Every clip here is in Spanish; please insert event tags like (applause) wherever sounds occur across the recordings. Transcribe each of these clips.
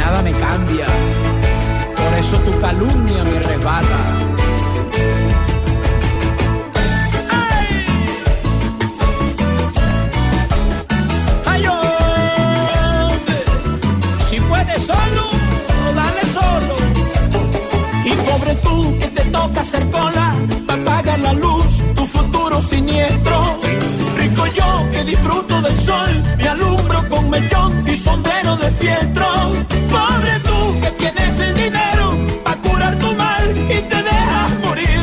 nada me cambia. Por eso tu calumnia me puedes solo, dale solo. Y pobre tú que te toca hacer cola para pagar la luz, tu futuro siniestro. Disfruto del sol, me alumbro con mechón y sombrero de fieltro. Pobre tú que tienes el dinero para curar tu mal y te dejas morir.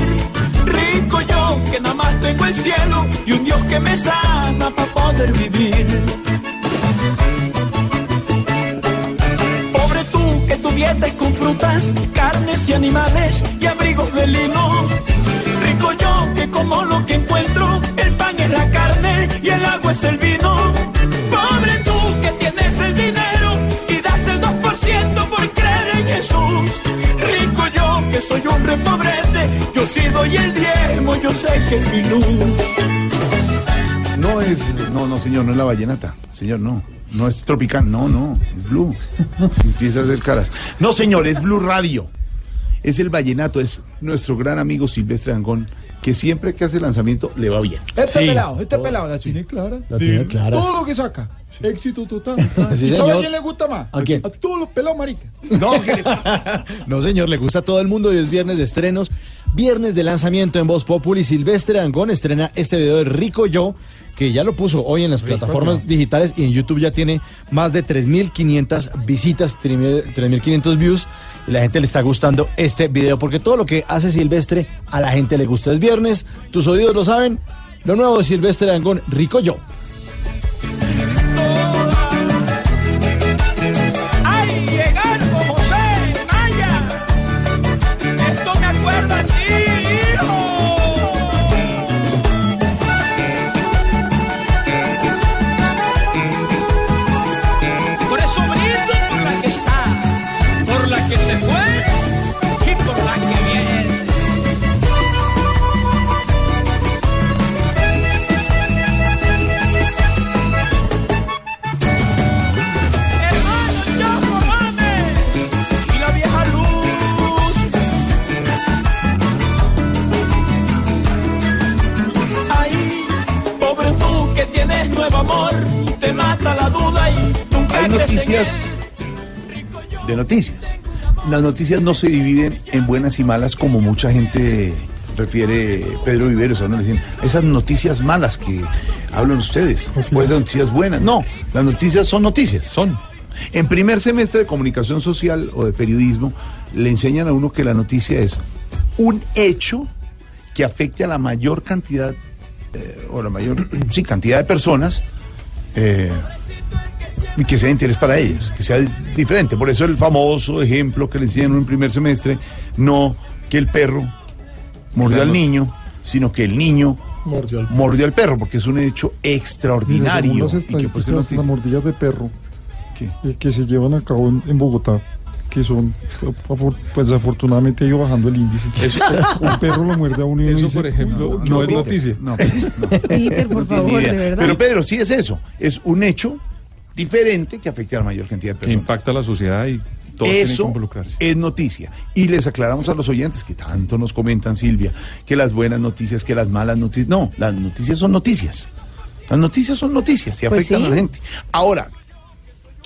Rico yo que nada más tengo el cielo y un Dios que me sana para poder vivir. Pobre tú que tu dieta es con frutas, carnes y animales y abrigos de lino. Rico yo que como lo que encuentro, el pan es la carne y el agua es el vino. Pobre tú que tienes el dinero y das el 2% por creer en Jesús. Rico yo que soy hombre pobrete, yo sí doy el diezmo, yo sé que es mi luz. No es, no, no, señor, no es la vallenata. Señor, no. No es tropical, no, no, es blue. (laughs) Empieza a hacer caras. No, señor, es Blue Radio. Es el vallenato, es nuestro gran amigo Silvestre Angón, que siempre que hace lanzamiento le va bien. Este pelado, este pelado la tiene clara. La tiene clara. Todo lo que saca, éxito total. (laughs) Sí, ¿Y sabe a quién le gusta más? ¿A quién? A todos los pelados maricas. No, ¿qué le pasa? (laughs) No, señor, le gusta a todo el mundo y es viernes de estrenos. Viernes de lanzamiento en Voz Populi. Silvestre Angón estrena este video de Rico Yo, que ya lo puso hoy en las plataformas digitales y en YouTube ya tiene más de 3.500 visitas, 3.500 views. La gente le está gustando este video porque todo lo que hace Silvestre a la gente le gusta. Es viernes, tus oídos lo saben. Lo nuevo de Silvestre Angón, Rico Yo. Noticias de noticias. Las noticias no se dividen en buenas y malas como mucha gente refiere Pedro Viveros. ¿no? Dicen, esas noticias malas que hablan ustedes, pues de noticias buenas. No, las noticias son noticias. Son. En primer semestre de comunicación social o de periodismo, le enseñan a uno que la noticia es un hecho que afecte a la mayor cantidad, eh, o la mayor (clears throat) sí, cantidad de personas, eh, y que sea de interés para ellas, que sea diferente. Por eso el famoso ejemplo que le enseñan en primer semestre, no que el perro mordió al niño, sino que el niño Mordió al mordió al perro, porque es un hecho extraordinario. Según las y que por las mordillas de perro ¿Qué? eh, que se llevan a cabo en, en Bogotá, que son, pues afortunadamente ha ido bajando el índice. (laughs) Un perro lo muerde a uno y Eso, dice, por ejemplo, no es noticia. No, no. Peter, por No favor, de verdad. Pero Pedro, sí es eso. Es un hecho diferente que afecte a la mayor cantidad de que personas. impacta a la sociedad y todos que Eso involucrarse. es noticia. Y les aclaramos a los oyentes que tanto nos comentan, Silvia, que las buenas noticias, que las malas noticias. No, las noticias son noticias. Las noticias son noticias y Pues afectan sí. a la gente. Ahora,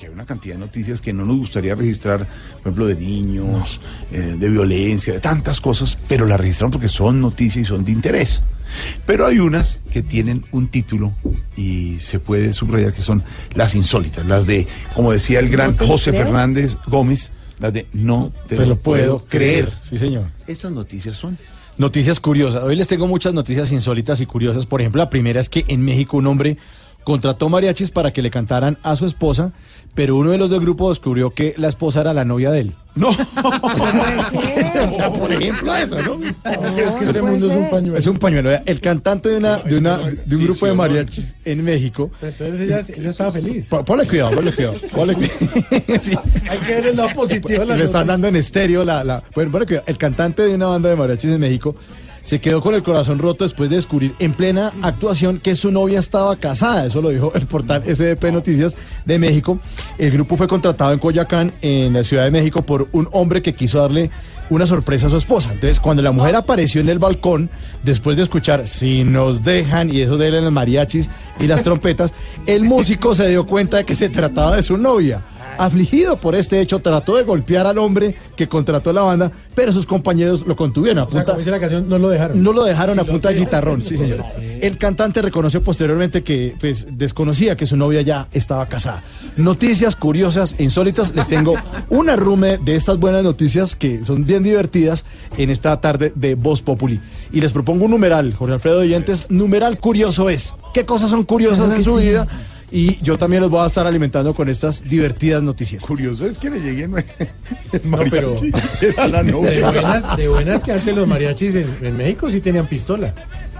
que hay una cantidad de noticias que no nos gustaría registrar, por ejemplo, de niños, eh, de violencia, de tantas cosas, pero las registramos porque son noticias y son de interés. Pero hay unas que tienen un título y se puede subrayar que son las insólitas, las de, como decía el gran ¿No te José? Fernández Gómez, las de no te, Te lo puedo creer. Sí, señor. Esas noticias son. Noticias curiosas. Hoy les tengo muchas noticias insólitas y curiosas. Por ejemplo, la primera es que en México un hombre contrató mariachis para que le cantaran a su esposa, pero uno de los del grupo descubrió que la esposa era la novia de él. (laughs) No. O sea, por ejemplo, eso, ¿no? es que este mundo es un pañuelo. Es un pañuelo. El cantante de, una, de, una, de un grupo de mariachis en México. Entonces ella, ella estaba feliz. Po- Ponle cuidado, ponle cuidado. Ponle cuidado. (laughs) Sí. Hay que ver el lado positivo Le están dando en estéreo la, la- bueno, bueno, que el cantante de una banda de mariachis en México se quedó con el corazón roto después de descubrir en plena actuación que su novia estaba casada. Eso lo dijo el portal SDP Noticias de México. El grupo fue contratado en Coyacán, en la Ciudad de México, por un hombre que quiso darle una sorpresa a su esposa. Entonces, cuando la mujer apareció en el balcón, después de escuchar Si nos dejan, y eso de él en los mariachis y las trompetas, el músico se dio cuenta de que se trataba de su novia. Afligido por este hecho, trató de golpear al hombre que contrató la banda, pero sus compañeros lo contuvieron a O sea, punta- como dice la canción, no lo dejaron. no lo dejaron a punta de guitarrón, sí señor. El cantante reconoció posteriormente que pues desconocía que su novia ya estaba casada. Noticias curiosas e insólitas, les tengo (laughs) una rume de estas buenas noticias que son bien divertidas en esta tarde de Voz Populi. Y les propongo un numeral, Jorge Alfredo Oyentes, numeral curioso es. ¿Qué cosas son curiosas en su vida? Y yo también los voy a estar alimentando con estas divertidas noticias. Curioso es que le llegué (laughs) el No, pero- mariachi, (laughs) era la De novia. buenas, de buenas que antes los mariachis en, en México sí tenían pistola.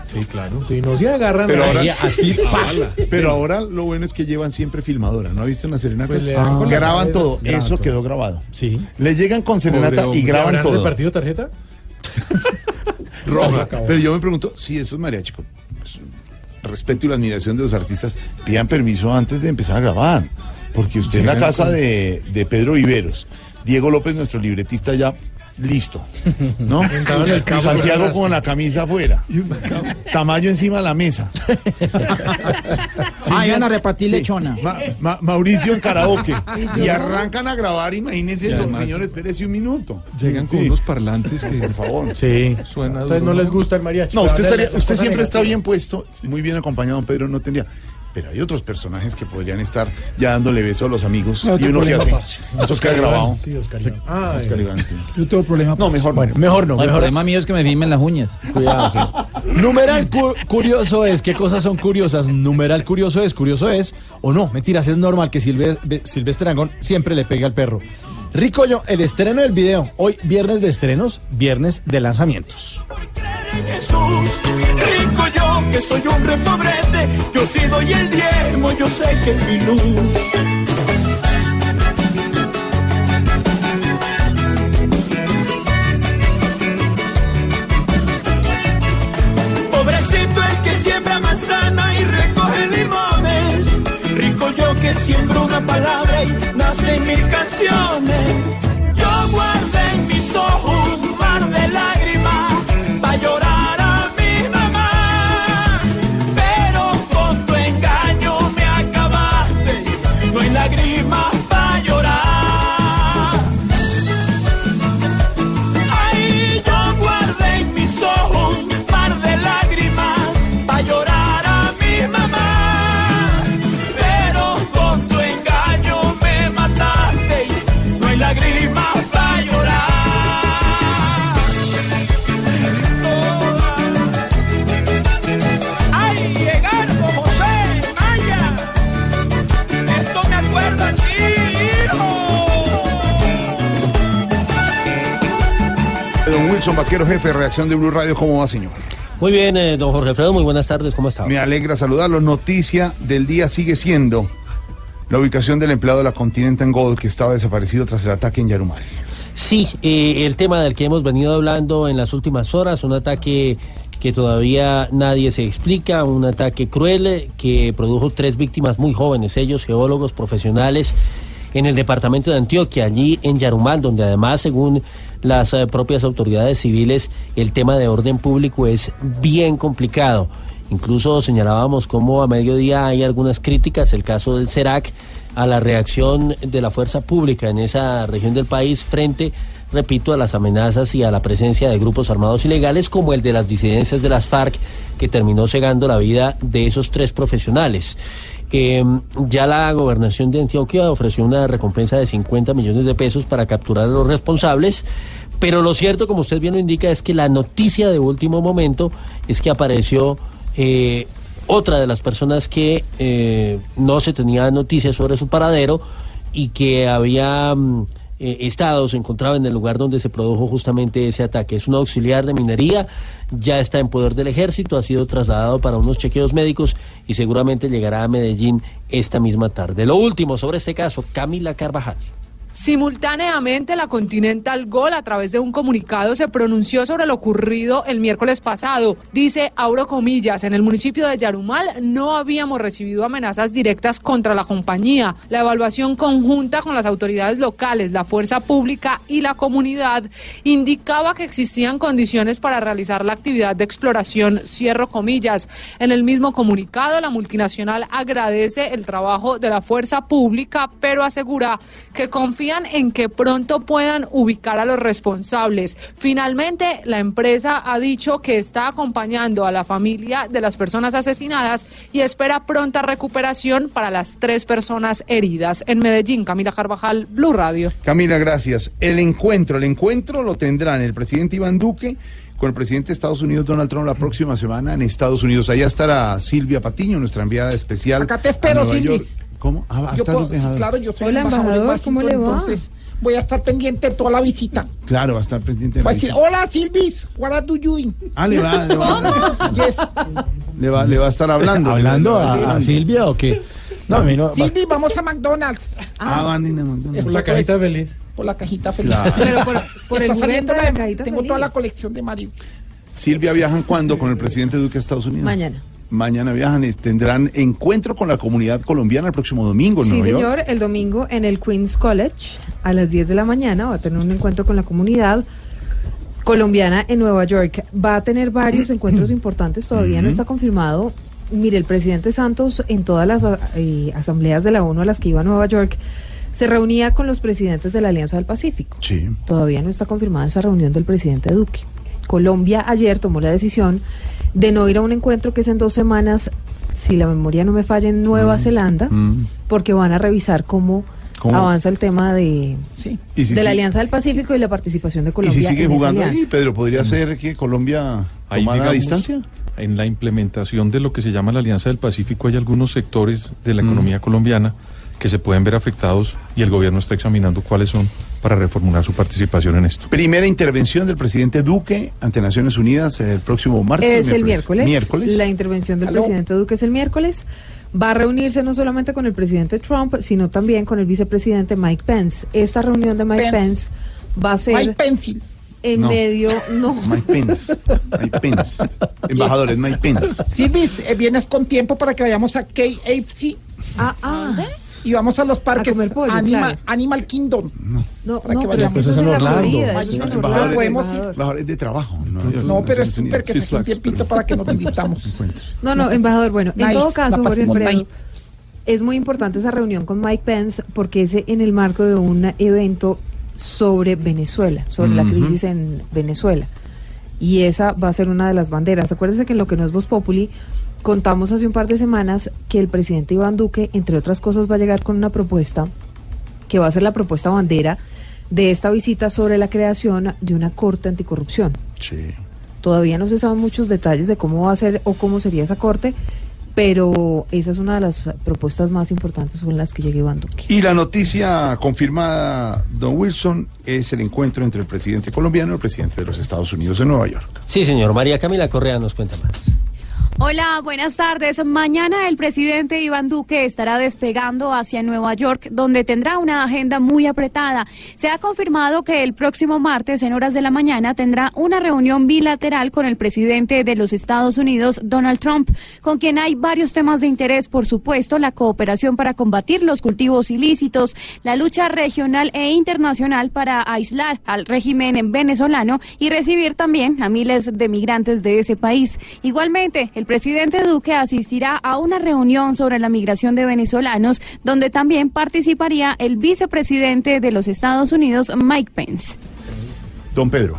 Sí, claro. Si no se agarran Pero ahora- a ti, (laughs) pala. Pero ahora lo bueno es que llevan siempre filmadora, ¿no ha visto en la serenata? Pues le la graban cabeza. todo, Graban eso todo. quedó grabado. Sí. Le llegan con serenata y graban ¿Habrán todo. repartido tarjeta? Roja. Pero yo me pregunto, si esos mariachis, con pues, respeto y la admiración de los artistas, pidan permiso antes de empezar a grabar. Porque usted en la casa de, de Pedro Viveros, Diego López, nuestro libretista, ya listo. (laughs) ¿No? Sentado en el campo. Santiago con la camisa afuera. Tamaño encima de la mesa. (laughs) Ah, iban a repartir Sí. lechona. Ma- Ma- Mauricio en karaoke. (laughs) y arrancan a grabar, imagínense eso, además- señor, espérese un minuto. Llegan con Sí, unos parlantes que Por favor. Sí. suena Entonces no les gusta el mariachi. No, usted, estaría- usted siempre está bien puesto, muy bien acompañado, don Pedro, no tendría. Pero hay otros personajes que podrían estar ya dándole beso a los amigos. No, y uno que hace. parce. Eso queda grabado. Sí, Oscar Iván. Ah, Oscar Iván, sí. Yo tengo problema. No, mejor Bueno, mejor no. El mejor problema mío es que me firmen las uñas. (laughs) Cuidado, sí. Numeral cu- curioso es, ¿qué cosas son curiosas? Numeral curioso es, curioso es, o no, mentiras, es normal que Silve- Silvestre Angón siempre le pegue al perro. Ricollo, el estreno del video, hoy viernes de estrenos, viernes de lanzamientos. Jesús, rico yo que soy hombre pobrete, yo sí doy el diezmo, yo sé que es mi luz. Pobrecito el que siembra manzana y recoge limones, rico yo que siembro una palabra y nacen mil canciones. Don Wilson Vaquero, jefe de reacción de Blue Radio, ¿cómo va, señor? Muy bien, eh, don Jorge Alfredo, muy buenas tardes, ¿cómo está? Me alegra saludarlo. Noticia del día sigue siendo la ubicación del empleado de la Continental Gold que estaba desaparecido tras el ataque en Yarumal. Sí, eh, el tema del que hemos venido hablando en las últimas horas, un ataque que todavía nadie se explica, un ataque cruel que produjo tres víctimas muy jóvenes, ellos geólogos profesionales en el departamento de Antioquia, allí en Yarumal, donde además, según las eh, propias autoridades civiles, el tema de orden público es bien complicado. Incluso señalábamos cómo a mediodía hay algunas críticas, el caso del CERAC, a la reacción de la fuerza pública en esa región del país frente, repito, a las amenazas y a la presencia de grupos armados ilegales como el de las disidencias de las FARC que terminó cegando la vida de esos tres profesionales. Eh, ya la gobernación de Antioquia ofreció una recompensa de 50 millones de pesos para capturar a los responsables, pero lo cierto, como usted bien lo indica, es que la noticia de último momento es que apareció eh, otra de las personas que eh, no se tenía noticias sobre su paradero y que había mm, eh, estado, se encontraba en el lugar donde se produjo justamente ese ataque. Es un auxiliar de minería, ya está en poder del ejército, ha sido trasladado para unos chequeos médicos y seguramente llegará a Medellín esta misma tarde. Lo último sobre este caso, Camila Carvajal. Simultáneamente, la Continental Gol, a través de un comunicado, se pronunció sobre lo ocurrido el miércoles pasado. Dice, abro comillas, en el municipio de Yarumal no habíamos recibido amenazas directas contra la compañía. La evaluación conjunta con las autoridades locales, la fuerza pública y la comunidad indicaba que existían condiciones para realizar la actividad de exploración, cierro comillas. En el mismo comunicado, la multinacional agradece el trabajo de la fuerza pública, pero asegura que confían en que pronto puedan ubicar a los responsables. Finalmente, la empresa ha dicho que está acompañando a la familia de las personas asesinadas y espera pronta recuperación para las tres personas heridas. En Medellín, Camila Carvajal, Blue Radio. Camila, gracias. El encuentro, el encuentro lo tendrán el presidente Iván Duque con el presidente de Estados Unidos, Donald Trump, la próxima semana en Estados Unidos. Allá estará Silvia Patiño, nuestra enviada especial. Acá te espero, a Nueva Silvi. York. ¿Cómo? Ah, va a Yo estar puedo- embajador. claro, yo soy Hola, el embajador, embajador, ¿cómo Washington, le va? entonces voy a estar pendiente de toda la visita. Claro, va a estar pendiente de la a decir, visita. hola Silvis, what are you doing? Ah, le va, le va, (laughs) Yes. le va, le va a estar hablando. ¿Hablando Le va- va a, a hablando. Silvia o qué? No, a mí no. Silvi, vamos a McDonald's. Ah, van en el McDonald's. Por la cajita feliz. Por la cajita feliz. Claro. Pero por, por el Está juguete saliendo de la la cajita Tengo feliz. toda la colección de Mario. Silvia, ¿viajan cuándo con el presidente Duque a Estados Unidos? Mañana. Mañana viajan, y tendrán encuentro con la comunidad colombiana el próximo domingo en Sí, Nueva York. señor, el domingo en el Queens College a las 10 de la mañana va a tener un encuentro con la comunidad colombiana en Nueva York. Va a tener varios (clears throat) encuentros importantes, todavía no está confirmado. Mire, el presidente Santos en todas las eh, asambleas de la ONU a las que iba a Nueva York se reunía con los presidentes de la Alianza del Pacífico. Sí. Todavía no está confirmada esa reunión del presidente Duque. Colombia ayer tomó la decisión de no ir a un encuentro que es en dos semanas, si la memoria no me falla, en Nueva Zelanda, Mm. porque van a revisar cómo, ¿Cómo? avanza el tema de, Sí. Y si de la Alianza del Pacífico y la participación de Y Colombia si sigue en esa jugando ahí. Pedro, ¿podría ser que Colombia tomara digamos, distancia? En la implementación de lo que se llama la Alianza del Pacífico hay algunos sectores de la economía colombiana que se pueden ver afectados y el gobierno está examinando cuáles son para reformular su participación en esto. Primera intervención del presidente Duque ante Naciones Unidas el próximo martes. Es el miércoles. Miércoles. La intervención del Aló. presidente Duque es el miércoles. Va a reunirse no solamente con el presidente Trump, sino también con el vicepresidente Mike Pence. Esta reunión de Mike Pence, Pence. va a ser Mike Pencil. en No. medio, no, Mike Pence. Mike Pence. Embajadores, Mike Pence. Silvis, eh, vienes con tiempo para que vayamos a KFC ah, ah, y vamos a los parques comer pollo, Animal, claro. Animal Kingdom. no, Para no, que vayamos. eso Eso es en la Orlando. No, no podemos de trabajo. York, No, pero es súper que un tiempito para que nos invitamos. No, no, embajador, bueno, en todo la caso, Jorge Alfredo, es muy importante esa reunión con Mike Pence porque es en el marco de un evento sobre Venezuela, sobre la Ujú. crisis en Venezuela. Y esa va a ser una de las banderas. Acuérdense que en lo que no es Voz Populi contamos hace un par de semanas que el presidente Iván Duque, entre otras cosas, va a llegar con una propuesta que va a ser la propuesta bandera de esta visita sobre la creación de una corte anticorrupción. Sí. Todavía no se saben muchos detalles de cómo va a ser o cómo sería esa corte, pero esa es una de las propuestas más importantes con las que llega Iván Duque. Y la noticia confirmada, don Wilson, es el encuentro entre el presidente colombiano y el presidente de los Estados Unidos en Nueva York. Sí, señor. María Camila Correa nos cuenta más. Hola, buenas tardes. Mañana el presidente Iván Duque estará despegando hacia Nueva York, donde tendrá una agenda muy apretada. Se ha confirmado que el próximo martes, en horas de la mañana, tendrá una reunión bilateral con el presidente de los Estados Unidos, Donald Trump, con quien hay varios temas de interés, por supuesto, la cooperación para combatir los cultivos ilícitos, la lucha regional e internacional para aislar al régimen venezolano y recibir también a miles de migrantes de ese país. Igualmente, el presidente Duque asistirá a una reunión sobre la migración de venezolanos, donde también participaría el vicepresidente de los Estados Unidos, Mike Pence. Don Pedro.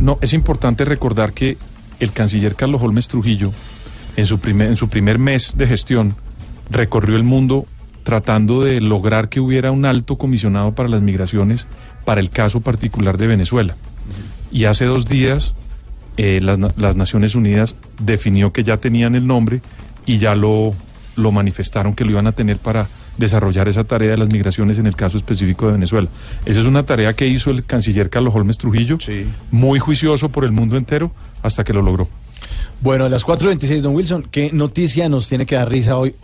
No, es importante recordar que el canciller Carlos Holmes Trujillo, en su primer, en su primer mes de gestión, recorrió el mundo tratando de lograr que hubiera un alto comisionado para las migraciones para el caso particular de Venezuela. Y hace dos días eh, las, las Naciones Unidas definió que ya tenían el nombre y ya lo, lo manifestaron que lo iban a tener para desarrollar esa tarea de las migraciones en el caso específico de Venezuela. Esa es una tarea que hizo el canciller Carlos Holmes Trujillo, muy juicioso por el mundo entero, hasta que lo logró. Bueno, a las 4.26, don Wilson, ¿qué noticia nos tiene que dar risa hoy?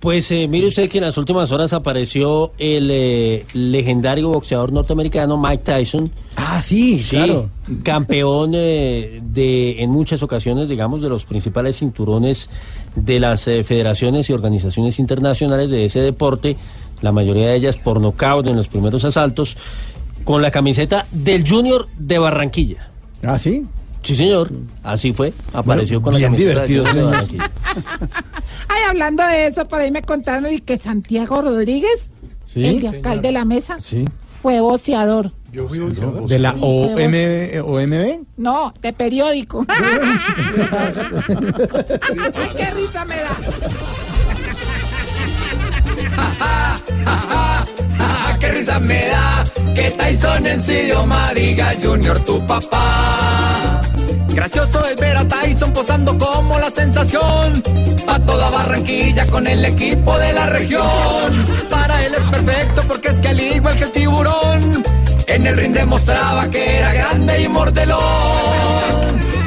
Pues eh, mire usted que en las últimas horas apareció el eh, legendario boxeador norteamericano Mike Tyson. Ah, sí, claro. Campeón eh, de, en muchas ocasiones, digamos, de los principales cinturones de las eh, federaciones y organizaciones internacionales de ese deporte, la mayoría de ellas por nocaut en los primeros asaltos, con la camiseta del Junior de Barranquilla. Ah, sí. Sí, señor. Así fue. Apareció Bueno, con la bien camiseta divertido, de señor. (laughs) Ay, hablando de eso, por ahí me contaron y que Santiago Rodríguez, Sí. el de acá, el de la mesa, Sí. fue boceador. Yo fui ¿De la Sí, OM, OMB? No, de periódico. (laughs) Ay, qué risa me da. qué risa me da que Tyson en su idioma diga Junior tu papá. Gracioso es ver a Tyson posando como la sensación. Pa' toda Barranquilla con el equipo de la región. Para él es perfecto porque es que al igual que el tiburón, en el ring demostraba que era grande y mordelón.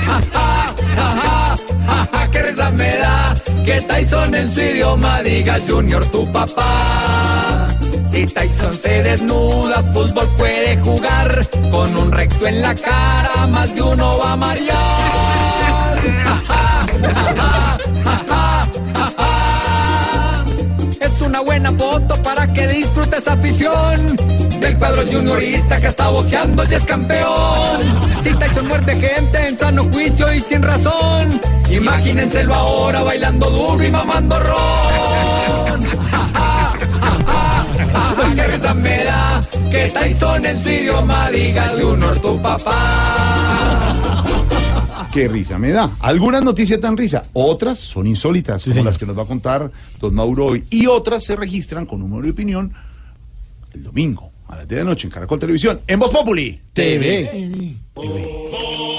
Ja, ja, ja, ja, ja, qué risa me da que Tyson en su idioma diga Junior tu papá. Si Tyson se desnuda, fútbol puede jugar. Con un recto en la cara, más de uno va a marear. (laughs) Es una buena foto para que disfrutes afición del cuadro juniorista que está boxeando y es campeón. Si Tyson muerde gente en sano juicio y sin razón, imagínenselo ahora bailando duro y mamando ron. (laughs) Qué risa me da que Tyson en su idioma diga Junior tu papá. Qué risa me da. Algunas noticias dan risa, otras son insólitas, como las que nos va a contar don Mauro hoy, y otras se registran con número de opinión el domingo a las 10 de la noche en Caracol Televisión, en Voz Populi TV. Hoy me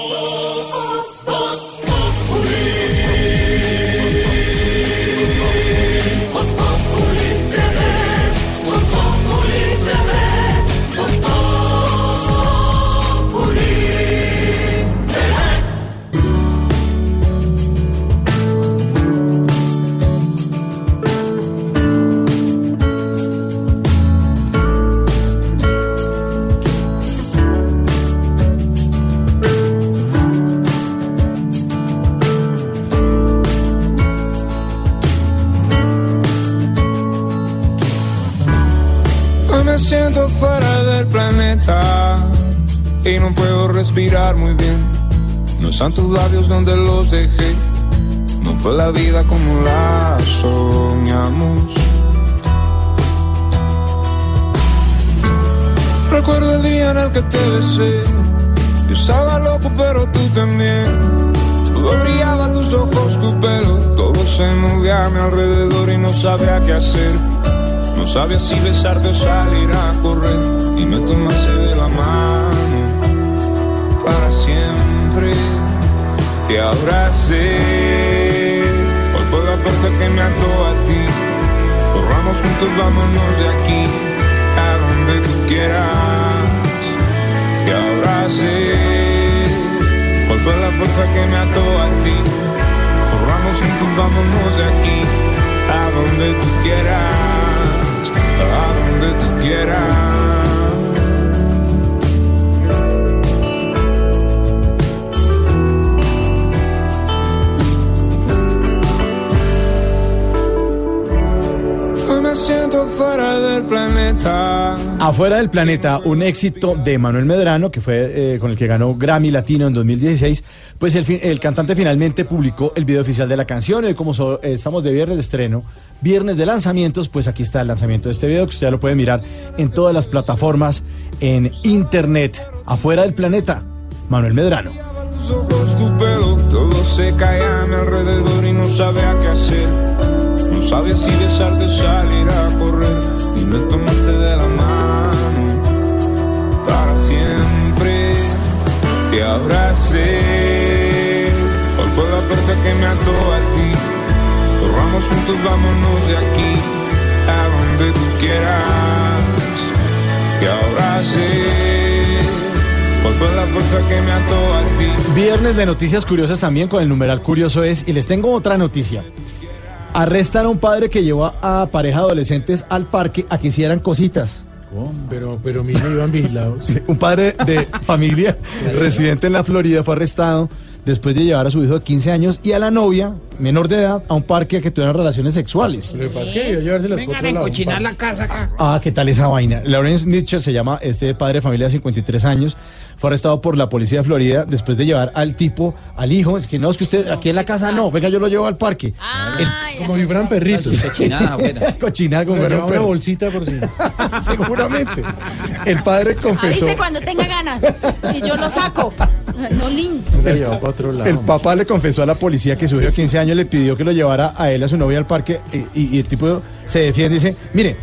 siento fuera del planeta y no puedo respirar muy bien. No están tus labios donde los dejé. No fue la vida como la soñamos. Recuerdo el día en el que te besé. Yo estaba loco, pero tú también. Todo brillaba, tus ojos, tu pelo. Todo se movía a mi alrededor y no sabía qué hacer. No sabía si besarte o salir a correr y me tomaste de la mano para siempre. Ahora sé cuál fue la fuerza que me ató a ti. Corramos juntos, vámonos de aquí a donde tú quieras. Ahora sé cuál fue la fuerza que me ató a ti. Corramos juntos, vámonos de aquí a donde tú quieras, Afuera del planeta, un éxito de Manuel Medrano, que fue eh, con el que ganó Grammy Latino en 2016, pues el, el cantante finalmente publicó el video oficial de la canción. Y hoy, como eh, estamos de viernes de estreno, viernes de lanzamientos, pues aquí está el lanzamiento de este video, que usted ya lo puede mirar en todas las plataformas en internet. Afuera del planeta, Manuel Medrano. Tus ojos, tu pelo, todo se cae a mi alrededor y no sabía qué hacer. No sabía si besarte o salir a correr. Y me tomaste de la mano para siempre. Ahora sé cuál fue la puerta que me ató a ti. Juntos, vámonos de aquí a donde tú quieras. Y ahora sé cuál fue la fuerza que me ató a ti. Viernes de noticias curiosas también con el numeral curioso es, y les tengo otra noticia. Arrestan a un padre que llevó a pareja adolescentes al parque a que hicieran cositas. Pero, pero mira, iban vigilados. (laughs) Un padre de familia (laughs) residente en la Florida fue arrestado después de llevar a su hijo de 15 años y a la novia, menor de edad, a un parque a que tuvieran relaciones sexuales. Lo que pasa es que debió llevárselas por Vengan a encochinar la casa acá. Ah, ¿qué tal esa vaina? Lawrence Nietzsche se llama este padre de familia de 53 años. Fue arrestado por la policía de Florida después de llevar al tipo, al hijo. Es que no, es que usted aquí en la casa no. Venga, yo lo llevo al parque. El- Como si fueran perritos. Cochinada, (laughs) buena. Cochinada como lleva una bolsita por si. (laughs) Seguramente. El padre confesó. Avise cuando tenga ganas y yo lo saco. No otro lado. El papá le confesó a la policía que su hijo de 15 años le pidió que lo llevara a él, a su novia al parque, y, y- y el tipo se defiende y dice, mire,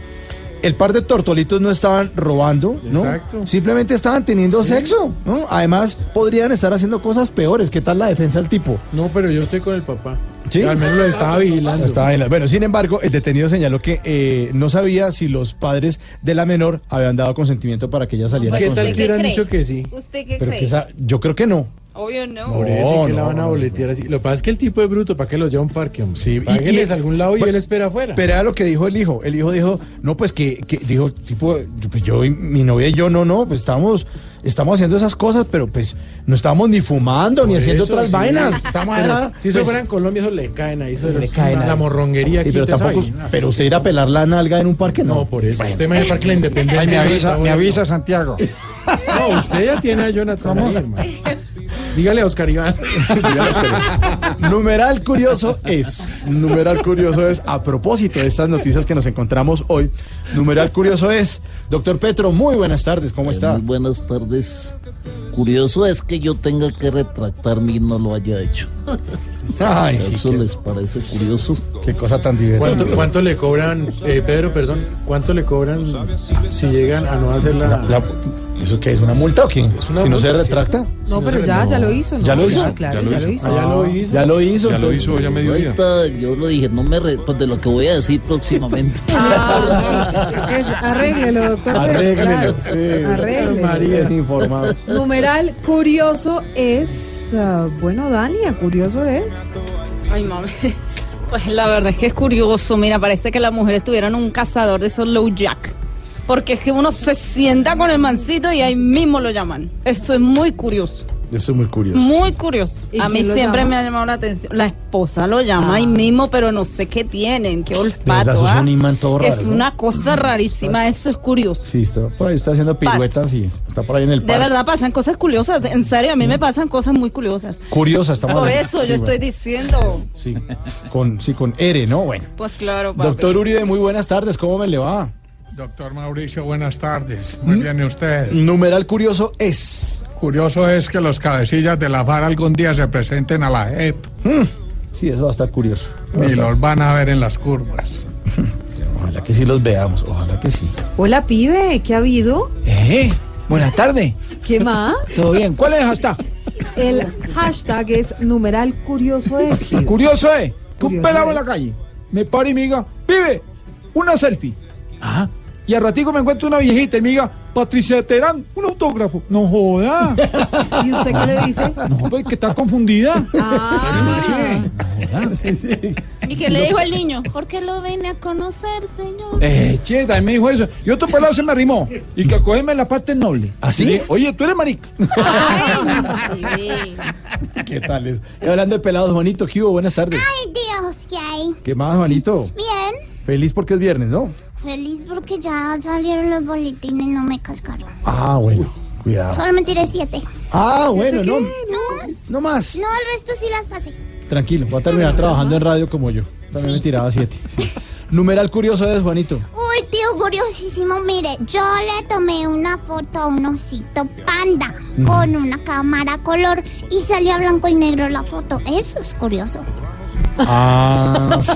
el par de tortolitos no estaban robando, ¿no? Exacto. Simplemente estaban teniendo sexo, ¿no? Además, podrían estar haciendo cosas peores. ¿Qué tal la defensa del tipo? No, pero yo estoy con el papá. ¿Sí? Al menos lo estaba vigilando. Estaba la- Bueno, sin embargo, el detenido señaló que eh, no sabía si los padres de la menor habían dado consentimiento para que ella saliera ¿Qué tal que hubieran dicho que sí? ¿Usted qué Pero cree? que esa- yo creo que no. Obvio no. Por eso que la van a boletear así. Lo que pasa es que el tipo es bruto, ¿para qué los lleva a un parque, hombre? Sí, y- Páguenles y- a algún lado y él espera afuera. Pero era lo que dijo el hijo. El hijo dijo, no, pues que, que dijo, tipo, pues yo y mi novia y yo, no, no, pues estamos, estamos haciendo esas cosas, pero pues no estamos ni fumando, ni haciendo eso, otras sí. vainas. (laughs) Estamos Pero era, si eso pues, fuera en Colombia, eso le caen ahí. Eso le es caen una- ahí. La morronguería sí, aquí. pero tampoco, sabe. pero usted ir a pelar la nalga en un parque, no. No, por eso. Bueno. Usted me va al parque la independencia. Ay, me avisa Santiago. (laughs) No, usted ya tiene a Jonathan. ahí, hermano. Dígale a Oscar Iván. Numeral curioso es, numeral curioso es, a propósito de estas noticias que nos encontramos hoy, numeral curioso es, doctor Petro, muy buenas tardes, ¿cómo está? Muy buenas tardes. Curioso es que yo tenga que retractarme y no lo haya hecho. Ay, sí, ¿Eso qué- les parece curioso? Qué cosa tan ¿Cuánto, divertida. cuánto le cobran, eh, Pedro, perdón, cuánto le cobran si llegan a no hacer la... La- ¿Eso qué es? ¿Una multa o qué? una Si no se multa, retracta. No, pero ya, ya lo hizo, ¿no? ¿Ya lo hizo? Ya, claro, ya, lo hizo. Ah, ya lo hizo. Ya lo hizo. Ya lo hizo ya medio día. Ahorita yo lo dije, no me... Re, pues de lo que voy a decir próximamente. (laughs) Ah, sí. Eso, arréglelo, doctor. Arréglelo. Claro, sí. arréglelo. María es informado. Numeral curioso es. Bueno, Dania, curioso es. Ay, mami. (laughs) Pues la verdad es que es curioso. Mira, parece que las mujeres tuvieran un cazador de esos low jack. Porque es que uno se sienta con el mancito y ahí mismo lo llaman. Eso es muy curioso. Eso es muy curioso. Muy curioso. ¿Y A mí siempre llama? me ha llamado la atención. La esposa lo llama Ah. ahí mismo, pero no sé qué tienen, qué verdad, olfato. es ¿ah? un imán todo raro, Es ¿no? una cosa rarísima. Eso es curioso. Sí, está por ahí, está haciendo piruetas y está por ahí en el De parque. verdad pasan cosas curiosas. En serio, a mí me pasan cosas muy curiosas. Curiosa, estamos Por hablando. eso Sí, yo estoy diciendo. Sí, con, sí, con R, ¿no? Bueno. Pues claro, papi. Doctor Uribe, muy buenas tardes, ¿cómo me le va? Doctor Mauricio, buenas tardes. Muy bien, ¿y usted? Numeral curioso es. Curioso es que los cabecillas de la FAR algún día se presenten a la JEP Sí, eso va a estar curioso. Va y estar- los van a ver en las curvas. Ojalá que sí los veamos, ojalá que sí. Hola, pibe, ¿qué ha habido? Eh, buenas tardes. ¿Qué más? (laughs) ¿Todo bien? ¿Cuál es hasta? El hashtag es numeral curioso es. pibe. Curioso es que un pelado en la calle me para y me diga, vive, una selfie. Ah, Y al ratico me encuentro una viejita y me diga, Patricia Terán, un autógrafo. No joda. (laughs) ¿Y usted qué le dice? No, pues que está confundida. Ah, ¿Y qué le dijo el niño? ¿Por qué lo vine a conocer, señor? Eh, che, también me dijo eso. Y otro pelado se me arrimó. Y que cogeme la parte noble. ¿Ah, sí? Y le dije, Oye, tú eres marica. Sí. (laughs) ¿qué tal eso? Y hablando de pelados, Juanito, ¿qué hubo? Buenas tardes. Ay, Dios, ¿qué hay? ¿Qué más, Juanito? Bien, Feliz porque es viernes, ¿no? Feliz porque ya salieron los boletines, no me cascaron. Ah, bueno, cuidado. Solo me tiré siete. Ah, bueno, no, No más. no más. No, el resto sí las pasé. Tranquilo, voy a terminar trabajando en radio como yo. También me tiraba siete. sí. (laughs) Numeral curioso es, Juanito. Uy, tío, curiosísimo. Mire, yo le tomé una foto a un osito panda con una cámara color y salió a blanco y negro la foto. Eso es curioso. Ah, sí.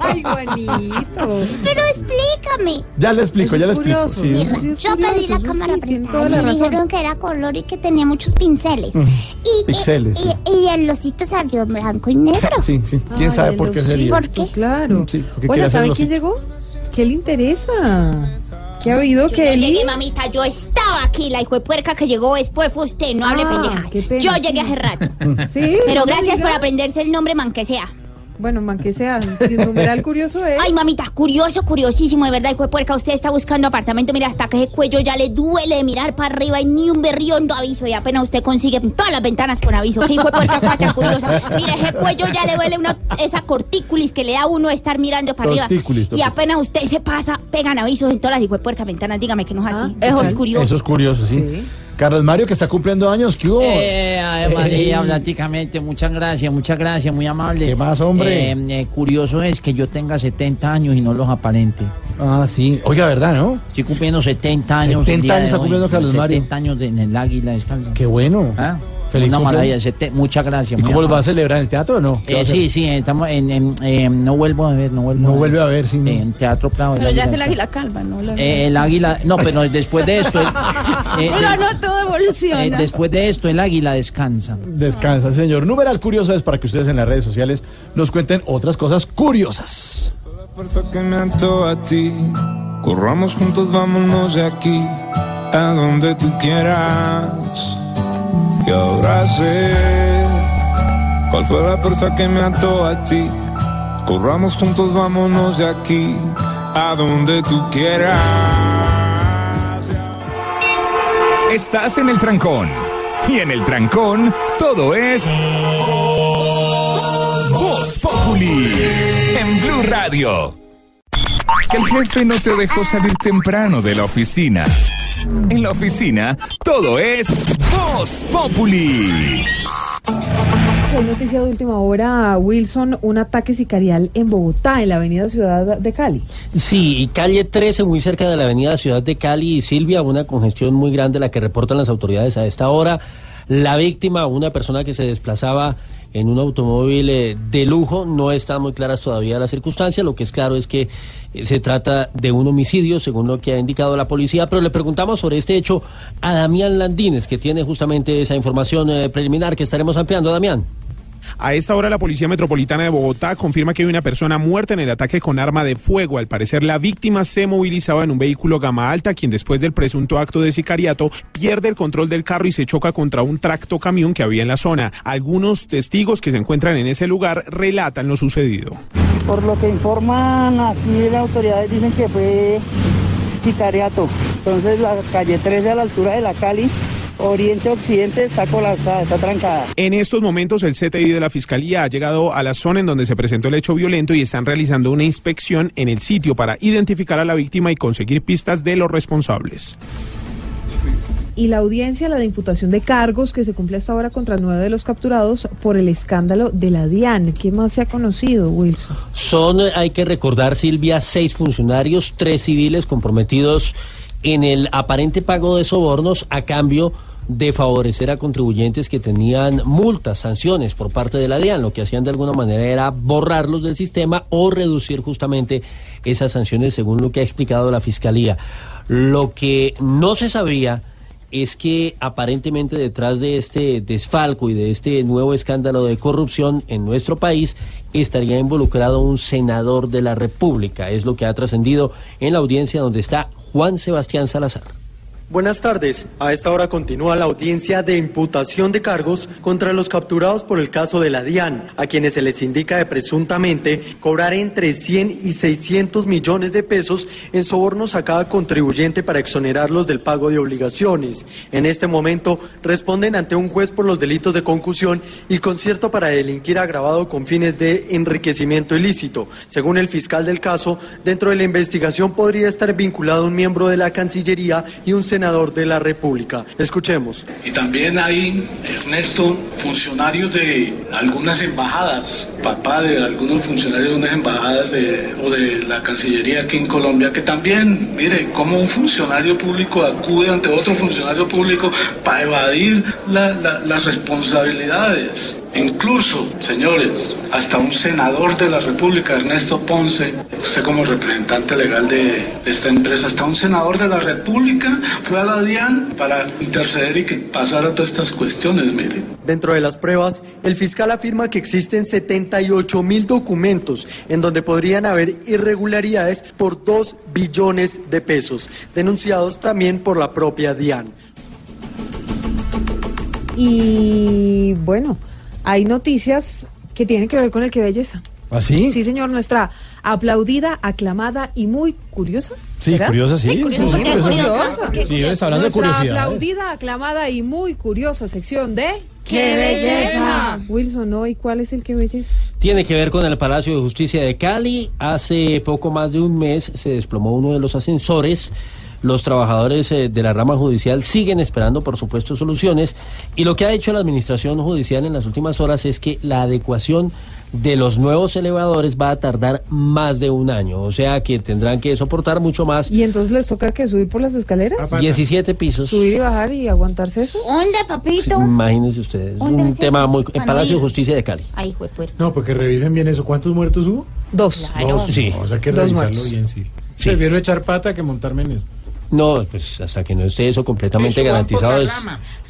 Ay, Juanito. Pero explícame. Ya le explico, Eso ya le es explico. curioso, sí. eso sí es Yo curioso, pedí la eso cámara sí, tiene prestada la me razón. dijeron que era color y que tenía muchos pinceles. Mm. Y, y- Pixeles, y, sí. y el osito salió en blanco y negro. Sí, sí. ¿Quién Ay, sabe el por qué osito, sería? ¿Por qué? Claro. Sí, porque quiere Bueno, hacer ¿sabe los- quién llegó? ¿Qué le interesa? ¿Qué ha habido, Yo Kelly? llegué, mamita, yo estaba aquí, la hijo de puerca que llegó después fue usted, no hable Ah, pendeja. pena, yo sí. llegué hace rato. (laughs) Sí, Pero no gracias por aprenderse el nombre, man que sea. Bueno, man, que sea. El numeral curioso es. Ay, mamita, curioso, curiosísimo, de verdad, hijo de puerca. Usted está buscando apartamento, mira, hasta que ese cuello ya le duele de mirar para arriba y ni un berriondo aviso. Y apenas usted consigue todas las ventanas con aviso. Que hijo de puerca, cosa tan (laughs) curiosa. Mira, ese cuello ya le duele una, esa cortículis que le da a uno de estar mirando para arriba. Tortícolis, Y tortícolis. apenas usted se pasa, pegan avisos en todas las hijo de puerca ventanas. Dígame que no es así. Ah, Eso ¿qué es curioso. Eso es curioso, sí. Carlos Mario, que está cumpliendo años, ¿qué hubo? Eh, María, prácticamente, muchas gracias, muchas gracias, muy amable. ¿Qué más, hombre? Eh, eh, curioso es que yo tenga 70 años y no los aparente. Ah, sí. Oiga, ¿verdad, no? Estoy cumpliendo 70 años. 70 el día de años está cumpliendo Carlos 70 Mario. años de- en el Águila Escalda. Qué bueno. ¿Ah? Feliz Una cumpleaños. maravilla, muchas gracias. ¿Y cómo lo va a celebrar en el teatro o no? ¿Qué va a Eh, sí, sí, estamos en, en- eh, no vuelvo a ver, no vuelvo No a ver. vuelve a ver, sí. no. En Teatro Prado. Pero ya es el Águila calva, ¿no? La- Eh, el águila, no, pero después de esto, eh, (laughs) eh, Digo, no, todo evoluciona. eh, después de esto el águila descansa. Descansa, señor. Numeral curioso es para que ustedes en las redes sociales nos cuenten otras cosas curiosas. fuerza que me ató a ti. Corramos juntos, vámonos de aquí, a donde tú quieras. Y ahora sé cuál fue la fuerza que me ató a ti. Corramos juntos, vámonos de aquí, a donde tú quieras. Estás en el trancón. Y en el trancón, todo es. Voz Populi. En Blue Radio. Que el jefe no te dejó salir temprano de la oficina. En la oficina, todo es. Voz Populi. Hay noticia de última hora, Wilson, un ataque sicarial en Bogotá, en la avenida Ciudad de Cali. Sí, y calle 13, muy cerca de la avenida Ciudad de Cali y Silvia, una congestión muy grande la que reportan las autoridades a esta hora. La víctima, una persona que se desplazaba en un automóvil eh, de lujo, no están muy claras todavía las circunstancias, lo que es claro es que se trata de un homicidio, según lo que ha indicado la policía, pero le preguntamos sobre este hecho a Damián Landines, que tiene justamente esa información eh, preliminar que estaremos ampliando, Damián. A esta hora la Policía Metropolitana de Bogotá confirma que hay una persona muerta en el ataque con arma de fuego. Al parecer la víctima se movilizaba en un vehículo gama alta, quien después del presunto acto de sicariato pierde el control del carro y se choca contra un tracto camión que había en la zona. Algunos testigos que se encuentran en ese lugar relatan lo sucedido. Por lo que informan aquí las autoridades dicen que fue sicariato. Entonces la calle 13 a la altura de la Cali, oriente-occidente, está colapsada, está trancada. En estos momentos el CTI de la Fiscalía ha llegado a la zona en donde se presentó el hecho violento y están realizando una inspección en el sitio para identificar a la víctima y conseguir pistas de los responsables. Y la audiencia, la de imputación de cargos que se cumple hasta ahora contra nueve de los capturados por el escándalo de la DIAN. ¿Qué más se ha conocido, Wilson? Son, hay que recordar, Silvia, seis funcionarios, tres civiles comprometidos en el aparente pago de sobornos a cambio de favorecer a contribuyentes que tenían multas, sanciones por parte de la DIAN. Lo que hacían de alguna manera era borrarlos del sistema o reducir justamente esas sanciones según lo que ha explicado la Fiscalía. Lo que no se sabía es que aparentemente detrás de este desfalco y de este nuevo escándalo de corrupción en nuestro país estaría involucrado un senador de la República. Es lo que ha trascendido en la audiencia donde está Juan Sebastián Salazar. Buenas tardes. A esta hora continúa la audiencia de imputación de cargos contra los capturados por el caso de la DIAN, a quienes se les indica de presuntamente cobrar entre 100 y 600 millones de pesos en sobornos a cada contribuyente para exonerarlos del pago de obligaciones. En este momento responden ante un juez por los delitos de concusión y concierto para delinquir agravado con fines de enriquecimiento ilícito. Según el fiscal del caso, dentro de la investigación podría estar vinculado un miembro de la Cancillería y un senador de la República. Escuchemos. Y también hay, Ernesto, funcionarios de algunas embajadas, papá de algunos funcionarios de unas embajadas de, o de la Cancillería aquí en Colombia, que también, mire, como un funcionario público acude ante otro funcionario público para evadir la- la- las responsabilidades. Incluso, señores, hasta un senador de la República, Ernesto Ponce, usted como representante legal de esta empresa, hasta un senador de la República fue a la DIAN para interceder y que pasara todas estas cuestiones, mire. Dentro de las pruebas, el fiscal afirma que existen 78 mil documentos en donde podrían haber irregularidades por 2 billones de pesos, denunciados también por la propia DIAN. Y bueno, hay noticias que tienen que ver con el que belleza. ¿Ah, sí? Sí, señor, nuestra aplaudida, aclamada y muy curiosa. Sí, curiosa, sí. Sí, Sí, curiosa. curiosa. sí, está hablando de Nuestra curiosidades. aplaudida, aclamada y muy curiosa sección de... ¡Qué belleza! Wilson, ¿no? ¿Y cuál es el que belleza? Tiene que ver con el Palacio de Justicia de Cali. Hace poco más de un mes se desplomó uno de los ascensores. Los trabajadores eh, de la rama judicial siguen esperando, por supuesto, soluciones. Y lo que ha hecho la Administración Judicial en las últimas horas es que la adecuación de los nuevos elevadores va a tardar más de un año. O sea que tendrán que soportar mucho más. ¿Y entonces les toca que subir por las escaleras? 17 pisos. ¿Subir y bajar y aguantarse eso? ¿Dónde, papito? Imagínense ustedes. Es ¿Dónde un es tema eso? muy. El Ah, Palacio de ahí. Justicia de Cali. Fue puerco. No, porque revisen bien eso. ¿Cuántos muertos hubo? Dos. Dos. Sí. O sea, hay que Dos revisarlo muertos. bien, sí. Sí. Prefiero echar pata que montarme en eso. No, pues hasta que no esté eso completamente Eso garantizado es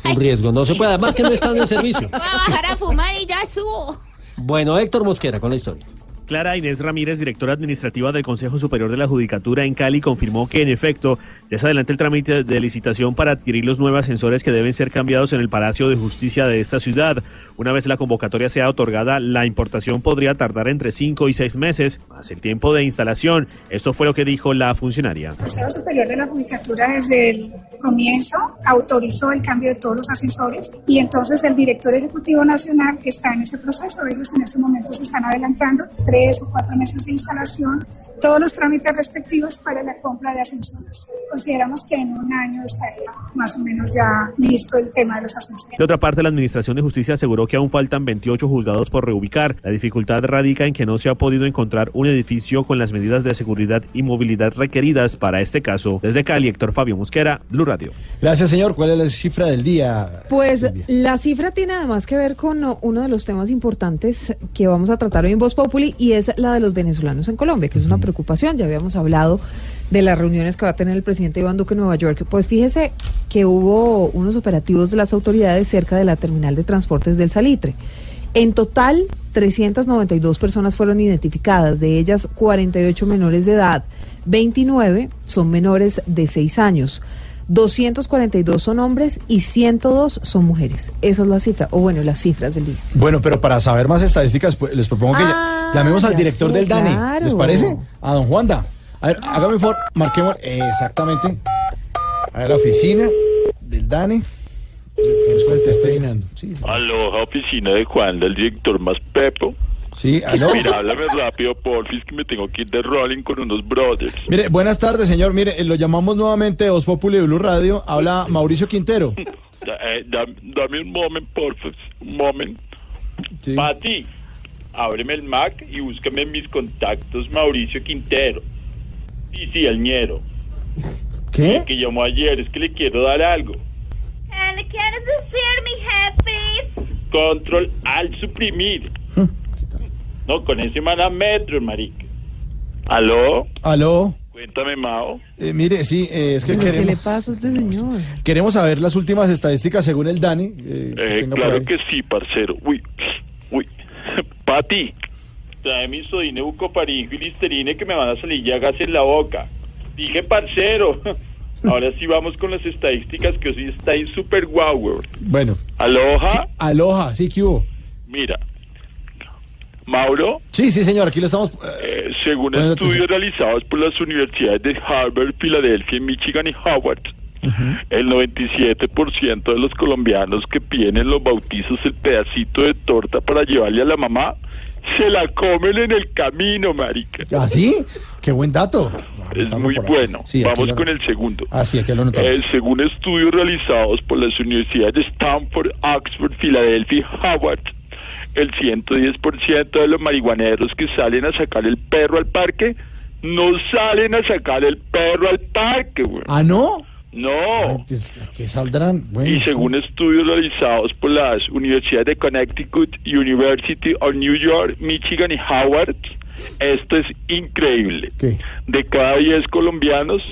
un riesgo. No se puede, además que no están en servicio. Voy a bajar a fumar y ya subo. Bueno, Héctor Mosquera con la historia. Clara Inés Ramírez, directora administrativa del Consejo Superior de la Judicatura en Cali, confirmó que en efecto ya se adelanta el trámite de licitación para adquirir los nuevos ascensores que deben ser cambiados en el Palacio de Justicia de esta ciudad. Una vez la convocatoria sea otorgada, la importación podría tardar entre cinco y seis meses, más el tiempo de instalación. Esto fue lo que dijo la funcionaria. El Consejo Superior de la Judicatura desde el comienzo autorizó el cambio de todos los ascensores y entonces el director ejecutivo nacional está en ese proceso. Ellos en este momento se están adelantando tres o cuatro meses de instalación, todos los trámites respectivos para la compra de ascensores. Consideramos que en un año estaría más o menos ya listo el tema de los ascensores. De otra parte, la Administración de Justicia aseguró que aún faltan 28 juzgados por reubicar. La dificultad radica en que no se ha podido encontrar un edificio con las medidas de seguridad y movilidad requeridas para este caso. Desde Cali, Héctor Fabio Mosquera, Blue Radio. Gracias, señor. ¿Cuál es la cifra del día? Pues la cifra tiene además que ver con uno de los temas importantes que vamos a tratar hoy en Voz Populi y es la de los venezolanos en Colombia, que es una preocupación. Ya habíamos hablado de las reuniones que va a tener el presidente Iván Duque en Nueva York. Pues fíjese que hubo unos operativos de las autoridades cerca de la terminal de transportes del Salitre. En total, 392 personas fueron identificadas, de ellas 48 menores de edad, 29 son menores de 6 años. 242 son hombres y 102 son mujeres. Esa es la cifra, o bueno, las cifras del día. Bueno, pero para saber más estadísticas, pues, les propongo que Ah, llamemos al director sé, del DANE. claro. ¿Les parece? A don Juanda. A ver, hágame un favor, marquemos exactamente. A ver, la oficina del DANE. Después. Aló, oficina de Juan, del director más Pepo. Sí, (laughs) aló. Mira, háblame rápido, porfis, que me tengo que ir de rolling con unos brothers. Mire, buenas tardes, señor. Mire, eh, lo llamamos nuevamente de Voz Populi de Blue Radio. Habla Mauricio Quintero. (laughs) Da- eh, da- dame un moment, porfis, un moment. Sí. Pati, ábreme el Mac y búscame en mis contactos Mauricio Quintero. Sí, sí, el ñero. ¿Qué? El que llamó ayer, es que le quiero dar algo. ¿Le quieres decir, mi jefe? Control al suprimir. No, con ese man a metro, marica. ¿Aló? Aló. Cuéntame, Mao. Eh, mire, sí, eh, es que ¿Pero ¿Qué le queremos, pasa a este señor? queremos saber las últimas estadísticas según el DANE. eh, que Eh, claro que sí, parcero. Uy, uy. (laughs) Pati, trae mi sodine bucofaringo y listerine que me van a salir llagas en la boca. Dije, parcero. (laughs) Ahora sí vamos con las estadísticas que hoy está ahí súper guau. Bueno. Aloha. Sí, aloha, sí, ¿qué hubo? Mira. Mauro, Sí, sí, señor, aquí lo estamos... eh, según Buena estudios realizados por las universidades de Harvard, Filadelfia, Michigan y Howard, el 97% de los colombianos que piden en los bautizos el pedacito de torta para llevarle a la mamá, se la comen en el camino, marica. ¿Ah, sí? Qué buen dato. Es muy bueno. Sí, Vamos lo- con el segundo. Ah, sí, aquí lo notamos. Eh, según estudios realizados por las universidades de Stanford, Oxford, Filadelfia y Howard, el 110% de los marihuaneros que salen a sacar el perro al parque no salen a sacar el perro al parque, güey. ¿Ah, no? No. Que saldrán... Bueno, Y según estudios realizados por las universidades de Connecticut, University of New York, Michigan y Howard, esto es increíble. De cada 10 colombianos,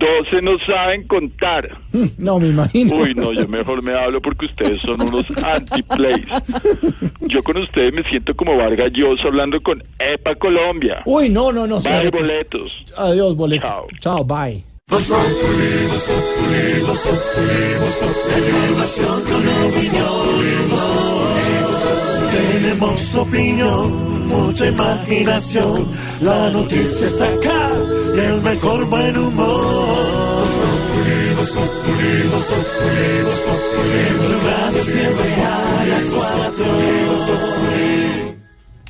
12 no saben contar. (laughs) No, me imagino. Uy, no, yo mejor me hablo porque ustedes son unos (laughs) anti-plays. Yo con ustedes me siento como Vargas Llosa hablando con EPA Colombia. Uy, no, no, no. Bye, boletos. Adiós, boleto. Chao. bye. Tenemos opinión, mucha imaginación. La noticia está acá y el mejor buen humor. En Blue Radio siempre a las cuatro.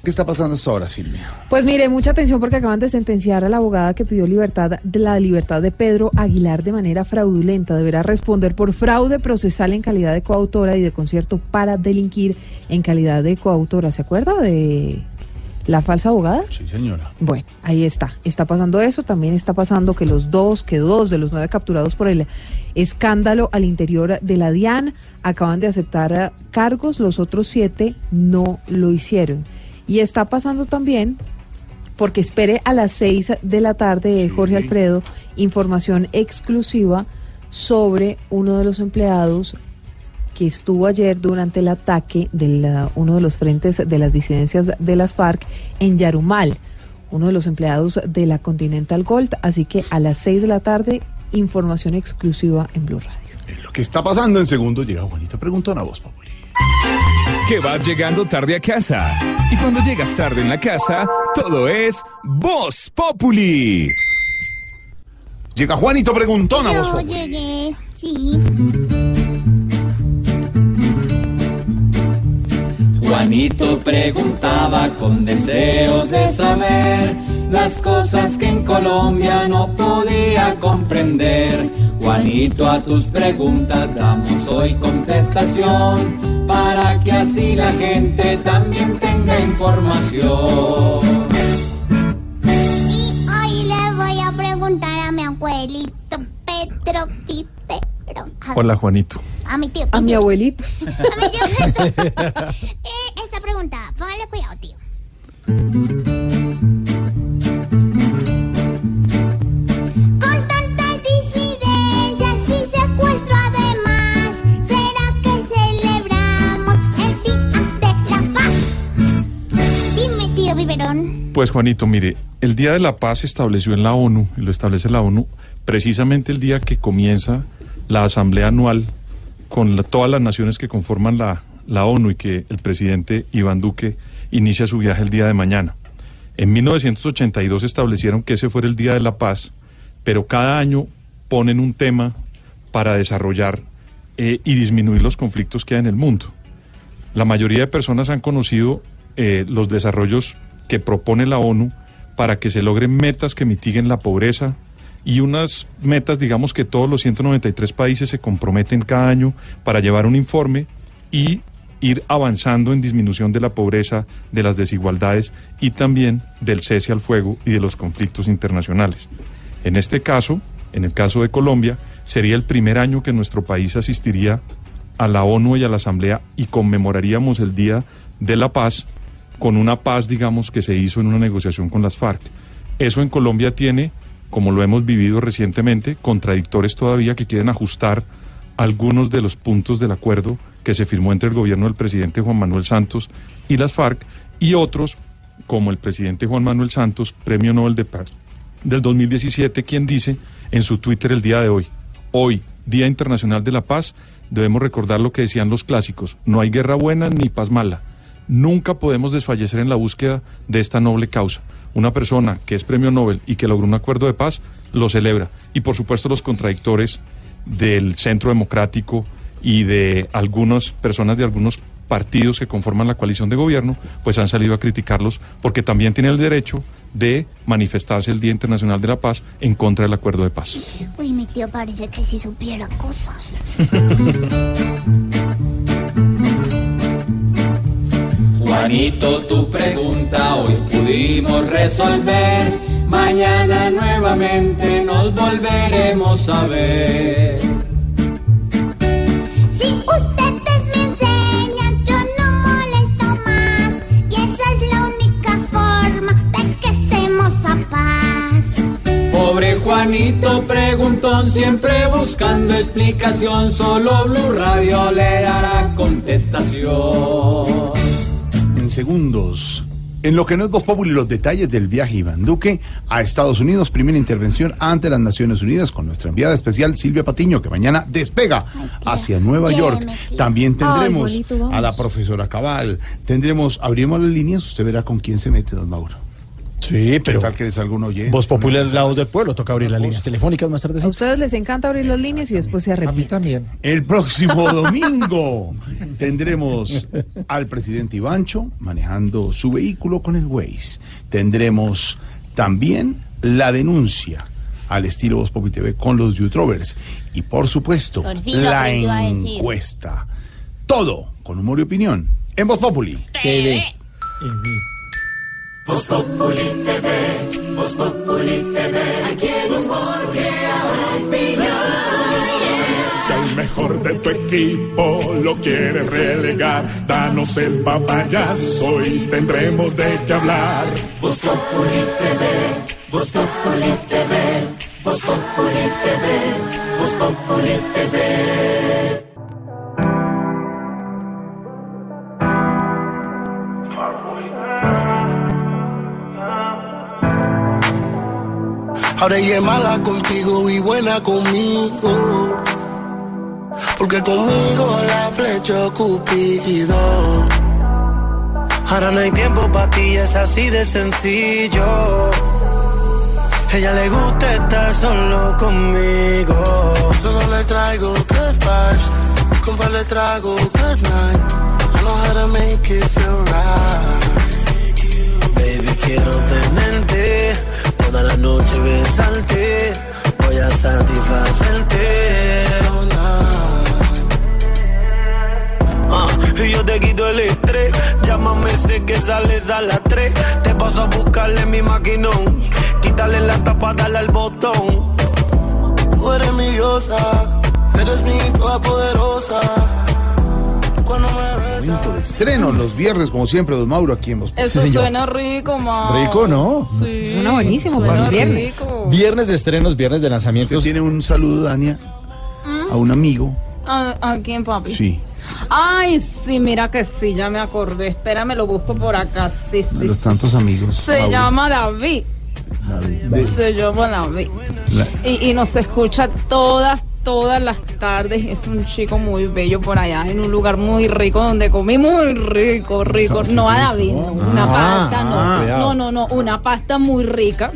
¿Qué está pasando hasta ahora, Silvia? Pues mire, mucha atención porque acaban de sentenciar a la abogada que pidió libertad de la libertad de Pedro Aguilar de manera fraudulenta. Deberá responder por fraude procesal en calidad de coautora y de concierto para delinquir en calidad de coautora. ¿Se acuerda de la falsa abogada? Sí, señora. Bueno, ahí está. Está pasando eso. También está pasando que los dos, que dos de los nueve capturados por el escándalo al interior de la DIAN acaban de aceptar eh, cargos. Los otros siete no lo hicieron. Y está pasando también porque espere a las seis de la tarde, Jorge Alfredo, información exclusiva sobre uno de los empleados que estuvo ayer durante el ataque de uno de los frentes de las disidencias de las FARC en Yarumal, uno de los empleados de la Continental Gold. Así que a las 6 de la tarde, información exclusiva en Blue Radio. Lo que está pasando en segundo llega Juanito Preguntón a voz, Populi. Que vas llegando tarde a casa. Y cuando llegas tarde en la casa, todo es Voz Populi. Llega Juanito Preguntón a voz, Yo Populi. llegué, sí. Juanito preguntaba con deseos de saber las cosas que en Colombia no podía comprender. Juanito, a tus preguntas damos hoy contestación para que así la gente también tenga información. Y hoy le voy a preguntar a mi abuelito Pedro Pipero. Hola, Juanito. A mi tío. A mi abuelito. (laughs) A mi tío. (laughs) Eh, esta pregunta, póngale cuidado, tío. Con tantas disidencias y secuestro además, ¿será que celebramos el Día de la Paz? Dime, tío Biberón. Pues Juanito, mire, el Día de la Paz se estableció en la ONU, y lo establece la ONU, precisamente el día que comienza la Asamblea Anual con todas las naciones que conforman la, la ONU y que el presidente Iván Duque inicia su viaje el día de mañana. En 1982 establecieron que ese fuera el Día de la Paz, pero cada año ponen un tema para desarrollar eh, y disminuir los conflictos que hay en el mundo. La mayoría de personas han conocido eh, los desarrollos que propone la ONU para que se logren metas que mitiguen la pobreza y unas metas, digamos, que todos los 193 países se comprometen cada año para llevar un informe y ir avanzando en disminución de la pobreza, de las desigualdades y también del cese al fuego y de los conflictos internacionales. En este caso, en el caso de Colombia, sería el primer año que nuestro país asistiría a la ONU y a la Asamblea y conmemoraríamos el Día de la Paz con una paz, digamos, que se hizo en una negociación con las FARC. Eso en Colombia tiene, como lo hemos vivido recientemente, contradictores todavía que quieren ajustar algunos de los puntos del acuerdo que se firmó entre el gobierno del presidente Juan Manuel Santos y las FARC y otros, como el presidente Juan Manuel Santos, Premio Nobel de Paz del 2017, quien dice en su Twitter el día de hoy. Hoy, Día Internacional de la Paz, debemos recordar lo que decían los clásicos, no hay guerra buena ni paz mala. Nunca podemos desfallecer en la búsqueda de esta noble causa. Una persona que es premio Nobel y que logró un acuerdo de paz, lo celebra. Y por supuesto los contradictores del centro democrático y de algunas personas de algunos partidos que conforman la coalición de gobierno, pues han salido a criticarlos porque también tienen el derecho de manifestarse el Día Internacional de la Paz en contra del acuerdo de paz. Uy, mi tío parece que sí supiera cosas. (laughs) Juanito, tu pregunta hoy pudimos resolver. Mañana nuevamente nos volveremos a ver. Si ustedes me enseñan, yo no molesto más. Y esa es la única forma de que estemos a paz. Pobre Juanito preguntón, siempre buscando explicación. Solo Blue Radio le dará contestación. En segundos. En lo que no es Voz Populi, los detalles del viaje Iván Duque a Estados Unidos, primera intervención ante las Naciones Unidas con nuestra enviada especial Silvia Patiño, que mañana despega hacia Nueva York. También tendremos Ay, bonito, vamos. a la profesora Cabal, tendremos, abrimos las líneas, usted verá con quién se mete, don Mauro. Sí, pero. tal que es algún oyente? Voz Popular es la voz del pueblo, toca abrir las líneas telefónicas más tarde. A ustedes les encanta abrir las líneas y después se arrepienten. también. El próximo (laughs) domingo tendremos al presidente Ivancho manejando su vehículo con el Waze. Tendremos también la denuncia al estilo Voz Populi TV con los youtubers. Y por supuesto, Por fin lo la a encuesta. Todo con humor y opinión en Voz Populi. TV. Voz Populi TV, Voz Populi TV. Aquí el humor crea opinión. Si al mejor de tu equipo lo quieres relegar, danos el papayazo y tendremos de qué hablar. Voz Populi TV, Voz Populi TV, Voz Populi TV, Voz Populi TV. Ahora ella es mala contigo y buena conmigo. Porque conmigo la flecha Cupido. Ahora no hay tiempo para ti, es así de sencillo. Ella le gusta estar solo conmigo. Solo le traigo good vibes. Con par le traigo good night. I know how to make it feel right. Baby, quiero tenerte toda la noche, besarte. Voy a satisfacerte. Ah, y yo te quito el estrés. Llámame, sé que sales a las 3. Te paso a buscarle mi maquinón. Quítale la tapa, dale al botón. Tú eres mi diosa. Eres mi todopoderosa. Cuando me de estreno los viernes, como siempre, don Mauro aquí Populi. Eso suena rico, ma. Rico, ¿no? Sí. Suena buenísimo Suena para el viernes. rico. Viernes de estrenos, viernes de Usted lanzamientos. tiene un saludo, Dania, a un amigo. ¿A, a quién, papi? Sí, Ay, sí, mira que sí, ya me acordé. Espérame, lo busco por acá. Sí, de sí. los tantos amigos. Se Mauro. llama David. De- Se llama David. la- Y, y nos escucha todas, todas las tardes. Es un chico muy bello por allá, en un lugar muy rico donde comí muy rico, rico. ¿Qué No a? David, no, Ah, una ah, pasta, no. ah, no, no, no, una pasta muy rica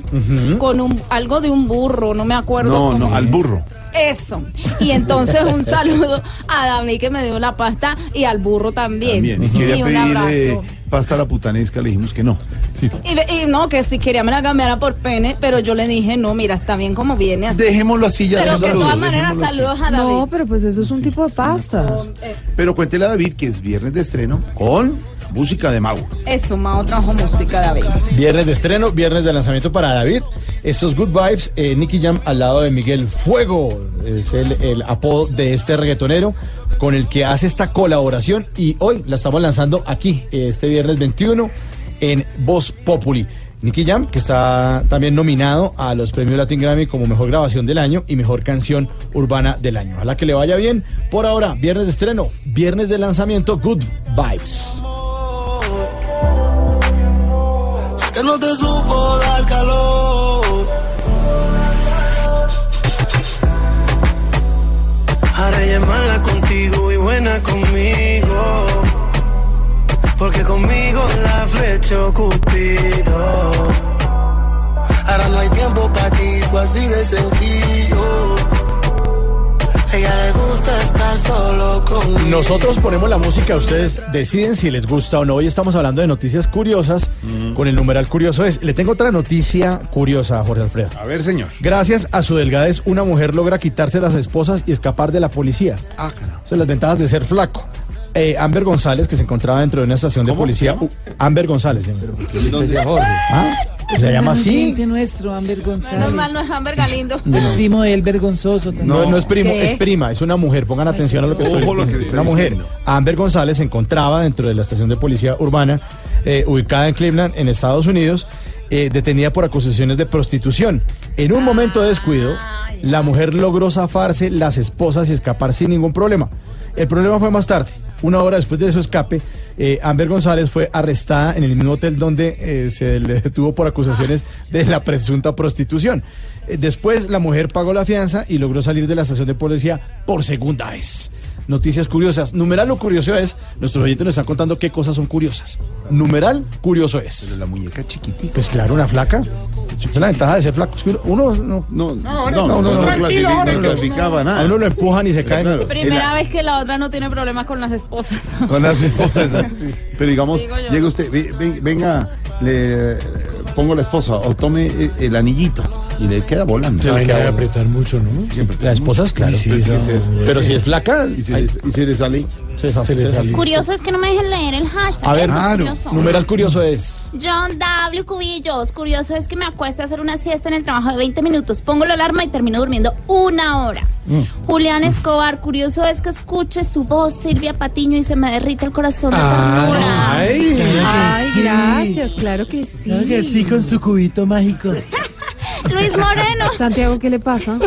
con un algo de un burro, no me acuerdo. No, cómo. no, al burro. Eso. Y entonces un saludo a David que me dio la pasta y al burro también. También. Y quería un abrazo. pedirle pasta a la putanesca, le dijimos que no. Sí. Y, y no, que si quería me la cambiara por pene, pero yo le dije, no, mira, está bien como viene así. Dejémoslo así ya. Pero sin de todas maneras, así. saludos a David. No, pero pues eso es un tipo de pasta. Pero cuéntele a David que es viernes de estreno con música de Mauro. Eso, Mao trajo música, David. Viernes de estreno, viernes de lanzamiento para David. Estos Good Vibes, eh, Nicky Jam al lado de Miguel Fuego, es el, el apodo de este reggaetonero con el que hace esta colaboración y hoy la estamos lanzando aquí, este viernes 21, en Voz Populi. Nicky Jam, que está también nominado a los premios Latin Grammy como mejor grabación del año y mejor canción urbana del año. Ojalá que le vaya bien. Por ahora, viernes de estreno, viernes de lanzamiento, Good Vibes. Que no te supo dar calor. Ahora ella es mala contigo y buena conmigo. Porque conmigo la flecha Cupido. Ahora no hay tiempo para ti, fue así de sencillo. Ella le gusta estar solo conmigo. Nosotros ponemos la música, ustedes deciden si les gusta o no. Hoy estamos hablando de noticias curiosas con el numeral curioso es. Le tengo otra noticia curiosa a Jorge Alfredo. A ver, señor. Gracias a su delgadez, una mujer logra quitarse las esposas y escapar de la policía. Ah, caramba. O sea, las ventajas de ser flaco. Eh, Amber González, que se encontraba dentro de una estación de policía. Amber González. señor. ¿Ah? Se llama así. cliente nuestro, Amber González. Normal, no es Amber Galindo. Es primo de él, vergonzoso también. No, no es primo, ¿Qué? es prima, es una mujer. Pongan atención a lo que estoy Ojo lo que diciendo. estoy Una mujer. Amber González se encontraba dentro de la estación de policía urbana eh, ubicada en Cleveland, en Estados Unidos, eh, detenida por acusaciones de prostitución. En un momento de descuido, la mujer logró zafarse las esposas y escapar sin ningún problema. El problema fue más tarde. Una hora después de su escape, eh, Amber González fue arrestada en el mismo hotel donde eh, se le detuvo por acusaciones de la presunta prostitución. Eh, después, la mujer pagó la fianza y logró salir de la estación de policía por segunda vez. Noticias curiosas. Numeral lo curioso es, nuestros oyentes nos están contando qué cosas son curiosas. Numeral curioso es. Pero la muñeca chiquitita. Pues claro, una flaca. Esa es la ventaja de ser flaco. Uno no, No, no, no, no, no, no clasificaba nada. A uno lo empujan y se caen. Claro. Primera vez que la otra no tiene problemas con las esposas. Con las esposas. (laughs) sí. Pero digamos, llega usted, ve- ve- venga, le pongo la esposa o tome eh, el anillito y le queda volando. Se le queda apretar mucho, ¿no? Siempre Las esposas, claro. Sí, Sí, sí, no. sí. Pero si es flaca, Y se, le, y se le sale. Se, Se le sale. Curioso es que no me dejen leer el hashtag. A ver, Eso es curioso. numeral curioso es. John W. Cubillos. Curioso es que me acuesto a hacer una siesta en el trabajo de 20 minutos. Pongo la alarma y termino durmiendo una hora. Mm. Julián Escobar. Curioso es que escuche su voz, Silvia Patiño, y se me derrite el corazón de ternura. Ay, Ay, gracias, claro que sí. Claro que sí, con su cubito mágico. (laughs) Luis Moreno. Santiago, ¿qué le pasa?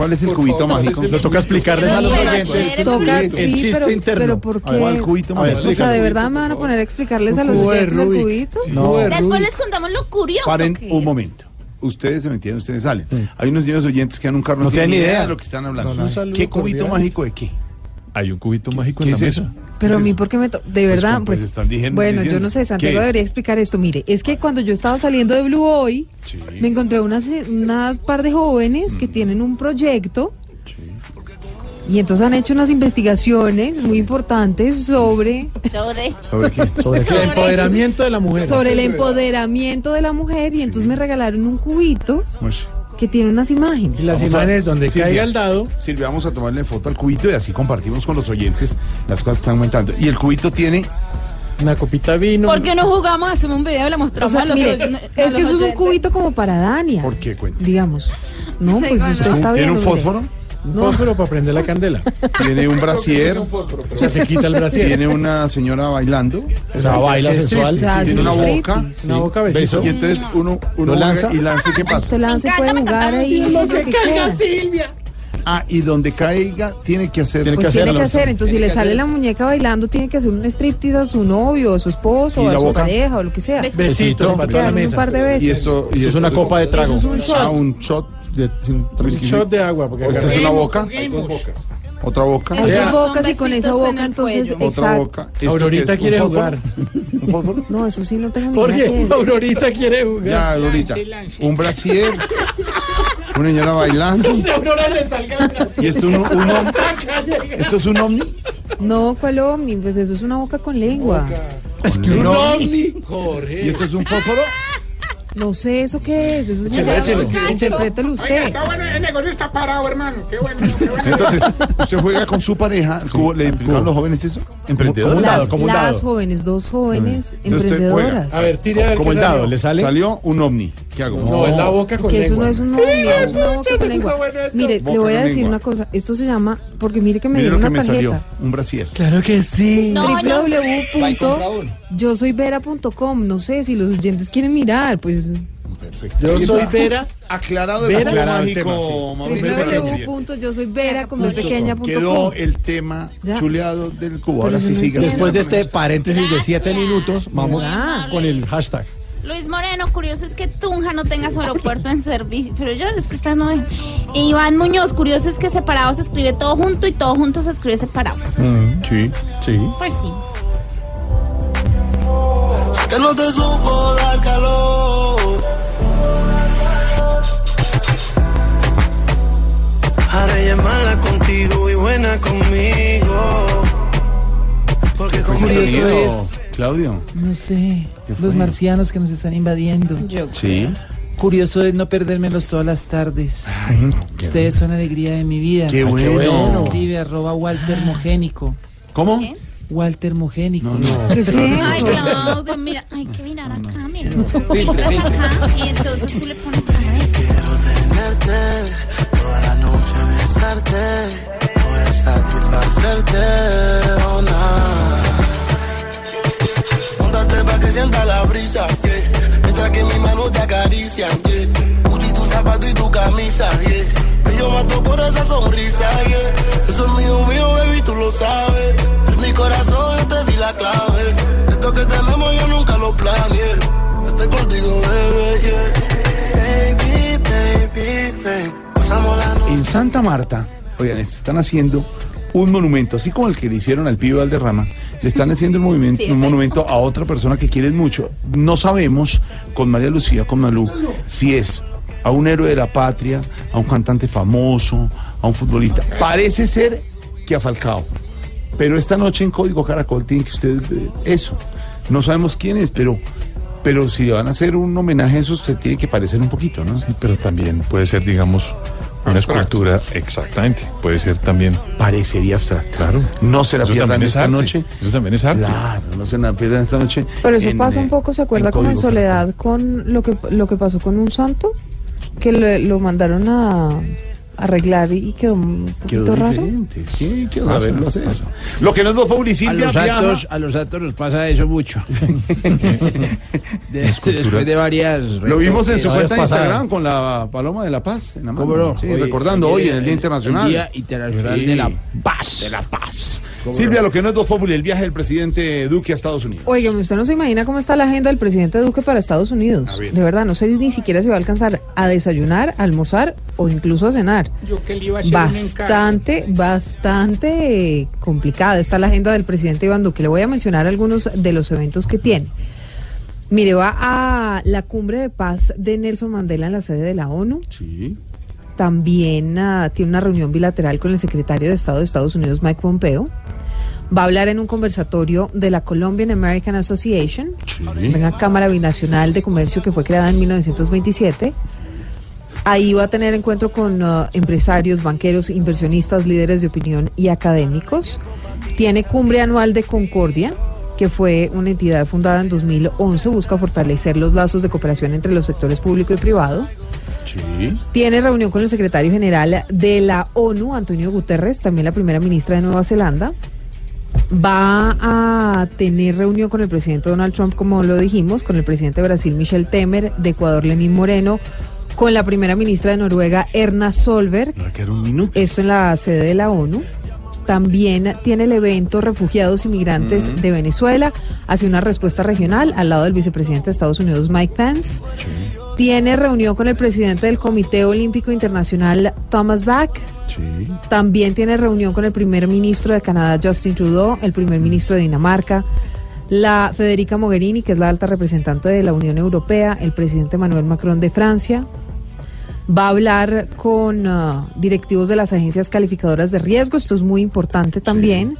¿Cuál es el cubito mágico? Lo toca explicarles a los oyentes. quiere Toca, el sí, chiste pero, interno. pero ¿por qué? ¿Cuál cubito mágico? O sea, ¿de verdad me van a poner a explicarles a los oyentes el cubito? No. Después les contamos lo curioso. Paren que un momento. Ustedes se entienden, ustedes salen. Hay unos niños oyentes que en un carro No tienen ni idea de lo que están hablando. No, no. ¿Qué cubito mágico de qué? Hay un cubito mágico ¿Qué en la es eso? mesa. Pero a ¿Qué mí, ¿por qué me... to- De Pues, verdad, pues, pues... están diciendo- bueno, yo no sé, ¿Qué Santiago debería explicar esto. Mire, es que cuando yo estaba saliendo de Blue hoy, me encontré unas, unas par de jóvenes Mm. que tienen un proyecto y entonces han hecho unas investigaciones muy importantes sobre, Sobre- ¿Sobre qué? (laughs) ¿Sobre qué? El empoderamiento de la mujer. sobre el empoderamiento de la mujer y entonces me regalaron un cubito Pues, que tiene unas imágenes. Y las Vamos a- imágenes donde Silvia. caiga el dado. Silvia, vamos a tomarle foto al cubito y así compartimos con los oyentes las cosas que están aumentando. Y el cubito tiene Una copita de vino. ¿Por qué no jugamos? Hacemos un video y O mostramos sea, a los mire, a es los que eso es un cubito como para Dania, ¿Por qué cuenta? digamos. No, pues usted está ¿Tiene viendo. un mire. fósforo? Un No. fósforo para prender la candela. Tiene un brasier. (laughs) O sea, se quita el brasier. Tiene una señora bailando. O sea, baila Sí, sensual. Tiene una un boca. Una boca besito. Y entonces uno, uno ¿Lo lanza? y lanza. ¿Y qué pasa? Usted lanza puede jugar ahí. lo que quiera. Silvia! Ah, y donde caiga tiene que hacer. Tiene que Pues hacer, tiene que Alonso. hacer, entonces si le sale la muñeca bailando, tiene que hacer un striptease a su novio, a su esposo, ¿Y a la su boca? pareja, o lo que sea. Besito. Besito para toda la hagan un mesa. par de besos. Y esto, y Eso es una copa de trago. Eso es un shot. Ah, un shot. De- sin- Un shot de agua. Porque Esta acá- es una boca. Otra boca. Esas Vea. bocas y con esa en boca, el entonces. Otra exacto. boca. ¿Esto Aurorita qué es? ¿Un quiere fósforo? jugar. ¿Un fósforo? No, eso sí no tengo ni idea qué Jorge, es. Aurorita quiere jugar. Ya, Aurorita. Un brasier. Una señora bailando. (laughs) De Aurora le salga el brasier. ¿Y esto, un, un om- esto es un ovni? No, ¿cuál ovni? Pues eso es una boca con lengua. Es que un ovni. Jorge. ¿Y esto es un fósforo? No sé eso qué es, eso sí. Échelo, échelo. Interprételo usted. bueno, el negocio está parado, hermano. Qué bueno, qué bueno. Entonces, usted juega con su pareja. ¿Cómo ¿Le explicaron a los jóvenes eso? ¿Emprendedor? un dado, Las, como un las jóvenes, dos jóvenes emprendedoras. A ver, tire a ver Como qué el dado. ¿le sale? Salió un ovni. ¿Qué hago? No, es la boca con que eso lengua. no es un es una boca con lengua. Mire, Boca le voy a con decir lengua. una cosa. Esto se llama, porque mire que me Mire dieron que una me salió. tarjeta. Un brasier. Claro que sí. No, no. www.yosoyvera.com. No sé si los oyentes quieren mirar, pues Yo soy Vera. Aclarado Vera. el Aclarado el mágico, tema, sí. Mauricio Valencia. www.yosoyvera con B pequeña punto Quedó com. el tema Ya. chuleado del cubo. Ahora sí entiendo. Después de este paréntesis de siete minutos, vamos con el hashtag. Luis Moreno, curioso es que Tunja no tenga su aeropuerto en servicio. Pero yo, es que usted no. es- Iván Muñoz, curioso es que separado se escribe todo junto y todo junto se escribe separado. sí, sí. Pues sí. Que no te supo dar calor. Ahora ella es mala contigo y buena conmigo. Porque conmigo Curioso sonido, es- Claudio. No sé, ¿Qué los marcianos que nos están invadiendo. Sí. Curioso es no perdérmelos todas las tardes. Ustedes son alegría de mi vida. Qué bueno. Se escribe arroba Walter Mogénico. ¿Cómo? Walter Mogénico. ¿Qué es Ay, eso? Claudio, mira, hay que mirar acá, mira. Miras acá y entonces tú le pones a ver. tenerte, toda la noche besarte, voy a satisfacerte, oh nah. Móntate pa' que sienta la brisa, yeah. mientras que mi mano te acaricia, yeah. Gucci tu zapato y tu camisa, yeah. Que yo mato por esa sonrisa, yeah. Eso es mío, mío, baby, tú lo sabes. De mi corazón yo te di la clave. Esto que tenemos yo nunca lo planeé. Estoy contigo, bebé, yeah. Baby, baby, baby. Pasamos la noche. En Santa Marta, oigan, están haciendo un monumento, así como el que le hicieron al pibe Valderrama, le están haciendo un, movimiento, Sí, un sí. monumento a otra persona que quieren mucho. No sabemos, con María Lucía, con Malú, si es a un héroe de la patria, a un cantante famoso, a un futbolista. Parece ser que a Falcao. Pero esta noche en Código Caracol tienen que ustedes ver eso. No sabemos quién es, pero, pero si le van a hacer un homenaje a eso, usted tiene que parecer un poquito, ¿no? Sí, pero también puede ser, digamos, una escultura. Exactamente. Puede ser también. Parecería abstracto. Claro. No se la Eso pierdan también es esta arte. noche. Eso también es arte. Claro, no se la pierdan esta noche. Pero eso en, pasa eh, un poco, ¿se acuerda como en Soledad con lo que, lo que pasó con un santo? Que le- lo mandaron a arreglar y quedó un Quedó poquito raro. Pasa, saberlo hacer. pasa. Lo que no es Voz Populi, A Silvia los, actos, a los actos nos pasa eso mucho. (laughs) De- después de varias... Lo vimos en su cuenta de Instagram con la Paloma de la Paz. En la mano. ¿Cómo no? Sí, Hoy- recordando hoy en el Día Internacional. El Día Internacional Sí. de la Paz. De la Paz. ¿Cómo Silvia, no? lo que no es Voz Populi, el viaje del presidente Duque a Estados Unidos. Oigan, usted no se imagina cómo está la agenda del presidente Duque para Estados Unidos. A ver. De verdad, no sé ni siquiera si va a alcanzar a desayunar, a almorzar o incluso a cenar. Yo que le iba a hacer un encargo. Bastante, bastante eh, complicada está la agenda del presidente Iván Duque. Le voy a mencionar algunos de los eventos que tiene. Mire, va a la cumbre de paz de Nelson Mandela en la sede de la ONU. Sí. También ah, tiene una reunión bilateral con el secretario de Estado de Estados Unidos, Mike Pompeo. Va a hablar en un conversatorio de la Colombian American Association, una cámara binacional de comercio que fue creada en 1927. Ahí va a tener encuentro con ah, empresarios, banqueros, inversionistas, líderes de opinión y académicos. Tiene cumbre anual de Concordia, que fue una entidad fundada en 2011, busca fortalecer los lazos de cooperación entre los sectores público y privado. Sí. Tiene reunión con el secretario general de la ONU, Antonio Guterres, también la primera ministra de Nueva Zelanda. Va a tener reunión con el presidente Donald Trump, como lo dijimos, con el presidente de Brasil, Michel Temer, de Ecuador, Lenín Moreno, con la primera ministra de Noruega, Erna Solberg. Un. Esto en la sede de la ONU. También tiene el evento Refugiados y Migrantes de Venezuela. Hace una respuesta regional al lado del vicepresidente de Estados Unidos, Mike Pence. Tiene reunión con el presidente del Comité Olímpico Internacional, Thomas Bach. Sí. También tiene reunión con el primer ministro de Canadá, Justin Trudeau, el primer ministro de Dinamarca, la Federica Mogherini, que es la alta representante de la Unión Europea, el presidente Manuel Macron de Francia. Va a hablar con ah, directivos de las agencias calificadoras de riesgo, esto es muy importante también.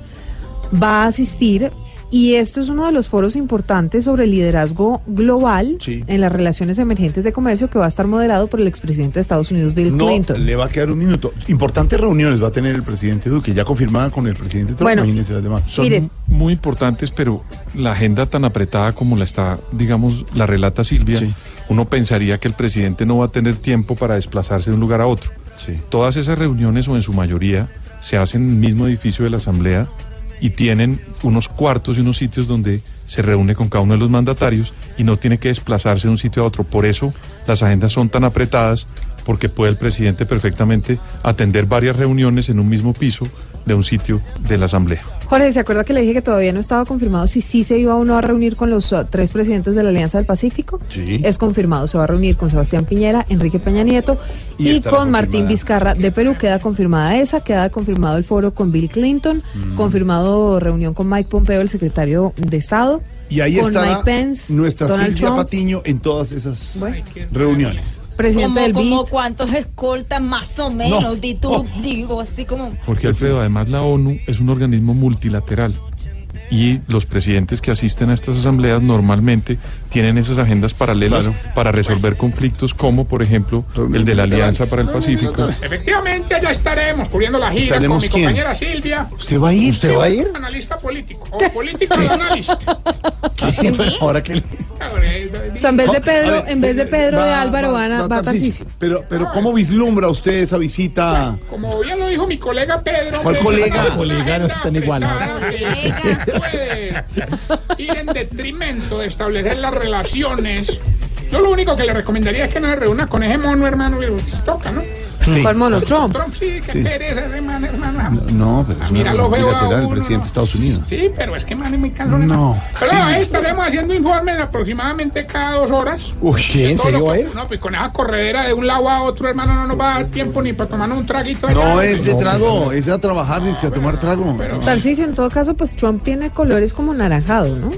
Va a asistir, y esto es uno de los foros importantes sobre el liderazgo global Sí. en las relaciones emergentes de comercio que va a estar moderado por el expresidente de Estados Unidos, Bill No, Clinton. le va a quedar un minuto. Importantes reuniones va a tener el presidente Duque, ya confirmada con el presidente Trump. Bueno, imagínense las demás. Son Mire. muy importantes, pero la agenda tan apretada como la está, digamos, la relata Silvia, Sí. uno pensaría que el presidente no va a tener tiempo para desplazarse de un lugar a otro. Sí. Todas esas reuniones, o en su mayoría, se hacen en el mismo edificio de la Asamblea y tienen unos cuartos y unos sitios donde se reúne con cada uno de los mandatarios y no tiene que desplazarse de un sitio a otro. Por eso las agendas son tan apretadas, porque puede el presidente perfectamente atender varias reuniones en un mismo piso de un sitio de la Asamblea. Jorge, ¿se acuerda que le dije que todavía no estaba confirmado si sí se iba o no a reunir con los uh, tres presidentes de la Alianza del Pacífico? Sí. Es confirmado, se va a reunir con Sebastián Piñera, Enrique Peña Nieto Y con Martín. Vizcarra de Perú. Queda confirmada esa, queda confirmado el foro con Bill Clinton, Mm. confirmado reunión con Mike Pompeo, el secretario de Estado. Y ahí con está Mike Pence, nuestra Donald Silvia Trump. Patiño en todas esas Bueno. reuniones. Presidente como, del como BID. cuántos escoltas más o menos, No. di tú, digo, así como... Porque Alfredo, además la ONU es un organismo multilateral y los presidentes que asisten a estas asambleas normalmente tienen esas agendas paralelas Claro. para resolver conflictos como, por ejemplo, el de la Alianza para el Pacífico. Efectivamente, allá estaremos cubriendo la gira con ¿Estaremos mi quién? compañera Silvia. ¿Usted va a ir? ¿Usted va a ir? Analista político. O político analista. Ahora que O sea, en vez de Pedro, ver, en vez de Pedro va- de Álvaro van a, va. Pero, pero ¿cómo vislumbra usted esa visita? Como ya lo dijo mi colega Pedro. ¿Cuál colega? no están iguales. apretada que puede ir en detrimento de establecer las relaciones. Yo lo único que le recomendaría es que no se reúna con ese mono, hermano, y pues, toca, ¿no? Sí. ¿Cuál mono? Trump. Trump sí, que Sí. pereza, hermano, hermano. No, pero es mira, lo veo el presidente de Estados Unidos. Sí, pero es que man es muy cansón. No. Pero Sí. ahí estaremos haciendo informes aproximadamente cada dos horas. Uy, ¿qué? ¿En serio va a que- ir? No, pues con esa corredera de un lado a otro, hermano, no nos va a dar tiempo ni para tomarnos un traguito. allá. No es de trago, es a trabajar, es que a tomar trago. Tarcisio, en todo caso, pues Trump tiene colores como naranjado, ¿no?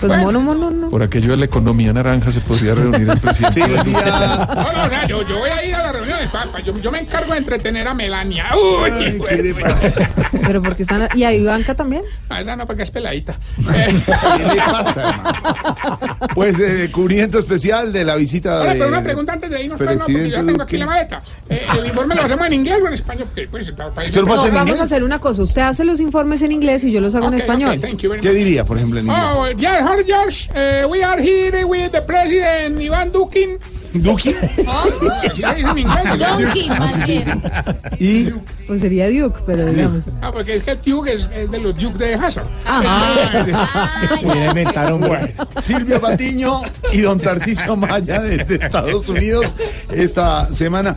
Pues mono, mono, no. Por aquello de la economía naranja se podría reunir el presidente. (laughs) No, no, o sea, yo, yo voy a ir a las reuniones, papá. Yo, yo me encargo de entretener a Melania. Uy, ¿qué le pasa? Pero porque están... ¿Y a Ivanka también? Ah, esa no, porque es peladita. ¿Qué le pasa, (laughs) hermano? Pues eh, cubrimiento especial de la visita Ahora, de pero una pregunta antes de irnos, no, porque presidente yo tengo aquí la maleta. Eh, ¿El informe lo hacemos en inglés o en español? Porque, pues, para- para- ¿Usted lo va a No, vamos inglés? a hacer una cosa. Usted hace los informes en inglés y yo los hago en español. ok, thank you very ¿Qué diría, por ejemplo, en inglés? Oh, dear George, George, uh, we are here with the president Iván Dukin. ¿Duque? Así le dicen en inglés. Donkey, más bien. Y Pues sería Duke, pero digamos... Ah, porque es que Duke es, es de los Duke de Hazard. Mira, inventaron, bueno, Silvia Patiño y don Tarcisio Maya desde Estados Unidos esta semana.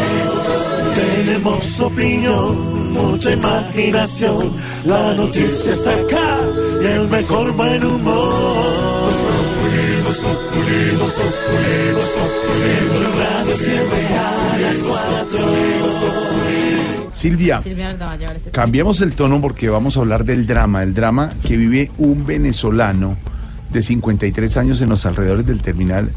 Tenemos opinión, mucha imaginación. La noticia está acá y el mejor buen humor. En radio siempre a las cuatro. Silvia, cambiemos el tono porque vamos a hablar del drama, el drama que vive un venezolano de 53 años en los alrededores del terminal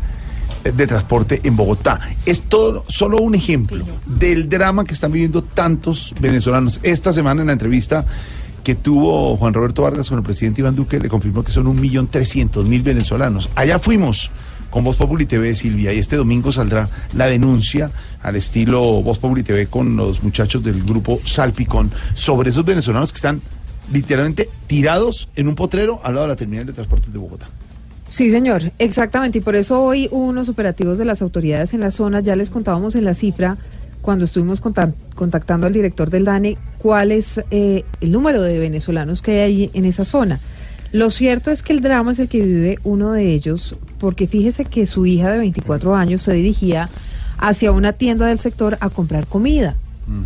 de transporte en Bogotá. Es todo, solo un ejemplo del drama que están viviendo tantos venezolanos. Esta semana en la entrevista que tuvo Juan Roberto Vargas con el presidente Iván Duque, le confirmó que son un millón trescientos mil venezolanos. Allá fuimos con Voz Populi TV, Silvia, y este domingo saldrá la denuncia al estilo Voz Populi TV con los muchachos del grupo Salpicón sobre esos venezolanos que están literalmente tirados en un potrero al lado de la terminal de transportes de Bogotá. Sí, señor, exactamente. Y por eso hoy unos operativos de las autoridades en la zona. Ya les contábamos en la cifra, cuando estuvimos conta- contactando al director del DANE, cuál es eh, el número de venezolanos que hay ahí en esa zona. Lo cierto es que el drama es el que vive uno de ellos, porque fíjese que su hija de 24 años se dirigía hacia una tienda del sector a comprar comida.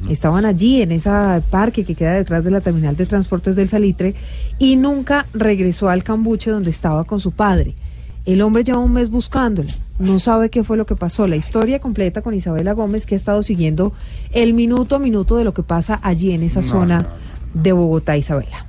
Estaban allí en ese parque que queda detrás de la terminal de transportes del Salitre y nunca regresó al cambuche donde estaba con su padre. El hombre lleva un mes buscándola, no sabe qué fue lo que pasó. La historia completa con Isabela Gómez, que ha estado siguiendo el minuto a minuto de lo que pasa allí en esa No, zona no, de Bogotá, Isabela.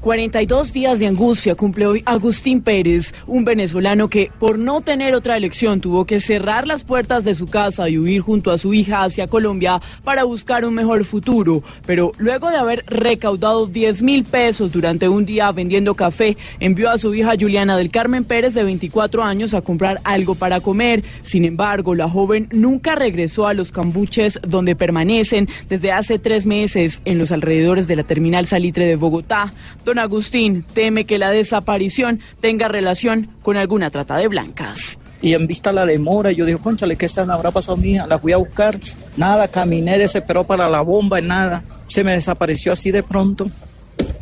42 días de angustia cumple hoy Agustín Pérez, un venezolano que por no tener otra elección tuvo que cerrar las puertas de su casa y huir junto a su hija hacia Colombia para buscar un mejor futuro. Pero luego de haber recaudado 10 mil pesos durante un día vendiendo café, envió a su hija Juliana del Carmen Pérez de 24 años a comprar algo para comer. Sin embargo, la joven nunca regresó a los cambuches donde permanecen desde hace tres meses en los alrededores de la terminal Salitre de Bogotá. Don Agustín teme que la desaparición tenga relación con alguna trata de blancas. Y en vista la demora, yo dije, conchale, ¿qué se habrá pasado hija? La fui a buscar, nada, caminé, desesperó para la bomba, nada. Se me desapareció así de pronto.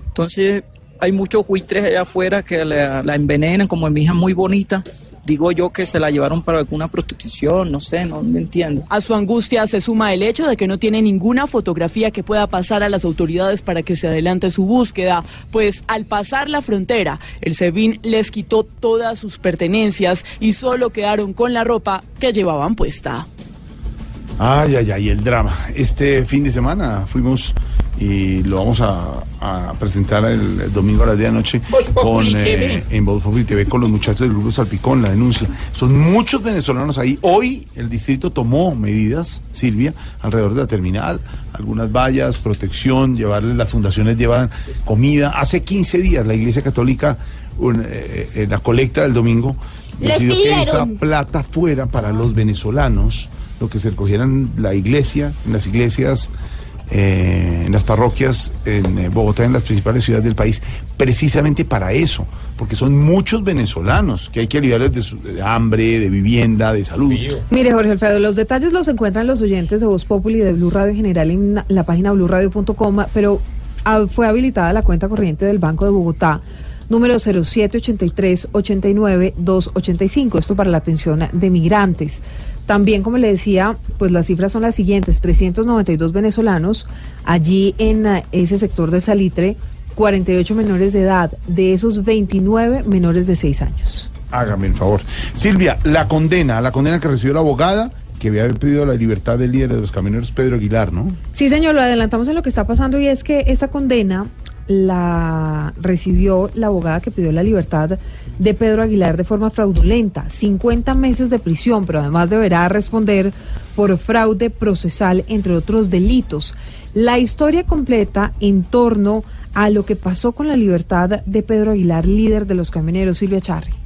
Entonces, hay muchos buitres allá afuera que la, la envenenan, como mi hija muy bonita. Digo yo que se la llevaron para alguna prostitución, no sé, no me entiendo. A su angustia se suma el hecho de que no tiene ninguna fotografía que pueda pasar a las autoridades para que se adelante su búsqueda, pues al pasar la frontera, el SEBIN les quitó todas sus pertenencias y solo quedaron con la ropa que llevaban puesta. Ay, ay, ay, el drama. Este fin de semana fuimos y lo vamos a, a presentar el, el domingo a las 10 de la noche con, eh, en Voz TV con los muchachos del Grupo Salpicón, la denuncia. Son muchos venezolanos ahí. Hoy el distrito tomó medidas, Silvia, alrededor de la terminal, algunas vallas, protección, llevarles, las fundaciones llevan comida. Hace 15 días la Iglesia Católica, un, eh, en la colecta del domingo, Les decidió que esa plata fuera para los venezolanos, lo que se recogieran la iglesia, en las iglesias, eh, en las parroquias, en eh, Bogotá, en las principales ciudades del país, precisamente para eso, porque son muchos venezolanos que hay que aliviarles de, su- de hambre, de vivienda, de salud. Mire, Jorge Alfredo, los detalles los encuentran los oyentes de Voz Populi y de Blue Radio en general en la página blueradio.com, pero ah, fue habilitada la cuenta corriente del Banco de Bogotá, número 0783-89-285, esto para la atención de migrantes. También, como le decía, pues las cifras son las siguientes, 392 venezolanos allí en ah, ese sector del Salitre, 48 menores de edad, de esos 29 menores de 6 años. Hágame el favor. Silvia, la condena, la condena que recibió la abogada que había pedido la libertad del líder de los camioneros, Pedro Aguilar, ¿no? Sí, señor, lo adelantamos en lo que está pasando y es que esta condena la recibió la abogada que pidió la libertad de Pedro Aguilar de forma fraudulenta, 50 meses de prisión, pero además deberá responder por fraude procesal, entre otros delitos. La historia completa en torno a lo que pasó con la libertad de Pedro Aguilar, líder de los camioneros, Silvia Charri.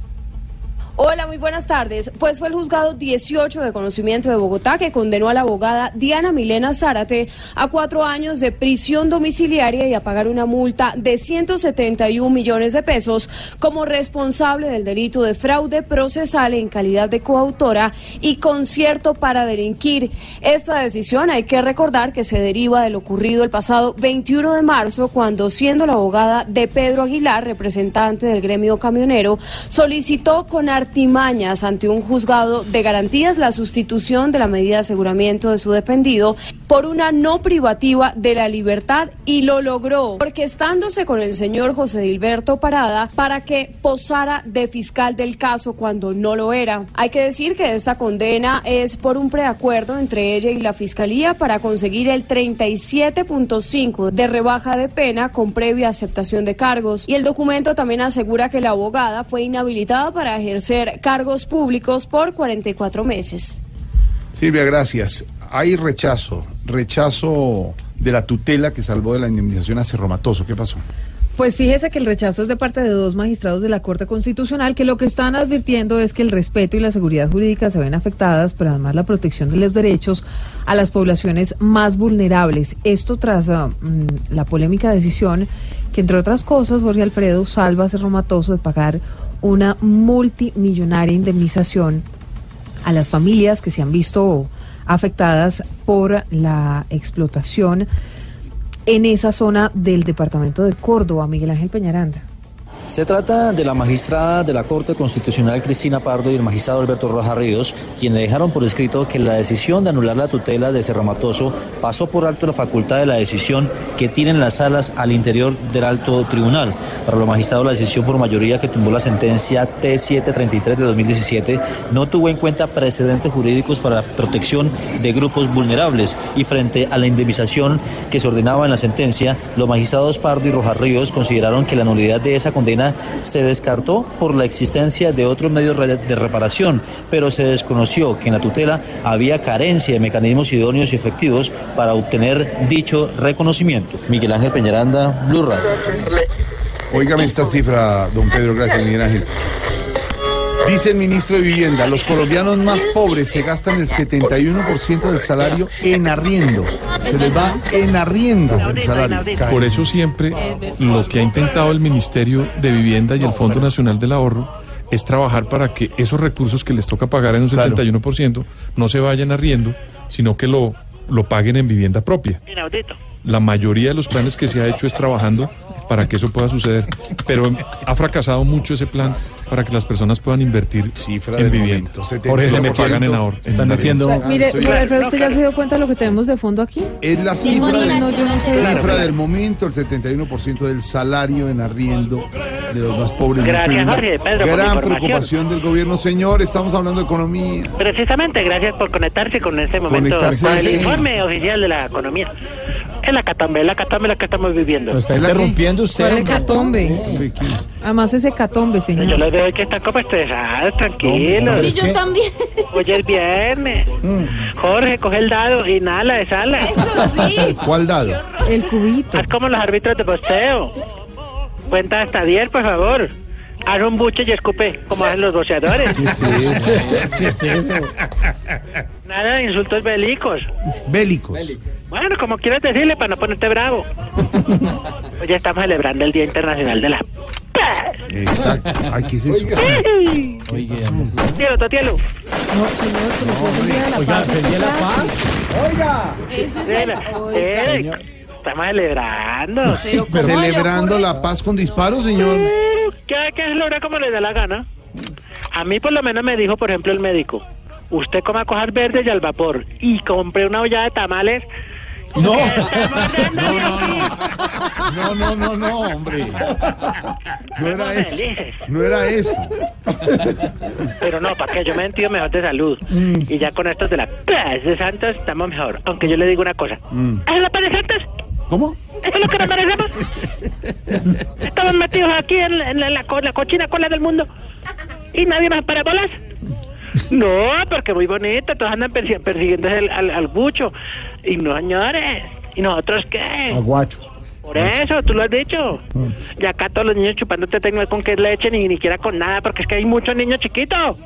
Hola, muy buenas tardes. Pues fue el juzgado 18 de conocimiento de Bogotá que condenó a la abogada Diana Milena Zárate a cuatro años de prisión domiciliaria y a pagar una multa de 171 millones de pesos como responsable del delito de fraude procesal en calidad de coautora y concierto para delinquir. Esta decisión hay que recordar que se deriva de lo ocurrido el pasado 21 de marzo cuando siendo la abogada de Pedro Aguilar, representante del gremio camionero, solicitó con artimañas ante un juzgado de garantías la sustitución de la medida de aseguramiento de su defendido por una no privativa de la libertad y lo logró, orquestándose con el señor José Dilberto Parada para que posara de fiscal del caso cuando no lo era. Hay que decir que esta condena es por un preacuerdo entre ella y la fiscalía para conseguir el 37.5 de rebaja de pena con previa aceptación de cargos. Y el documento también asegura que la abogada fue inhabilitada para ejercer cargos públicos por 44 meses. Silvia, gracias. Hay rechazo, rechazo de la tutela que salvó de la indemnización a Cerro Matoso. ¿Qué pasó? Pues fíjese que el rechazo es de parte de dos magistrados de la Corte Constitucional que lo que están advirtiendo es que el respeto y la seguridad jurídica se ven afectadas, pero además la protección de los derechos a las poblaciones más vulnerables. Esto tras ah, mm, la polémica decisión que, entre otras cosas, Jorge Alfredo salva a Cerro Matoso de pagar una multimillonaria indemnización a las familias que se han visto afectadas por la explotación en esa zona del departamento de Córdoba, Miguel Ángel Peñaranda. Se trata de la magistrada de la Corte Constitucional Cristina Pardo y el magistrado Alberto Rojas Ríos, quienes dejaron por escrito que la decisión de anular la tutela de Cerro Matoso pasó por alto la facultad de la decisión que tienen las salas al interior del alto tribunal. Para los magistrados, la decisión por mayoría que tumbó la sentencia T733 de 2017 no tuvo en cuenta precedentes jurídicos para la protección de grupos vulnerables y frente a la indemnización que se ordenaba en la sentencia, los magistrados Pardo y Rojas Ríos consideraron que la nulidad de esa condena se descartó por la existencia de otros medios de reparación, pero se desconoció que en la tutela había carencia de mecanismos idóneos y efectivos para obtener dicho reconocimiento. Miguel Ángel Peñaranda, Blue Radio. Óigame esta cifra, don Pedro, gracias, Miguel Ángel. Dice el ministro de Vivienda, los colombianos más pobres se gastan el 71% del salario en arriendo. Se les va en arriendo el salario. Por eso siempre lo que ha intentado el Ministerio de Vivienda y el Fondo Nacional del Ahorro es trabajar para que esos recursos que les toca pagar en un 71% no se vayan arriendo, sino que lo, lo paguen en vivienda propia. La mayoría de los planes que se ha hecho es trabajando para que eso pueda suceder, pero ha fracasado mucho ese plan para que las personas puedan invertir en del vivienda. momento, Por eso me 70%. pagan en ahorro. Están metiendo- Mire, Alfredo, ¿usted ya se dio cuenta de lo que tenemos de fondo aquí? Es la Sí, cifra, del- no, yo no sé. cifra Claro. del momento, el 71% del salario en arriendo de los más pobres. Gracias. Jorge, Pedro, por Gran información. preocupación del gobierno, señor. Estamos hablando de economía. Precisamente, gracias por conectarse con este momento, Conectarse, con el informe oficial de la economía. Es la catambe, es la catambe la que estamos viviendo. Lo está interrumpiendo usted. ¿Cuál hecatombe? Además es hecatombe, Yo señor. les veo que están como estresados, tranquilos. Sí, yo también. Hoy es viernes. Jorge, coge el dado y nada de sala. sí. ¿Cuál dado? El cubito. Haz como los árbitros de posteo. Cuenta hasta 10, por favor. Haz un buche y escupe, como hacen los boxeadores. ¿Qué es eso? (laughs) Nada de insultos bélicos. Bélicos. Bueno, como quieras decirle para no ponerte bravo. Hoy ya estamos celebrando el Día Internacional de la Exacto. Ay, ¿qué es eso? Tielo, Totielo. No, señor, el día de la Oiga, paz. el día de la paz. Oiga. Ese es el... Eh, Oiga. estamos celebrando. Pero ¿cómo le Celebrando ocurre? la paz con disparos, señor. ¿Qué hay que celebrar como le da la gana? A mí por lo menos me dijo, por ejemplo, el médico, usted coma cojas verdes y al vapor y compré una olla de tamales. No. No, no, no, no, hombre. No era eso. No era eso. Pero no, ¿para qué? Yo me he sentido mejor de salud. Y ya con estos de la paz de Santos estamos mejor. Aunque yo le digo una cosa. ¿Es la paz de Santos? ¿Cómo? ¿Eso es lo que nos merecemos? Estamos metidos aquí en, la cochina cola del mundo. ¿Y nadie más para bolas? No, porque muy bonito. Todos andan persi- persiguiendo al, al, al bucho. Y no, señores. ¿Y nosotros qué? Aguacho. Por eso, tú lo has dicho. Y acá todos los niños chupando te no hay con qué leche ni ni siquiera con nada, porque es que hay muchos niños chiquitos.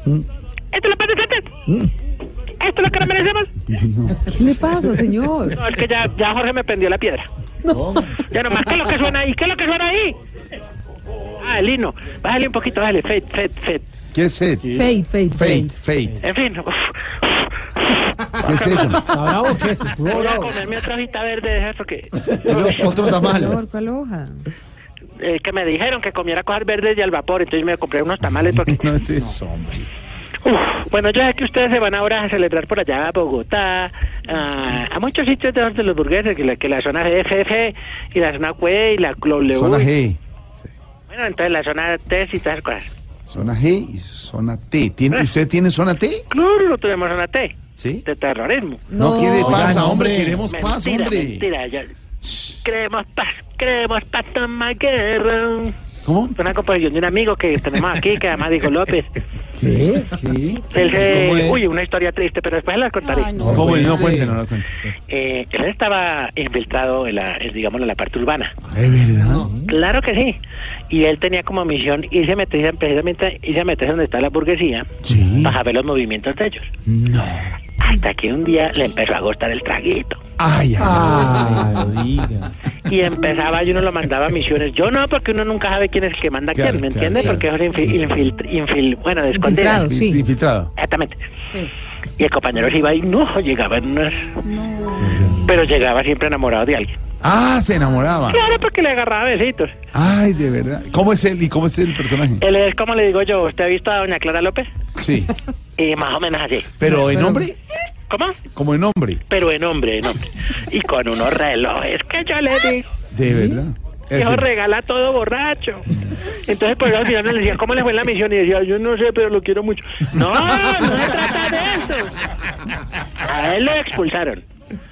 ¿Esto lo pasa antes? ¿Esto es lo que nos merecemos? (laughs) ¿Qué le pasa, señor? No, es que ya, ya Jorge me prendió la piedra. Ya nomás, ¿qué es lo que suena ahí? ¿Qué es lo que suena ahí? Ah, el hino. Bájale un poquito, bájale. Fade, fade, fade. ¿Qué es fade, Fade, fade. fade. En fin. uf, ¿Qué es eso? ¿Está bravo qué? ¿Está voy a comerme otra hojita verde de esas porque... Otro tamal. ¿cuál hoja? eh, que me dijeron que comiera cosas verdes y al vapor, entonces me compré unos tamales porque... (laughs) No es eso, hombre. Uf, bueno, yo sé que ustedes se van ahora a celebrar por allá a Bogotá, a, a muchos sitios de, de los burgueses, que la, que la zona FF y la zona QE y la W. Zona G. Bueno, entonces la zona T y todas esas cosas. Zona G y zona T. ¿Tiene, ¿Usted tiene zona T? Claro, no tenemos zona T. ¿Sí? De terrorismo. No, ¿qué le Oiga, pasa, no, hombre? Queremos paz, mentira, hombre. mentira. ya- Queremos paz, queremos paz, toma guerra. ¿Cómo? Una composición de un amigo que tenemos aquí, que además dijo López. (laughs) ¿Qué? Se- ¿Cómo es? Uy, una historia triste, pero después la contaré. Ay, no. ¿Cómo? No cuente, no lo cuente. Eh, él estaba infiltrado en la, digamos, en la parte urbana. ¿Es verdad? Claro que sí. Y él tenía como misión irse a meterse, precisamente irse a meterse donde está la burguesía Sí. para ver los movimientos de ellos. No. Hasta que un día le empezó a gustar el traguito. Ay, ay, Ah, lo diga. Y empezaba y uno lo mandaba a misiones. Yo no, porque uno nunca sabe quién es el que manda a Claro, quién, ¿me claro, entiende? claro. Porque es infil, infil- infil- bueno. Infiltrado, sí. Infiltrado. Exactamente. Sí. Y el compañero se iba y no, llegaba en unas... Pero llegaba siempre enamorado de alguien. Ah, se enamoraba. Claro, porque le agarraba besitos. Ay, de verdad. ¿Cómo es él y cómo es el personaje? Él es, como le digo yo, ¿usted ha visto a doña Clara López? Sí. (laughs) Y más o menos así. ¿Pero en hombre? ¿Cómo? Como en hombre. Pero en hombre, en hombre. Y con unos relojes que yo le digo. De verdad. Viejo regala todo borracho. Entonces, pues al final le decía, ¿cómo le fue en la misión? Y decía, yo no sé, pero lo quiero mucho. No, no se trata de eso. A él lo expulsaron.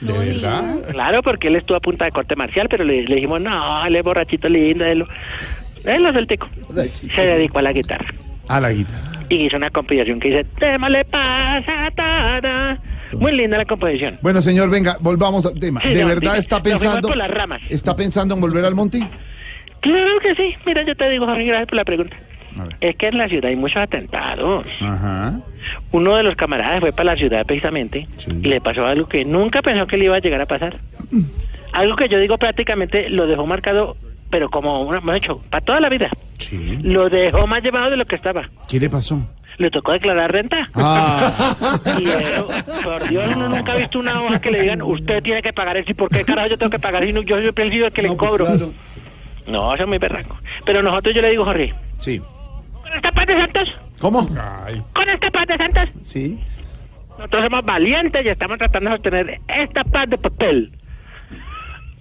¿De verdad? Claro, porque él estuvo a punta de corte marcial, pero le, le dijimos, no, él es borrachito lindo, él lo, él lo sueltico. Se dedicó a la guitarra. A la guitarra. Y hizo una composición que dice, tema le pasa tada. Muy linda la composición. Bueno, señor, venga, volvamos al tema. Sí, ¿De no, verdad dime, está pensando por las ramas. está pensando en volver al monte? Claro que sí. Mira, yo te digo, Jorge, gracias por la pregunta. Es que en la ciudad hay muchos atentados. Ajá. Uno de los camaradas fue para la ciudad precisamente y le pasó algo que nunca pensó que le iba a llegar a pasar. Algo que yo digo prácticamente lo dejó marcado, pero como un hecho, para toda la vida. Lo dejó más llevado de lo que estaba. ¿Qué le pasó? Le tocó declarar renta. Ah. (laughs) Y eso, por Dios, uno nunca ha visto una hoja que le digan, usted tiene que pagar eso. ¿Y por qué carajo yo tengo que pagar? Si no, yo sido el que le cobro. No, eso es muy berraco. Pero nosotros, yo le digo, Jorge, Sí. Esta paz de santos, ¿Cómo? con esta paz de santos, Sí. nosotros somos valientes y estamos tratando de sostener esta paz de papel.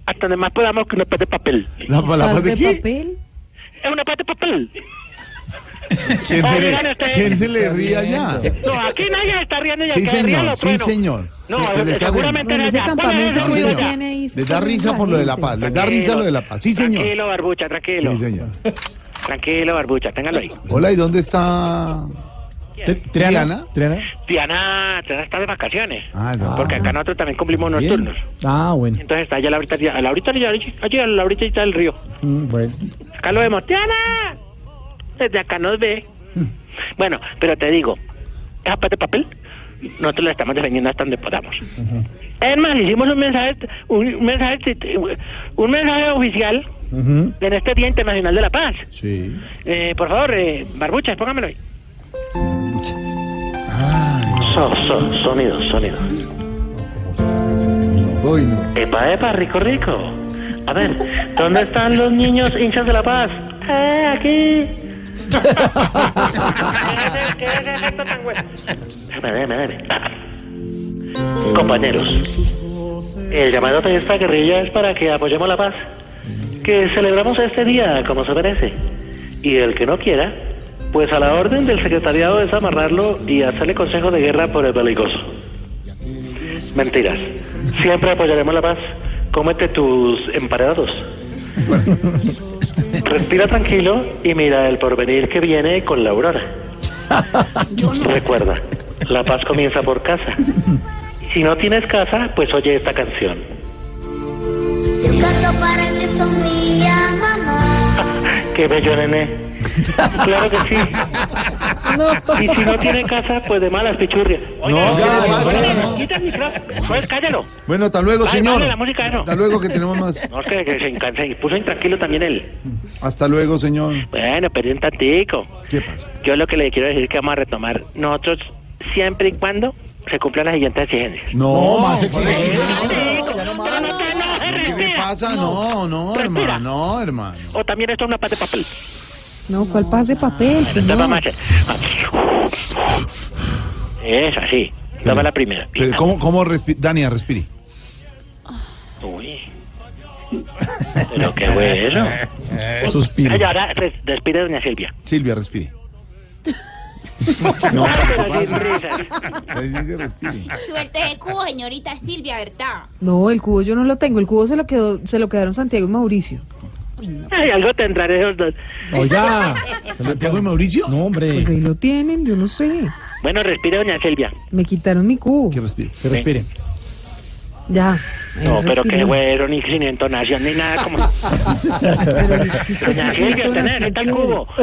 Hasta donde más podamos que una paz de papel. ¿La, la paz de qué? papel? Es una paz de papel. ¿Quién se, le, ustedes. ¿Quién se le ríe allá? No, aquí nadie está riendo y Sí, ría señor, sí, señor. No, Se le está seguramente En ese campamento que uno tiene ahí. Les da risa por lo de la paz. Les da risa lo de la paz. Sí, señor. Tranquilo, barbucha, tranquilo. Sí, señor. Tranquilo, barbucha, téngalo ahí. Hola, ¿y dónde está Triana? ¿Triana? Diana está de vacaciones. Ah, no. Porque acá nosotros también cumplimos unos Bien. turnos. Ah, bueno. Entonces está allá a la ahorita, a la ahorita, allí a la ahorita del río. Mm, bueno. Acá lo vemos. ¡Diana! Desde acá nos ve. (laughs) Bueno, pero te digo, esa paz de papel, nosotros la estamos defendiendo hasta donde podamos. Es más, hicimos un mensaje, un mensaje, un mensaje oficial en este Día Internacional de la Paz. Sí. Eh, por favor, eh, Barbuchas, póngamelo ahí. So, so, sonido, sonido. Uy, no. Epa, epa, rico, rico. A ver, ¿dónde están los niños hinchas de la paz? Eh, aquí. Compañeros, el llamado de esta guerrilla es para que apoyemos la paz. Que celebramos este día como se merece. Y el que no quiera, pues a la orden del secretariado es amarrarlo y hacerle consejo de guerra por el belicoso. Mentiras. Siempre apoyaremos la paz. Cómete tus emparedados. Respira tranquilo y mira el porvenir que viene con la aurora. Recuerda, la paz comienza por casa. Si no tienes casa, pues oye esta canción. Yo canto para que sonría mamá. (laughs) Qué bello, nene. Claro que sí. Y si no tiene casa, pues de malas pichurrias. No, ya, oiga, ya, oiga, no. quita el micrófono. Pues cállalo. Bueno, hasta luego, Ay, señor. la música, eso. Hasta luego, que tenemos más. No, es que, que se, encan- se puso intranquilo también él. Hasta luego, señor. Bueno, pero un tantico. ¿Qué pasa? Yo lo que le quiero decir es que vamos a retomar nosotros siempre y cuando se cumplan las siguientes exigencias. No, más exigencias. ¿Qué ¿Qué pasa? No, no, hermano, no, hermano. O también esto es una paz de papel. No, ¿cuál paz de papel? Señor? Eso, así. Toma la primera. Pero, ¿Cómo, cómo respi- Dania, respire. Uy. Pero qué fue eso. Suspiro. Ay, ahora res- despide doña Silvia. Silvia, respire. No. Suerte de cubo, señorita Silvia, ¿verdad? No, el cubo yo no lo tengo. El cubo se lo quedó, se lo quedaron Santiago y Mauricio. Ay, algo tendrán esos dos. Oiga. ¿Santiago y Mauricio? No, hombre. Pues ahí lo tienen, yo no sé. Bueno, respire doña Silvia. Me quitaron mi cubo. Que respire. Que respire. Ya. No, pero qué güero, ni sin entonación, ni nada como... (laughs) Doña qué Silvia, usted necesita el cubo. (laughs)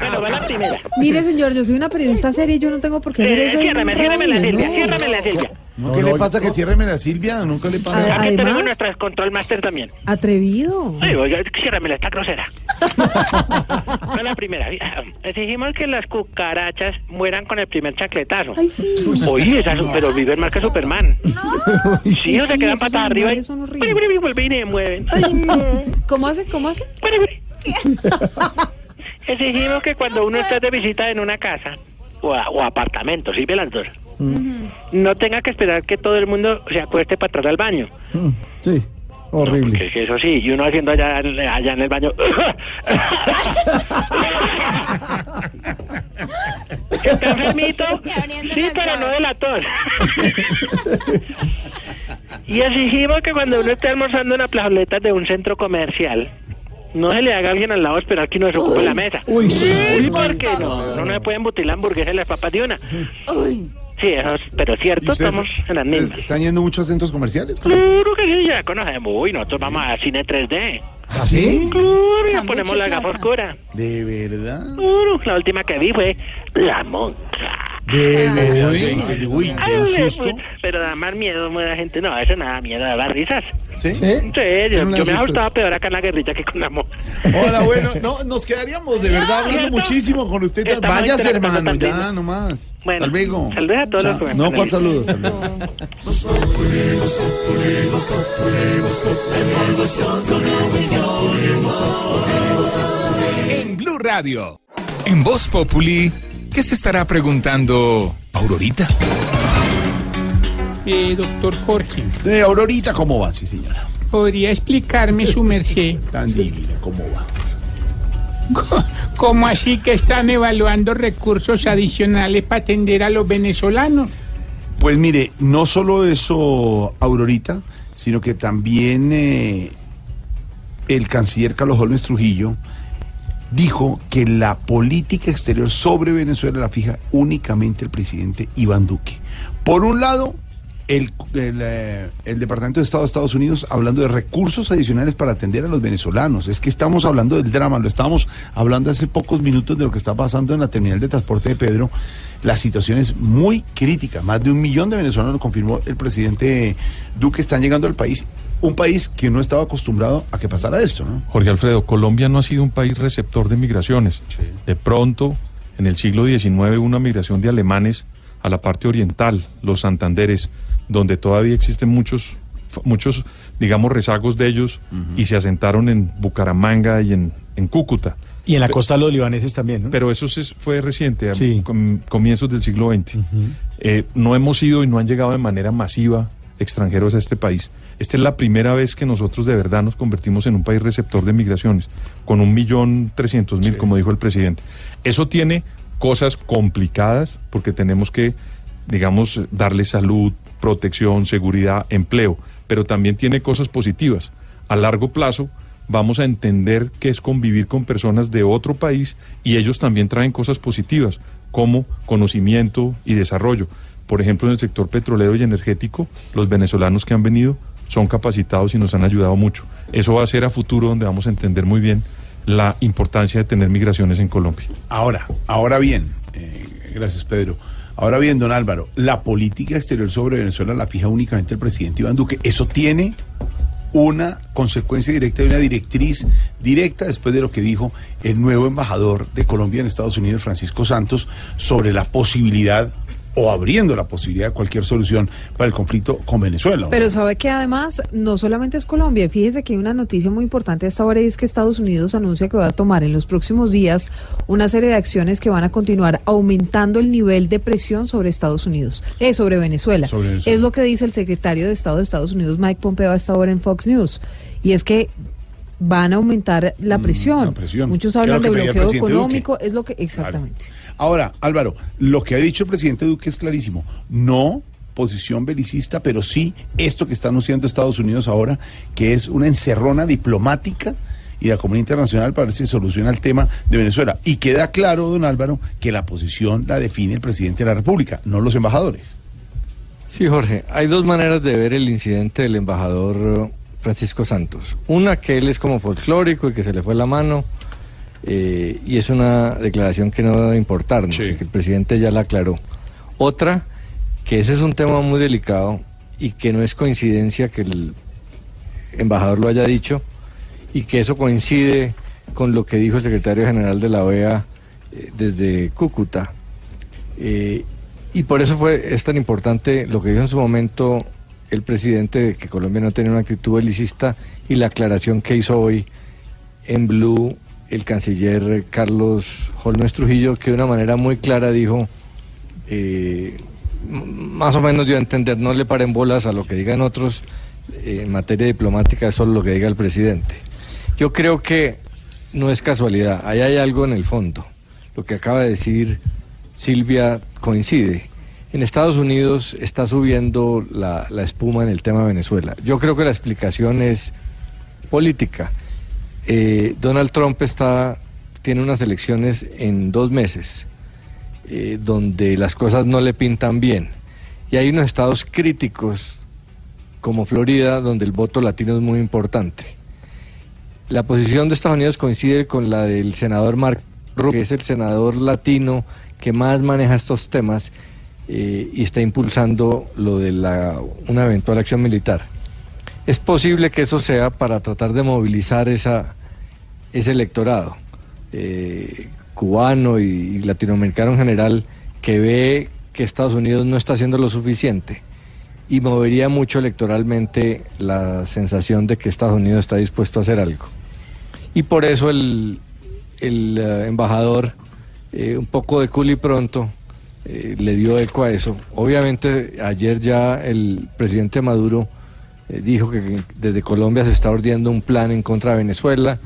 bueno, va la primera. Mire, señor, yo soy una periodista seria y yo no tengo por qué hacer Eh, eso. en ciérrame, ciérrame la Silvia, no. ciérrame la Silvia. ¿No, ¿Qué le pasa que ciérreme la Silvia? Nunca le pasa. Aquí además- tenemos nuestras control master también. Atrevido. Ay, oiga, ciérramela, está grosera. (laughs) Va la primera. Exigimos que las cucarachas mueran con el primer chacletazo. Ay, sí. Oye, esas, pero viven más que Superman. Sí, o se sí, quedan patas arriba y, son horribles. Vuelven y se mueven. Ay, no. ¿Cómo hace? ¿Cómo hace? Exigimos que cuando uno esté de visita en una casa o, a- o apartamento, sirve las dos, no tenga que esperar que todo el mundo se acueste para atrás al baño. Mm, Sí, horrible. Que, que eso sí, y uno haciendo allá, allá en el baño. (laughs) ¿Está enfermito? (laughs) Sí, pero no de la tos. y exigimos que cuando uno esté almorzando en las plazoletas de un centro comercial, no se le haga a alguien al lado esperar que uno se ocupe la mesa. Uy, Sí, ¿por qué no? No, no se puede embutir la hamburguesa y las papas de una. Sí, eso es, pero es cierto, ¿Ustedes estamos en las mismas. ¿Están yendo muchos centros comerciales? Claro que sí, ya conocemos. Uy, nosotros vamos a cine 3D. ¿Ah, sí? Claro, ya ponemos la gafa oscura. ¿De verdad? Claro, la última que vi fue La Monja. ¿De verdad? Uy, uy, de Ay, un susto. Pero da más miedo, mucha gente. No, eso nada, miedo, da risas. ¿Sí? Sí, yo, yo me asustado peor acá en la guerrilla que con la monja. Hola, bueno, no, nos quedaríamos de verdad hablando muchísimo con usted. Estamos interactuando hermano, ya, nomás. Bueno, Hasta luego. saludos a todos los que me No, ¿cuál saludos? Hasta luego. En Blue Radio. En Voz Populi, ¿qué se estará preguntando Aurorita? Eh, doctor Jorge, De Aurorita, ¿cómo va? Sí, señora. ¿podría explicarme su merced Tan divina, ¿cómo va? (laughs) cómo así que están evaluando recursos adicionales para atender a los venezolanos? Pues mire, no solo eso, Aurorita, sino que también eh, el canciller Carlos Holmes Trujillo dijo que la política exterior sobre Venezuela la fija únicamente el presidente Iván Duque. Por un lado, el, eh, el Departamento de Estado de Estados Unidos hablando de recursos adicionales para atender a los venezolanos. Es que estamos hablando del drama, lo estábamos hablando hace pocos minutos de lo que está pasando en la terminal de transporte de Pedro. La situación es muy crítica. Más de un millón de venezolanos, confirmó el presidente Duque, están llegando al país. Un país que no estaba acostumbrado a que pasara esto, ¿no? Jorge Alfredo, Colombia no ha sido un país receptor de migraciones. De pronto, en el siglo XIX hubo una migración de alemanes a la parte oriental, los Santanderes, donde todavía existen muchos, muchos digamos, rezagos de ellos y se asentaron en Bucaramanga y en, en Cúcuta. Y en la costa de los libaneses también, ¿no? Pero eso se- fue reciente, a Sí. com- comienzos del siglo XX. Eh, no hemos ido y no han llegado de manera masiva extranjeros a este país. Esta es la primera vez que nosotros de verdad nos convertimos en un país receptor de migraciones, con un millón trescientos mil, como dijo el presidente. Eso tiene cosas complicadas porque tenemos que, digamos, darle salud, protección, seguridad, empleo, pero también tiene cosas positivas. A largo plazo vamos a entender qué es convivir con personas de otro país y ellos también traen cosas positivas como conocimiento y desarrollo. Por ejemplo, en el sector petrolero y energético, los venezolanos que han venido son capacitados y nos han ayudado mucho. Eso va a ser a futuro donde vamos a entender muy bien la importancia de tener migraciones en Colombia. Ahora, ahora bien, eh, gracias Pedro. Ahora bien, don Álvaro, la política exterior sobre Venezuela la fija únicamente el presidente Iván Duque. Eso tiene una consecuencia directa y una directriz directa después de lo que dijo el nuevo embajador de Colombia en Estados Unidos, Francisco Santos, sobre la posibilidad o abriendo la posibilidad de cualquier solución para el conflicto con Venezuela. Pero sabe que además no solamente es Colombia, fíjese que hay una noticia muy importante a esta hora y es que Estados Unidos anuncia que va a tomar en los próximos días una serie de acciones que van a continuar aumentando el nivel de presión sobre Estados Unidos, eh, sobre Venezuela. Sobre Venezuela. Es lo que dice el secretario de Estado de Estados Unidos, Mike Pompeo, a esta hora en Fox News. Y es que van a aumentar la presión. Mm, presión. Muchos hablan de bloqueo económico, es lo que exactamente. Ahora, Álvaro, lo que ha dicho el presidente Duque es clarísimo. No posición belicista, pero sí esto que está anunciando Estados Unidos ahora, que es una encerrona diplomática y de la comunidad internacional para ver si se soluciona el tema de Venezuela. Y queda claro, don Álvaro, que la posición la define el presidente de la República, no los embajadores. Sí, Jorge, hay dos maneras de ver el incidente del embajador Francisco Santos. Una que él es como folclórico y que se le fue la mano, eh, y es una declaración que no debe importarnos, y que el presidente ya la aclaró. Otra, que ese es un tema muy delicado y que no es coincidencia que el embajador lo haya dicho, y que eso coincide con lo que dijo el secretario general de la OEA eh, desde Cúcuta. Eh, y por eso fue es tan importante lo que dijo en su momento el presidente de que Colombia no tenía una actitud belicista y la aclaración que hizo hoy en Blue el canciller Carlos Holmes Trujillo, que de una manera muy clara dijo, eh, más o menos dio a entender, no le paren bolas a lo que digan otros eh, en materia diplomática, es solo lo que diga el presidente. Yo creo que no es casualidad, ahí hay algo en el fondo. Lo que acaba de decir Silvia coincide. En Estados Unidos está subiendo la, espuma en el tema de Venezuela. Yo creo que la explicación es política. Eh, Donald Trump está, tiene unas elecciones en dos meses, eh, donde las cosas no le pintan bien. Y hay unos estados críticos, como Florida, donde el voto latino es muy importante. La posición de Estados Unidos coincide con la del senador Mark Rubio, que es el senador latino que más maneja estos temas eh, y está impulsando lo de la, una eventual acción militar. Es posible que eso sea para tratar de movilizar esa, ese electorado eh, cubano y, latinoamericano en general que ve que Estados Unidos no está haciendo lo suficiente y movería mucho electoralmente la sensación de que Estados Unidos está dispuesto a hacer algo. Y por eso el, el eh, embajador, un poco de y pronto, eh, le dio eco a eso. Obviamente ayer ya el presidente Maduro eh, dijo que desde Colombia se está ordenando un plan en contra de Venezuela.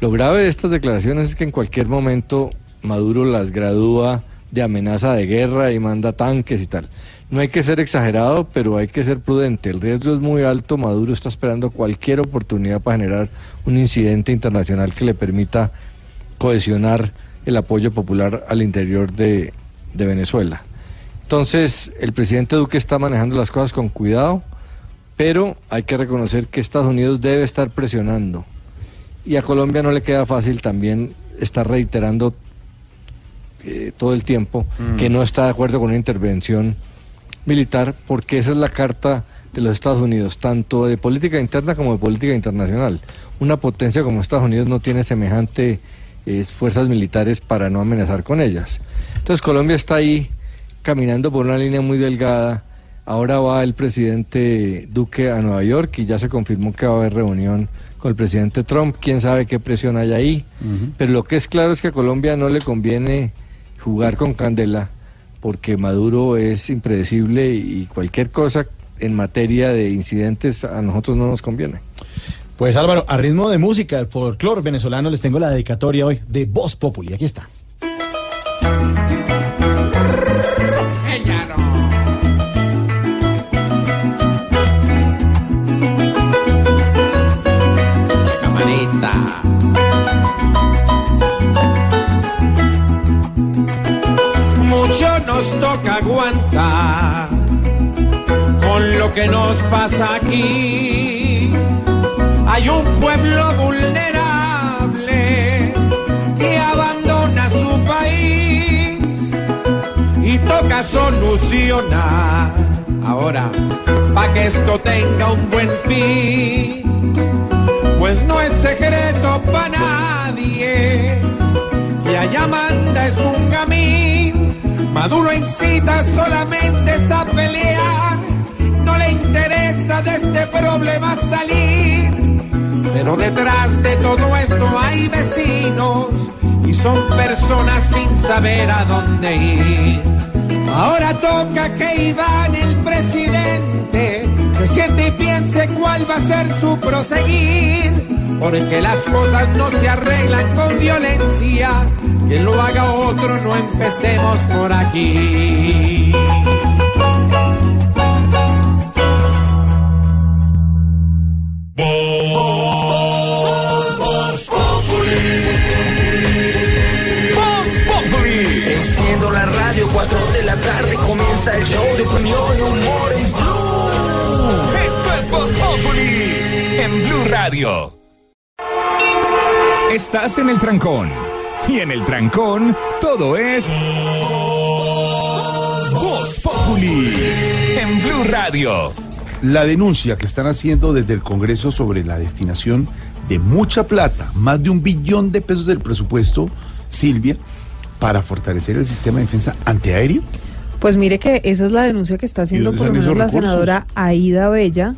Lo grave de estas declaraciones es que en cualquier momento Maduro las gradúa de amenaza de guerra y manda tanques y tal. No hay que ser exagerado, pero hay que ser prudente. El riesgo es muy alto. Maduro está esperando cualquier oportunidad para generar un incidente internacional que le permita cohesionar el apoyo popular al interior de, de Venezuela. Entonces, el presidente Duque está manejando las cosas con cuidado, pero hay que reconocer que Estados Unidos debe estar presionando. Y a Colombia no le queda fácil también estar reiterando eh, todo el tiempo Mm. que no está de acuerdo con una intervención militar, porque esa es la carta de los Estados Unidos, tanto de política interna como de política internacional. Una potencia como Estados Unidos no tiene semejante eh, fuerzas militares para no amenazar con ellas. Entonces Colombia está ahí caminando por una línea muy delgada. Ahora va el presidente Duque a Nueva York y ya se confirmó que va a haber reunión con el presidente Trump. Quién sabe qué presión hay ahí. Pero lo que es claro es que a Colombia no le conviene jugar con candela porque Maduro es impredecible y cualquier cosa en materia de incidentes a nosotros no nos conviene. Pues Álvaro, a ritmo de música, el folclore venezolano, les tengo la dedicatoria hoy de Voz Populi. Aquí está. Camarita. Mucho nos toca aguantar con lo que nos pasa aquí. Hay un pueblo vulnerable que abandona su país y toca solucionar ahora para que esto tenga un buen fin. Pues no es secreto para nadie que allá manda es un gamín. Maduro incita solamente a pelear, no le interesa de este problema salir. Pero detrás de todo esto hay vecinos y son personas sin saber a dónde ir. Ahora toca que Iván, el presidente, se siente y piense cuál va a ser su proseguir. Porque las cosas no se arreglan con violencia. Que lo haga otro, no empecemos por aquí. Tarde comienza el show de opinión y humor en Blue. Esto es Voz Populi en Blue Radio. Estás en el trancón. Y en el trancón, todo es. Voz Populi en Blue Radio. La denuncia que están haciendo desde el Congreso sobre la destinación de mucha plata, más de un billón de pesos del presupuesto, Silvia, para fortalecer el sistema de defensa antiaéreo. Pues mire que esa es la denuncia que está haciendo por lo menos la recursos? senadora Aida Bella,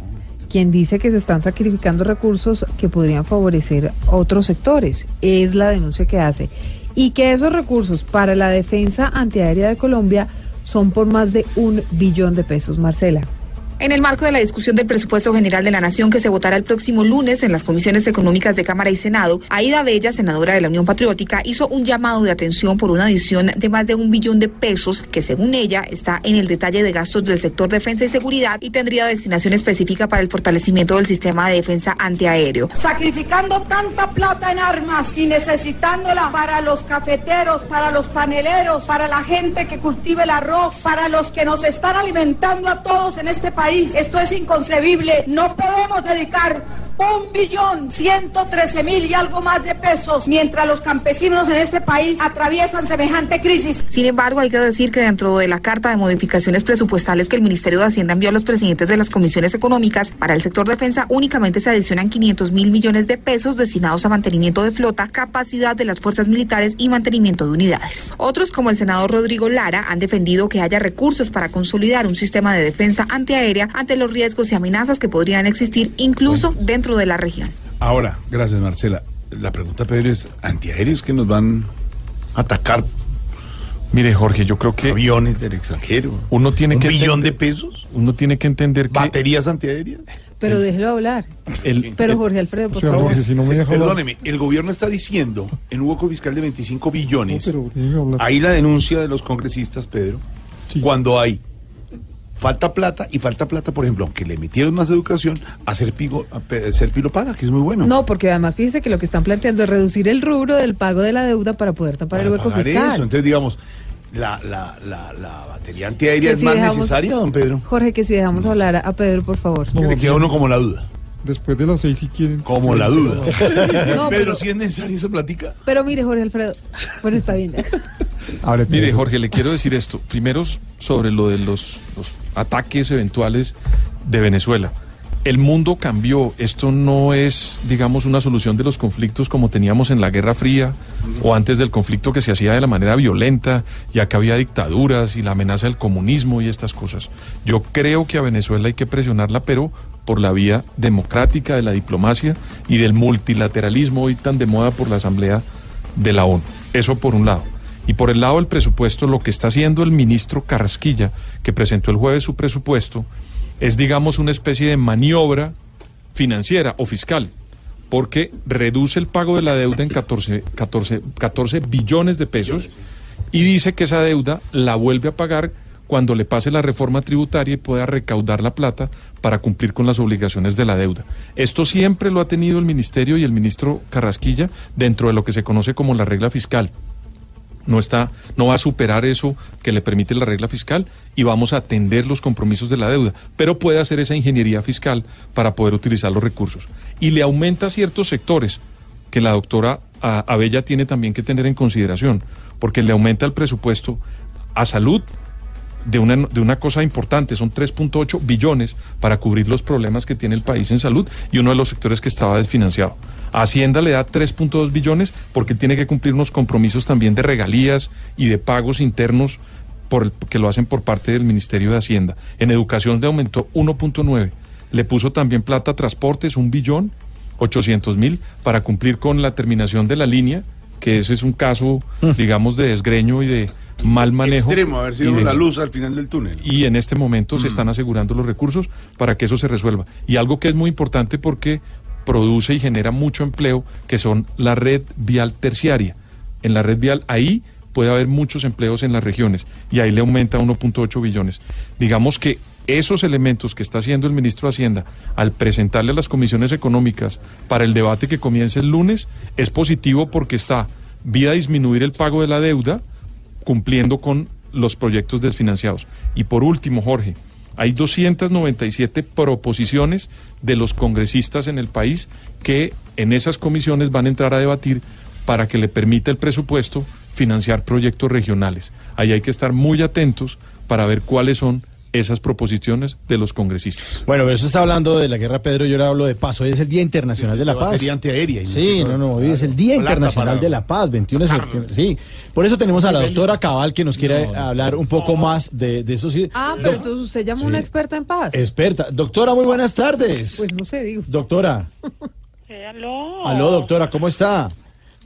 quien dice que se están sacrificando recursos que podrían favorecer otros sectores. Es la denuncia que hace. Y que esos recursos para la defensa antiaérea de Colombia son por más de un billón de pesos. Marcela. En el marco de la discusión del presupuesto general de la Nación que se votará el próximo lunes en las comisiones económicas de Cámara y Senado, Aida Bella, senadora de la Unión Patriótica, hizo un llamado de atención por una adición de más de un billón de pesos que, según ella, está en el detalle de gastos del sector defensa y seguridad y tendría destinación específica para el fortalecimiento del sistema de defensa antiaéreo. Sacrificando tanta plata en armas y necesitándola para los cafeteros, para los paneleros, para la gente que cultiva el arroz, para los que nos están alimentando a todos en este país. Esto es inconcebible. No podemos dedicar un billón ciento trece mil y algo más de pesos mientras los campesinos en este país atraviesan semejante crisis. Sin embargo, hay que decir que dentro de la carta de modificaciones presupuestales que el Ministerio de Hacienda envió a los presidentes de las comisiones económicas, para el sector defensa únicamente se adicionan 500 mil millones de pesos destinados a mantenimiento de flota, capacidad de las fuerzas militares y mantenimiento de unidades. Otros, como el senador Rodrigo Lara, han defendido que haya recursos para consolidar un sistema de defensa ante los riesgos y amenazas que podrían existir incluso dentro de la región. Ahora, gracias Marcela. La pregunta, Pedro, es antiaéreos que nos van a atacar. Mire, Jorge, yo creo que aviones del extranjero. Uno tiene ¿Un que billón entender- de pesos? Uno tiene que entender que ¿Baterías antiaéreas? Pero déjelo hablar. el, Pero Jorge Alfredo, por O sea, favor. Jorge, si no me deja hablar. Perdóneme, el gobierno está diciendo en un hueco fiscal de 25 billones. Ahí la denuncia de los congresistas, Pedro, cuando hay falta plata y falta plata, por ejemplo, aunque le metieron más educación, a hacer, pigo, a pe- hacer pilo paga, que es muy bueno. No, porque además fíjese que lo que están planteando es reducir el rubro del pago de la deuda para poder tapar el hueco Pagar fiscal. eso. Entonces, digamos, la, la, la, la batería antiaérea es si más dejamos- necesaria, don Pedro. Jorge, que si dejamos hablar a, a Pedro, por favor. Que le queda uno como la duda. Después de las seis, si quieren. Como la duda. (laughs) No, Pedro, pero- si es necesario esa platica. Pero mire, Jorge Alfredo. Bueno, está bien. (laughs) Mire, Jorge, le quiero decir esto. Primero, sobre lo de los, los ataques eventuales de Venezuela. El mundo cambió. Esto no es, digamos, una solución de los conflictos como teníamos en la Guerra Fría o antes del conflicto que se hacía de la manera violenta, ya que había dictaduras y la amenaza del comunismo y estas cosas. Yo creo que a Venezuela hay que presionarla, pero por la vía democrática de la diplomacia y del multilateralismo hoy tan de moda por la Asamblea de la ONU. Eso por un lado. Y por el lado del presupuesto, lo que está haciendo el ministro Carrasquilla, que presentó el jueves su presupuesto, es, digamos, una especie de maniobra financiera o fiscal, porque reduce el pago de la deuda en 14, 14, 14 billones de pesos y dice que esa deuda la vuelve a pagar cuando le pase la reforma tributaria y pueda recaudar la plata para cumplir con las obligaciones de la deuda. Esto siempre lo ha tenido el ministerio y el ministro Carrasquilla dentro de lo que se conoce como la regla fiscal no está, no va a superar eso que le permite la regla fiscal y vamos a atender los compromisos de la deuda, pero puede hacer esa ingeniería fiscal para poder utilizar los recursos. Y le aumenta ciertos sectores que la doctora ah, Abella tiene también que tener en consideración, porque le aumenta el presupuesto a salud de una, de una cosa importante, son 3.8 billones para cubrir los problemas que tiene el país en salud y uno de los sectores que estaba desfinanciado. Hacienda le da 3.2 billones porque tiene que cumplir unos compromisos también de regalías y de pagos internos por el- que lo hacen por parte del Ministerio de Hacienda. En educación le aumentó 1.9. Le puso también plata a transportes, un billón 800 mil para cumplir con la terminación de la línea, que ese es un caso, digamos, de desgreño y de mal manejo. Extremo, a ver si y vemos de la luz al final del túnel. y en este momento se están asegurando los recursos para que eso se resuelva. Y algo que es muy importante porque produce y genera mucho empleo, que son la red vial terciaria. En la red vial, ahí puede haber muchos empleos en las regiones y ahí le aumenta 1.8 billones. Digamos que esos elementos que está haciendo el ministro de Hacienda al presentarle a las comisiones económicas para el debate que comienza el lunes es positivo porque está vía disminuir el pago de la deuda, cumpliendo con los proyectos desfinanciados. Y por último, Jorge, hay 297 proposiciones de los congresistas en el país que en esas comisiones van a entrar a debatir para que le permita el presupuesto financiar proyectos regionales. Ahí hay que estar muy atentos para ver cuáles son esas proposiciones de los congresistas. Bueno, pero eso está hablando de la guerra, Pedro. Yo le hablo de paz. Hoy es el Día Internacional de la Paz. batería antiaérea Sí, no- no. Hoy es el Día Internacional de la Paz, 21 de septiembre. Sí. Por eso tenemos a la doctora Cabal que nos quiere hablar un poco más de, de eso. Ah, pero entonces usted llama a Sí. una experta en paz. Experta. Doctora, muy buenas tardes. Pues no sé, digo. Doctora. (laughs) Aló. Aló, doctora, ¿cómo está?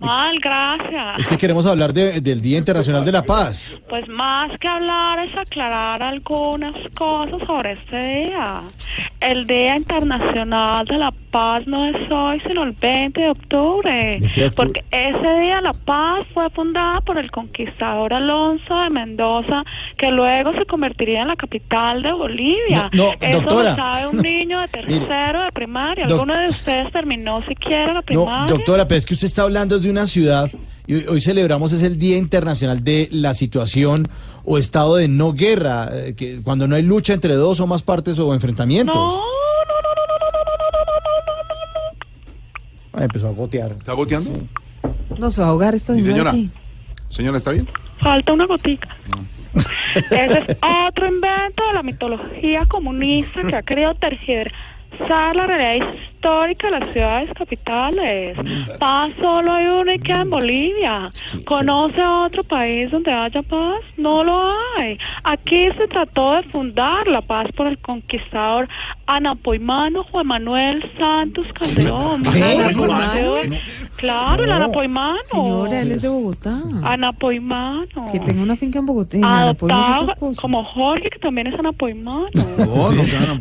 Mal, gracias. Es que queremos hablar de- del Día Internacional de la Paz. Pues más que hablar es aclarar algunas cosas sobre este día. El Día Internacional de la Paz no es hoy, sino el 20 de octubre. 20 de octubre. Porque ese día la paz fue fundada por el conquistador Alonso de Mendoza, que luego se convertiría en la capital de Bolivia. No, no, Eso doctora. lo sabe un niño de (laughs) tercero de primaria. ¿Alguno de ustedes terminó siquiera la No, primaria? doctora, pero es que usted está hablando de una ciudad y hoy, hoy celebramos es el Día Internacional de la Situación o estado de no guerra, eh, que cuando no hay lucha entre dos o más partes o enfrentamientos. No, Ah, empezó a gotear. ¿Está goteando? No se va a ahogar esta ¿Y señora señora? aquí. Señora, ¿está bien? Falta una gotica. Ese es otro invento de la mitología comunista que ha querido tergiversar la realidad histórica de las ciudades capitales. Paz solo hay una y queda en Bolivia. ¿Conoce otro país donde haya paz? No lo hay. Aquí se trató de fundar la paz por el conquistador anapoimano Juan Manuel Santos Calderón. Claro, el anapoimano. Señora, él es de Bogotá. Anapoimano. Que tenga una finca en Bogotá. En Adoptado como Jorge, que también es anapoimano.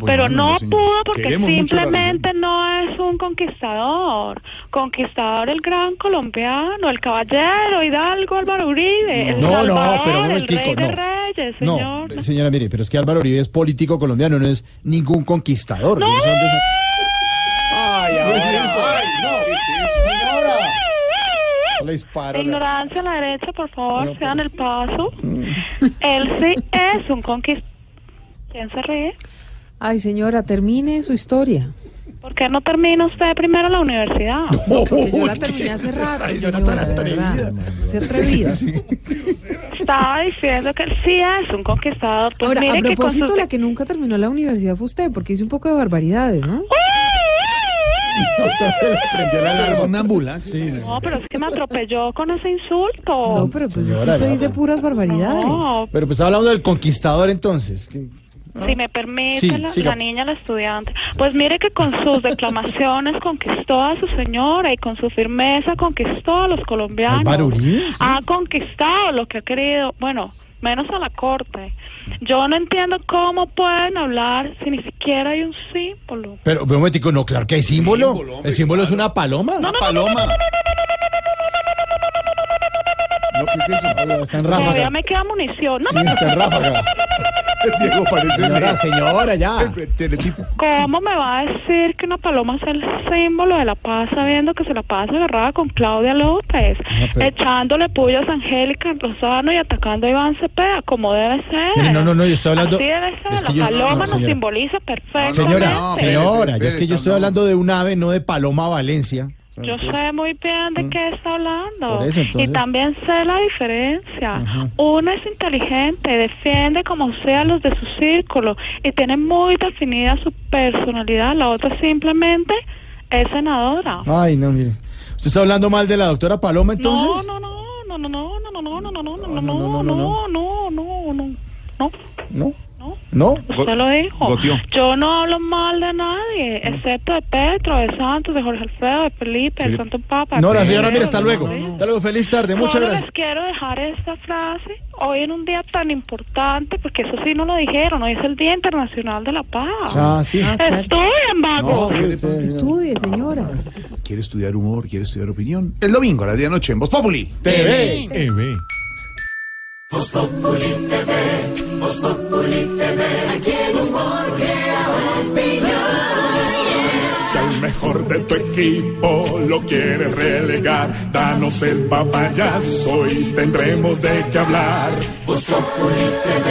Pero no pudo porque Queremos mucho la simplemente no es un conquistador. Conquistador el gran colombiano, el caballero Hidalgo Álvaro Uribe. el No, no, Salvador, pero un el momentico, rey de no. reyes, No, señor. señora, mire, pero es que Álvaro Uribe es político colombiano, no es ningún conquistador. No Ay, No eso. ay, no. ¿Qué es eso? Señora. La- Ignorancia a la derecha, por favor, No, sean el paso. Mm. Él sí es un conquistador. ¿Quién se ríe? Ay, señora, termine su historia. ¿Por qué no termina usted primero la universidad? (laughs) Porque yo la terminé hace rato, señora, de verdad. No se atrevida. Estaba diciendo que él sí es un conquistador. Pues Ahora, a mire que con propósito, sus... la que nunca terminó la universidad fue usted, porque hizo un poco de barbaridades, ¿no? (laughs) Prendió la alarma. Una ambulancia. Sí, No, pero es que me atropelló con ese insulto. No, pero pues es que Señora, usted dice puras barbaridades. No, Pero pues estaba hablando del conquistador entonces. que- si me permite, Sí, la, niña, la estudiante. Pues mire que con sus declamaciones conquistó a su señora y con su firmeza conquistó a los colombianos. Álvaro Uribe, sí. Ha conquistado lo que ha querido. Bueno, menos a la corte. Yo no entiendo cómo pueden hablar si ni siquiera hay un símbolo. Pero, pero un momentico, no, claro que hay símbolo. Símbolo, hombre, El símbolo es una paloma. Una paloma. No, ¿qué es eso? Oiga, Está en Todavía ráfaga. me queda munición. No, Sí, no, no, está en ráfaga. Diego parece Señora, señora, ya. el- el teletipo. ¿Cómo me va a decir que una paloma es el símbolo de la paz sabiendo que se la pasa agarrada con Claudia López, pero- echándole pullas a Angélica Lozano y atacando a Iván Cepeda, como debe ser? No, no, no, yo estoy hablando- Así debe ser, es que la yo- paloma no, nos señora. simboliza perfectamente. Señora, no, señora, espere, yo es que yo estoy no. hablando de un ave, no de Paloma Valencia. Yo sé muy bien de qué está hablando. Mm. Eso, Y también sé la diferencia. Una es inteligente, defiende como sea los de su círculo y tiene muy definida su personalidad. La otra simplemente es senadora. Ay, no, mire. ¿Usted está hablando mal de la doctora Paloma entonces? No, no, no, no, no, no, no, no, no, no, no, no, no, no, no, no, no, no, no, no, no, no. ¿No? ¿No? Usted lo dijo. Goteó. Yo no hablo mal de nadie, excepto de Petro, de Santos, de Jorge Alfredo, de Felipe, de Santo Papa. No, la señora, mire, hasta luego. Hasta luego, feliz tarde, muchas Solo gracias. les quiero dejar esta frase hoy en un día tan importante, porque eso sí no lo dijeron, hoy es el Día Internacional de la Paz. Ah, sí. Estudien, vagos. Estudie, señora. ¿Quiere estudiar humor? ¿Quiere estudiar opinión? El domingo a las 10 de la noche en Voz Populi. TV. Voz Populi TV, Voz Populi TV. Aquí el humor crea opinión. Si al mejor de tu equipo lo quieres relegar, danos el papayazo y tendremos de qué hablar. Voz Populi TV,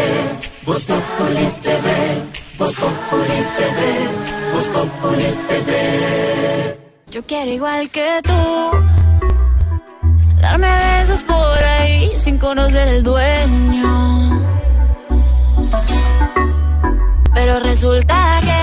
Voz Populi TV, Voz Populi TV, Voz Populi TV. Yo quiero igual que tú Darme besos por ahí sin conocer el dueño. Pero resulta que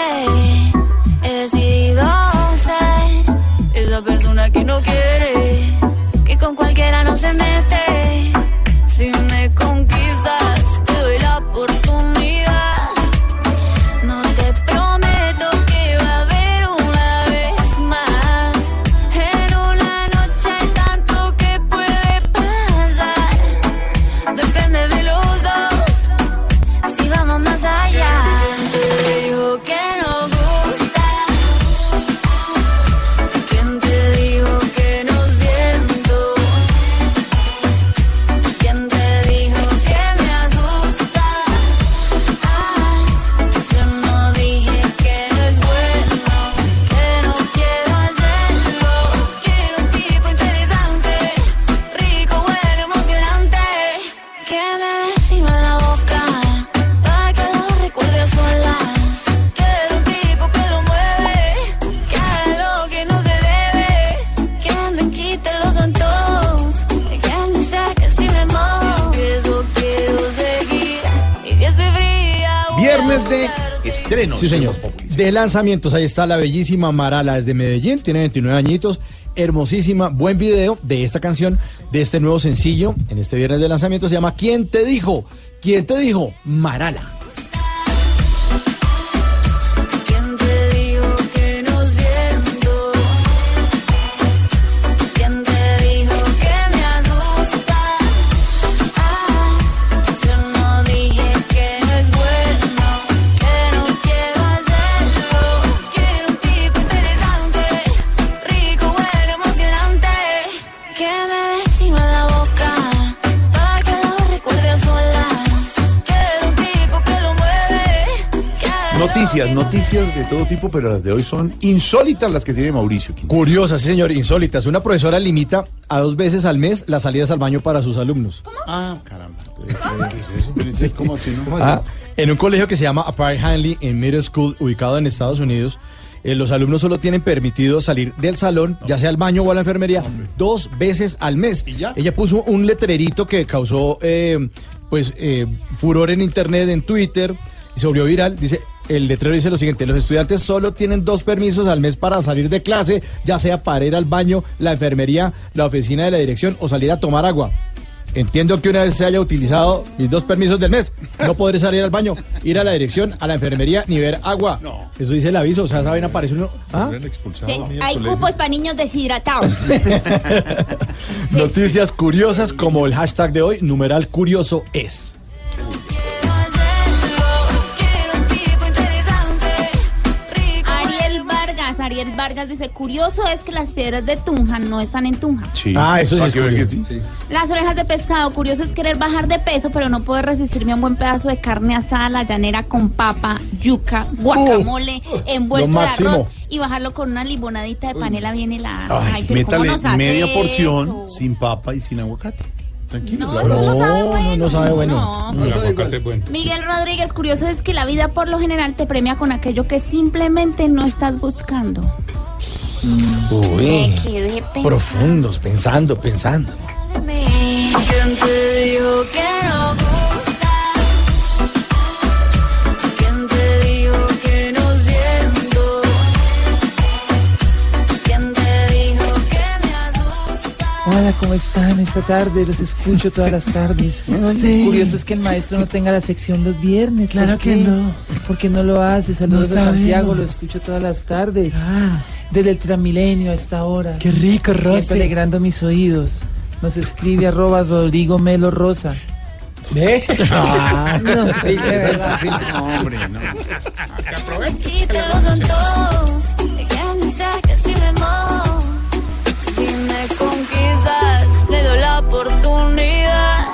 Sí, señor. De lanzamientos, ahí está la bellísima Marala desde Medellín, tiene 29 añitos, hermosísima, buen video de esta canción, de este nuevo sencillo, en este viernes de lanzamiento, se llama ¿Quién te dijo? ¿Quién te dijo? Marala. Noticias, noticias de todo tipo, pero las de hoy son insólitas las que tiene Mauricio. Quintero. Curiosas, sí, señor, insólitas. Una profesora limita a dos veces al mes las salidas al baño para sus alumnos. Ah, caramba. Pero entonces, ¿Cómo así, no? Ah, en un colegio que se llama Apart Hanley en Middle School, ubicado en Estados Unidos, eh, los alumnos solo tienen permitido salir del salón, ya sea al baño o a la enfermería, dos veces al mes. Ella puso un letrerito que causó eh, pues eh, furor en internet, en Twitter, y se volvió viral. Dice, el letrero dice lo siguiente, los estudiantes solo tienen dos permisos al mes para salir de clase, ya sea para ir al baño, la enfermería, la oficina de la dirección o salir a tomar agua. Entiendo que una vez se haya utilizado mis dos permisos del mes, no podré salir al baño, ir a la dirección, a la enfermería, ni ver agua. Eso dice el aviso, o sea, saben, aparece uno. ¿Ah? Sí, hay cupos para niños deshidratados. (laughs) Noticias curiosas como el hashtag de hoy, numeral curioso es. Ariel Vargas, Ariel Vargas dice, curioso es que las piedras de Tunja no están en Tunja. Ah, eso sí Para es que vean que curioso. sí. Las orejas de pescado, curioso es querer bajar de peso, pero no poder resistirme a un buen pedazo de carne asada a la llanera con papa, yuca, guacamole, envuelto de máximo. arroz y bajarlo con una limonadita de panela bien helada. Ay, pero ¿cómo métale nos hace media porción eso? sin papa y sin aguacate. Tranquilo. No, eso sabe bueno. no, no sabe bueno. No. No, el aguacate es bueno. Miguel Rodríguez, curioso es que la vida por lo general te premia con aquello que simplemente no estás buscando. Uy, Me quedé pensando. profundos, pensando, pensando. ¿Quién te dijo que no Hola, ¿cómo están esta tarde? Los escucho todas las tardes. (laughs) Sí. Curioso es que el maestro no tenga la sección los viernes. ¿por Claro que no. ¿Por qué no lo hace? Saludos No de Santiago, lo escucho todas las tardes. Desde el Transmilenio a esta hora. Qué rico, Siempre Rosy. alegrando mis oídos. Nos escribe arroba Rodrigo Melo Rosa. ¿Ve? Ah, no, sí, de verdad. hombre, no. Quítalos son oportunidad.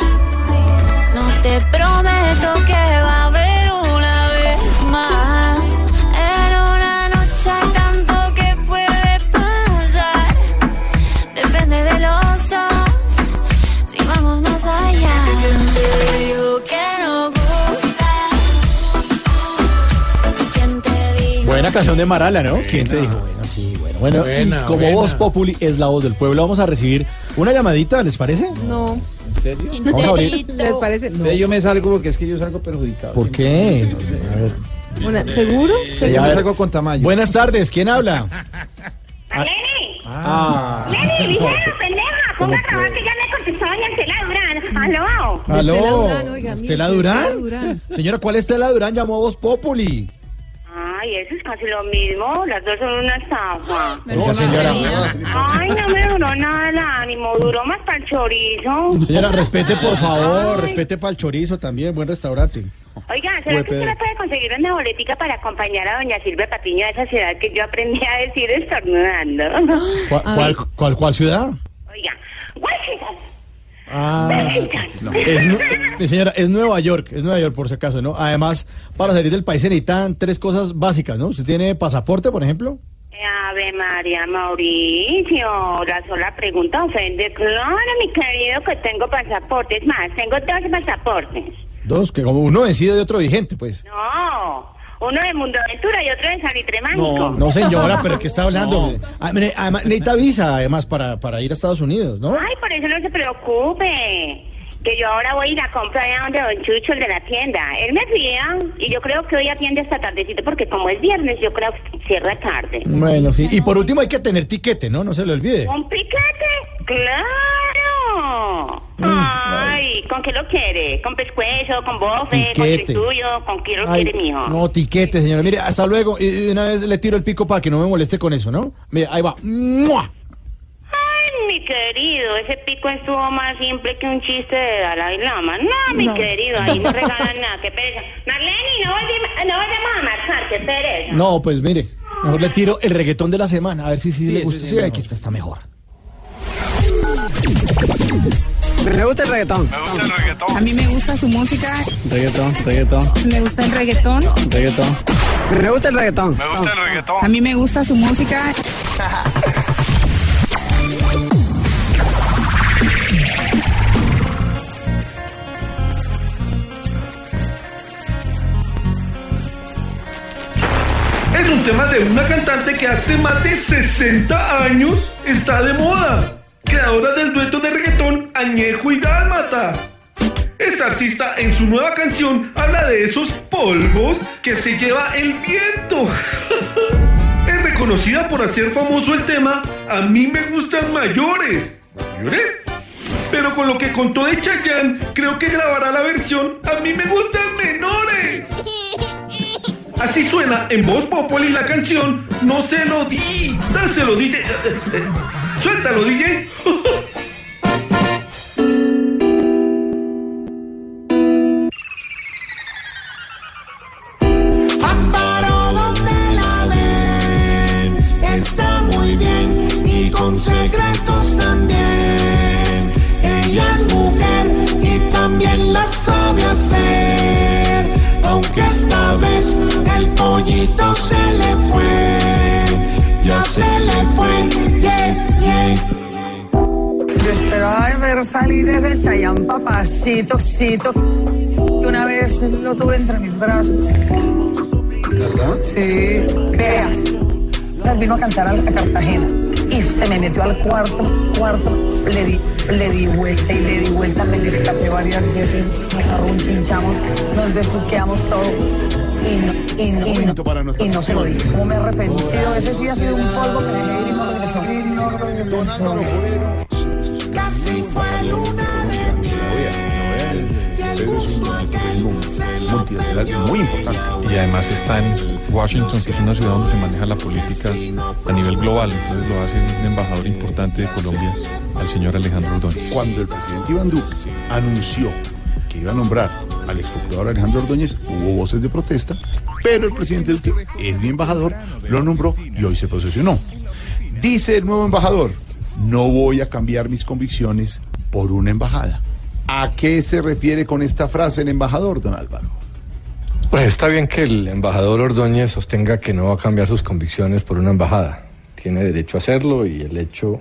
No te prometo que va a haber una vez más. En una noche hay tanto que puede pasar. Depende de los dos. Si vamos más allá. ¿Quién te dijo que no gusta? ¿Quién te dijo? Buena canción de Marala, ¿no? ¿Quién te dijo? Bueno, sí, bueno. Bueno, Buena, y como buena. voz populi es la voz del pueblo, vamos a recibir una llamadita, ¿les parece? No. ¿En serio? Vamos a abrir. ¿Les parece? No. Ve, Yo me salgo porque es que yo salgo perjudicado. ¿Por qué? A ver. Una- ¿Seguro? Sí, yo A me salgo con tamaño. Buenas tardes, ¿quién habla? ¡Neni! Ah. ¡Neni, ligera, pendeja! Ponga a trabajar que ya me contestó doña Estela Durán. ¡Aló! Aló. Estela Durán, oiga, mire, ¿Estela Estela Durán? Durán. Señora, ¿cuál Estela Durán llamó a Voz Populi? Ay, eso es casi lo mismo. Las dos son una estafa. Señora. Ay, no me duró nada el ánimo. Duró más para el chorizo. Señora, respete por favor, respete para el chorizo también, buen restaurante. Oiga, ¿será que usted me puede conseguir una boletica para acompañar a doña Silvia Patiño a esa ciudad que yo aprendí a decir estornudando? ¿Cuál, cuál, cuál, cuál ciudad? Oiga, Washington. Ah, es, eh, señora, es Nueva York, es Nueva York por si acaso, ¿no? Además, para salir del país se necesitan tres cosas básicas, ¿no? ¿Usted tiene pasaporte, por ejemplo? Ave María Mauricio, la sola pregunta ofende. Claro, mi querido, que tengo pasaportes más. Tengo dos pasaportes. Dos, que como uno vencido de otro vigente, pues. No, uno de Mundo Aventura y otro de Salitre Mágico. No, no señora, pero ¿qué está hablando? (laughs) Ah, mire, además, necesita visa, además, para, para ir a Estados Unidos, ¿no? Ay, por eso no se preocupe. que yo ahora voy y la compro allá donde Don Chucho, el de la tienda. Él me fía y yo creo que hoy atiende hasta tardecito porque como es viernes, yo creo que cierra tarde. Bueno, sí. Y por último hay que tener tiquete, ¿no? No se le olvide. ¿Un piquete? ¡Claro! Ay, ¿con qué lo quiere? ¿Con pescuezo, con bofe, con Tiquete. tuyo? ¿Con qué lo Ay, quiere, mijo? no, tiquete, señora. Mire, hasta luego. Y de una vez le tiro el pico para que no me moleste con eso, ¿no? Mire, ahí va. ¡Mua! Ay, mi querido, ese pico estuvo más simple que un chiste de Dalai Lama. No, mi No. querido, ahí no regalan nada, qué pereza. Marlene, no volvimos, no volvemos a marchar, qué pereza. No, pues mire, mejor le tiro el reggaetón de la semana, a ver si, si Sí, le gusta. sí aquí está, está mejor. Me gusta el reggaetón. Me gusta el reggaetón. A mí me gusta su música. Reggaetón, reggaetón, Me gusta el reggaetón. reggaetón. Me gusta el reggaetón. Me gusta el reggaetón. A mí me gusta su música. Es un tema de una cantante que hace más de 60 años está de moda. Creadora del dueto de reggaetón Añejo y Dálmata. Esta artista en su nueva canción habla de esos polvos que se lleva el viento. (laughs) es reconocida por hacer famoso el tema A mí me gustan mayores. ¿Mayores? Pero con lo que contó de Chayanne, creo que grabará la versión A mí me gustan menores. (laughs) Así suena en voz Popoli la canción No se lo di. Dáselo, DJ. Suéltalo, DJ. Salir ese Chayanne papacito, cito, que una vez lo tuve entre mis brazos. ¿Verdad? Sí. Vea, él vino a cantar a, Cartagena y se me metió al cuarto, cuarto, le di, le di vuelta y le di vuelta, me le escapé varias veces, nos arrunchinchamos, nos desbuqueamos todo. Y no, y no, y no, y no se lo dije. Como me he arrepentido, ese sí ha sido un polvo que dejé ir y no regresó. Y no regresó. Casi fue de multilateral muy importante. Y además está en Washington, que es una ciudad donde se maneja la política a nivel global. Entonces lo hace un embajador importante de Colombia, el señor Alejandro Ordóñez. Cuando el presidente Iván Duque anunció que iba a nombrar al ex procurador Alejandro Ordóñez, hubo voces de protesta, pero el presidente Duque es mi embajador, lo nombró y hoy se posesionó. Dice el nuevo embajador, no voy a cambiar mis convicciones por una embajada. ¿A qué se refiere con esta frase el embajador, don Álvaro? Pues está bien que el embajador Ordóñez sostenga que no va a cambiar sus convicciones por una embajada. Tiene derecho a hacerlo y el hecho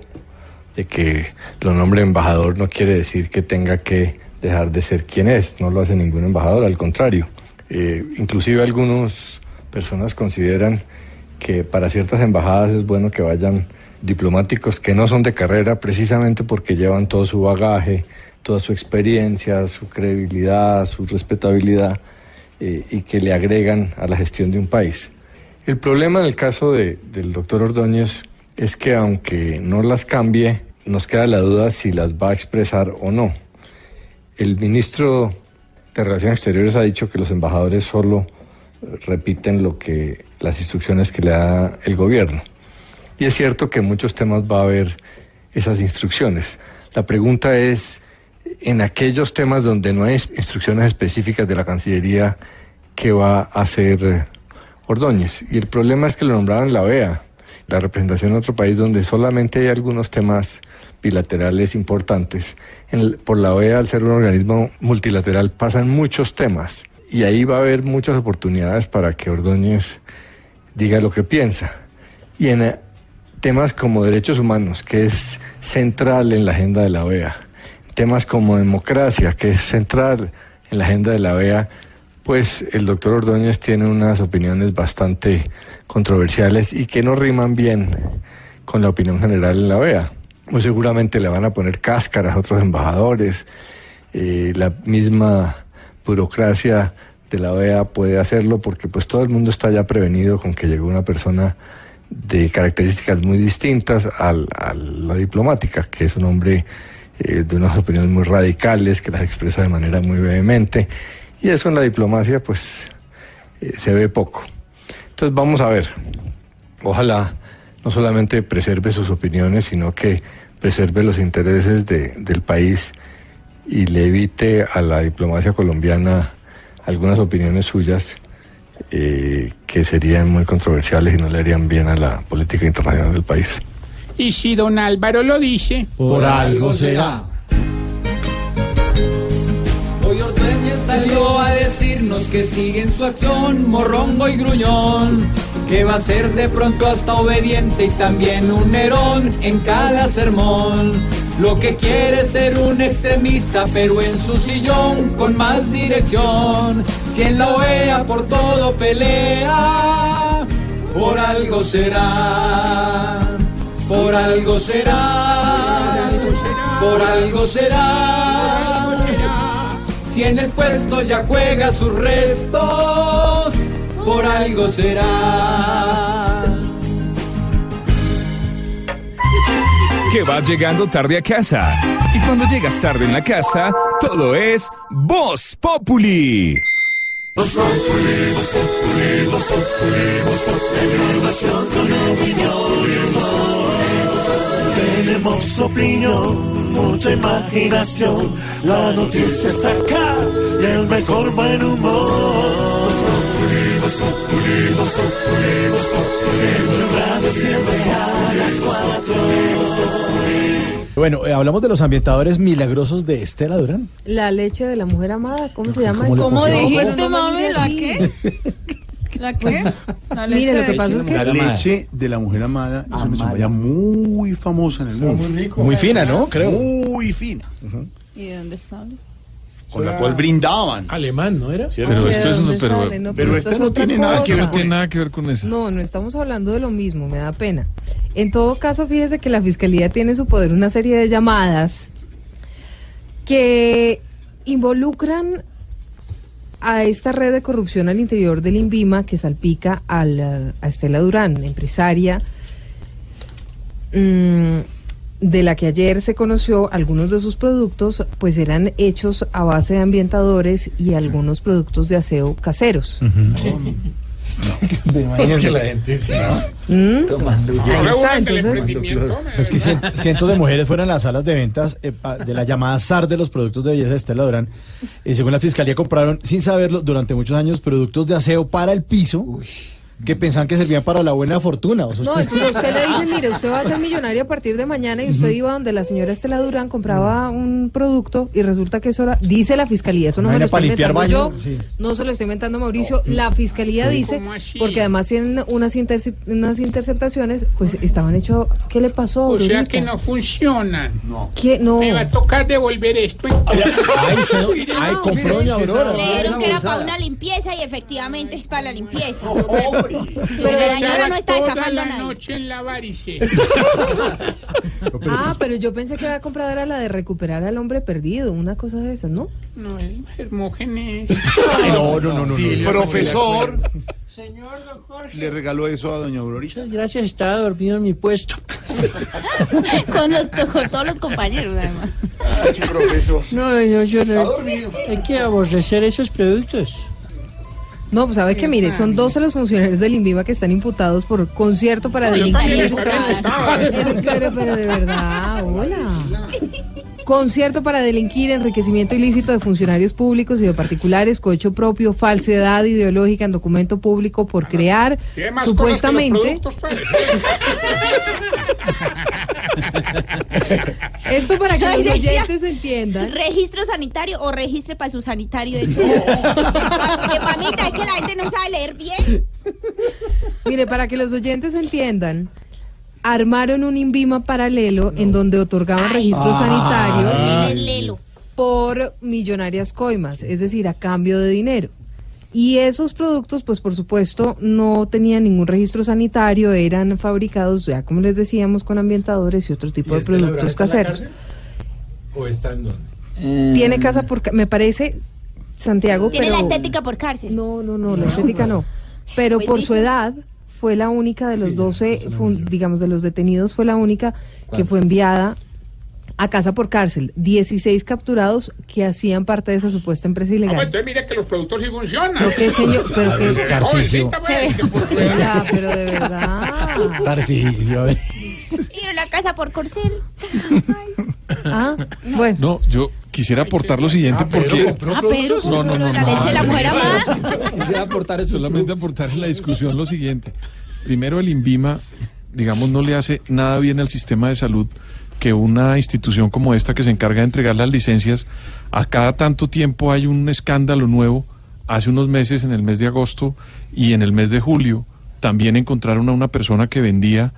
de que lo nombre embajador no quiere decir que tenga que dejar de ser quien es. No lo hace ningún embajador, al contrario. Eh, inclusive algunas personas consideran que para ciertas embajadas es bueno que vayan diplomáticos que no son de carrera precisamente porque llevan todo su bagaje, toda su experiencia, su credibilidad, su respetabilidad eh, y que le agregan a la gestión de un país. El problema en el caso de- del doctor Ordóñez es que aunque no las cambie, nos queda la duda si las va a expresar o no. El ministro de Relaciones Exteriores ha dicho que los embajadores solo repiten lo que las instrucciones que le da el gobierno. Y es cierto que en muchos temas va a haber esas instrucciones. La pregunta es, en aquellos temas donde no hay instrucciones específicas de la Cancillería, ¿qué va a hacer eh, Ordóñez? Y el problema es que lo nombraron la OEA, la representación en otro país donde solamente hay algunos temas bilaterales importantes. Por la OEA, al ser un organismo multilateral, pasan muchos temas y ahí va a haber muchas oportunidades para que Ordóñez diga lo que piensa. Y en eh, temas como derechos humanos, que es central en la agenda de la OEA, temas como democracia, que es central en la agenda de la OEA, pues el doctor Ordóñez tiene unas opiniones bastante controversiales y que no riman bien con la opinión general en la OEA. Muy seguramente le van a poner cáscaras a otros embajadores. Eh, la misma burocracia de la OEA puede hacerlo porque pues todo el mundo está ya prevenido con que llegó una persona de características muy distintas a la diplomática, que es un hombre eh, de unas opiniones muy radicales, que las expresa de manera muy vehemente, y eso en la diplomacia pues eh, se ve poco. Entonces vamos a ver, ojalá no solamente preserve sus opiniones, sino que preserve los intereses de- del país y le evite a la diplomacia colombiana algunas opiniones suyas eh, que serían muy controversiales y no le harían bien a la política internacional del país. Y si don Álvaro lo dice. Por algo será. Hoy Ordóñez salió a decirnos que sigue en su acción morrongo y gruñón, que va a ser de pronto hasta obediente y también un nerón en cada sermón. Lo que quiere ser un extremista, pero en su sillón con más dirección. Si en la OEA por todo pelea, por algo será, por algo será, por algo será. Si en el puesto ya juega sus restos, por algo será. que vas llegando tarde a casa. Y cuando llegas tarde en la casa, todo es Voz Populi. Voz Populi, Voz Populi, Voz Populi, Voz Populi, información con opinión. Tenemos opinión, mucha imaginación. La noticia está acá y el mejor buen humor. Populi, Populi, Populi, siempre a las cuatro. Bueno, eh, hablamos de los ambientadores milagrosos de Estela Durán. La leche de la mujer amada, ¿cómo se llama ¿Cómo eso? ¿Cómo dijiste, Bueno, mami? ¿la qué? ¿La qué? La Mire, leche lo que de- pasa es que... La leche de la mujer amada es una champaña muy famosa en el mundo. Muy rico. Muy fina, ¿no? Creo. Muy fina. ¿Y de dónde sale? Con la cual brindaban. Alemán, ¿no era? ¿Cierto? Pero ¿De esto es un- pero- sale? No, pero esto esta es no tiene nada que ver No tiene nada que ver con eso. No, no estamos hablando de lo mismo, me da pena. En todo caso, fíjese que la Fiscalía tiene en su poder una serie de llamadas que involucran a esta red de corrupción al interior del INVIMA que salpica a, la- a Estela Durán, empresaria, mm, de la que ayer se conoció algunos de sus productos, pues eran hechos a base de ambientadores y algunos productos de aseo caseros. Imagínese la gente, sí. ¿Mm? Tomando. Está, entonces- Es que cien- cientos de mujeres fueron a las salas de ventas eh, pa- de la llamada SAR de los productos de belleza de Estela Durán. Y según la fiscalía compraron, sin saberlo, durante muchos años productos de aseo para el piso que pensaban que servían para la buena fortuna. O sea, No, usted- entonces usted le dice, mire, usted va a ser millonario a partir de mañana y usted iba donde la señora Estela Durán compraba un producto y resulta que eso era, dice la fiscalía, eso no me lo estoy para inventando yo, sí. no se lo estoy inventando Mauricio, la fiscalía Sí. dice, porque además tienen unas, interce- unas interceptaciones, pues estaban hechos, ¿qué le pasó? O sea que no funcionan. No. ¿Qué? No. Me va a tocar devolver esto. Ay, (laughs) usted no- ay, compró doña Aurora. Le dijeron que era para una limpieza y efectivamente es para la limpieza. Pero la señora no está estafando la a nadie. noche en la varice. (laughs) Ah, pero yo pensé que había comprado era la de recuperar al hombre perdido, una cosa de esas, ¿no? No, el Hermógenes. (laughs) No, no, no, no. Sí, el le- profesor Señor don Jorge. le regaló eso a doña Aurorita. Gracias, estaba dormido en mi puesto. (laughs) Con, los- con todos los compañeros, además. profesor. No, yo, yo no. Está dormido. Hay que aborrecer esos productos. No, pues sabe que mire, son 12 los funcionarios del INVIMA que están imputados por concierto para delinquir. Pero, pero, pero de verdad, hola. Concierto para delinquir, enriquecimiento ilícito de funcionarios públicos y de particulares, cohecho propio, falsedad ideológica en documento público por crear supuestamente. (laughs) (laughs) esto para que los oyentes entiendan. Registro sanitario o registre para su sanitario hecho. (laughs) Que mamita, es que la gente no sabe leer bien. Mire, para que los oyentes entiendan, armaron un INVIMA paralelo en donde otorgaban registros sanitarios por millonarias coimas, es decir, a cambio de dinero. Y esos productos, pues por supuesto, no tenían ningún registro sanitario, eran fabricados, ya como les decíamos, con ambientadores y otro tipo ¿Y de Durán productos caseros. ¿O está en dónde? Tiene casa por... Me parece, Santiago, Tiene pero... la estética por cárcel. No, no, no, la estética no. Pero Pues por su edad fue la única de los 12, fun- digamos, de los detenidos, fue la única que fue enviada a casa por cárcel. 16 capturados que hacían parte de esa supuesta empresa Ah, ilegal. pues entonces mire que los productos sí funcionan. No, que señor, (laughs) pero que... Jovencita, pues, (laughs) pero de verdad. Tarcisio, a ver. Y la casa por corcel. (laughs) Ah, bueno. No, yo quisiera aportar lo siguiente porque... Ah, pero No, no, no. la no. leche de la mujer amada. Quisiera aportar solamente aportar en la discusión lo siguiente. Primero, el INVIMA, digamos, no le hace nada bien al sistema de salud que una institución como esta que se encarga de entregar las licencias, a cada tanto tiempo hay un escándalo nuevo. Hace unos meses, en el mes de agosto y en el mes de julio, también encontraron a una persona que vendía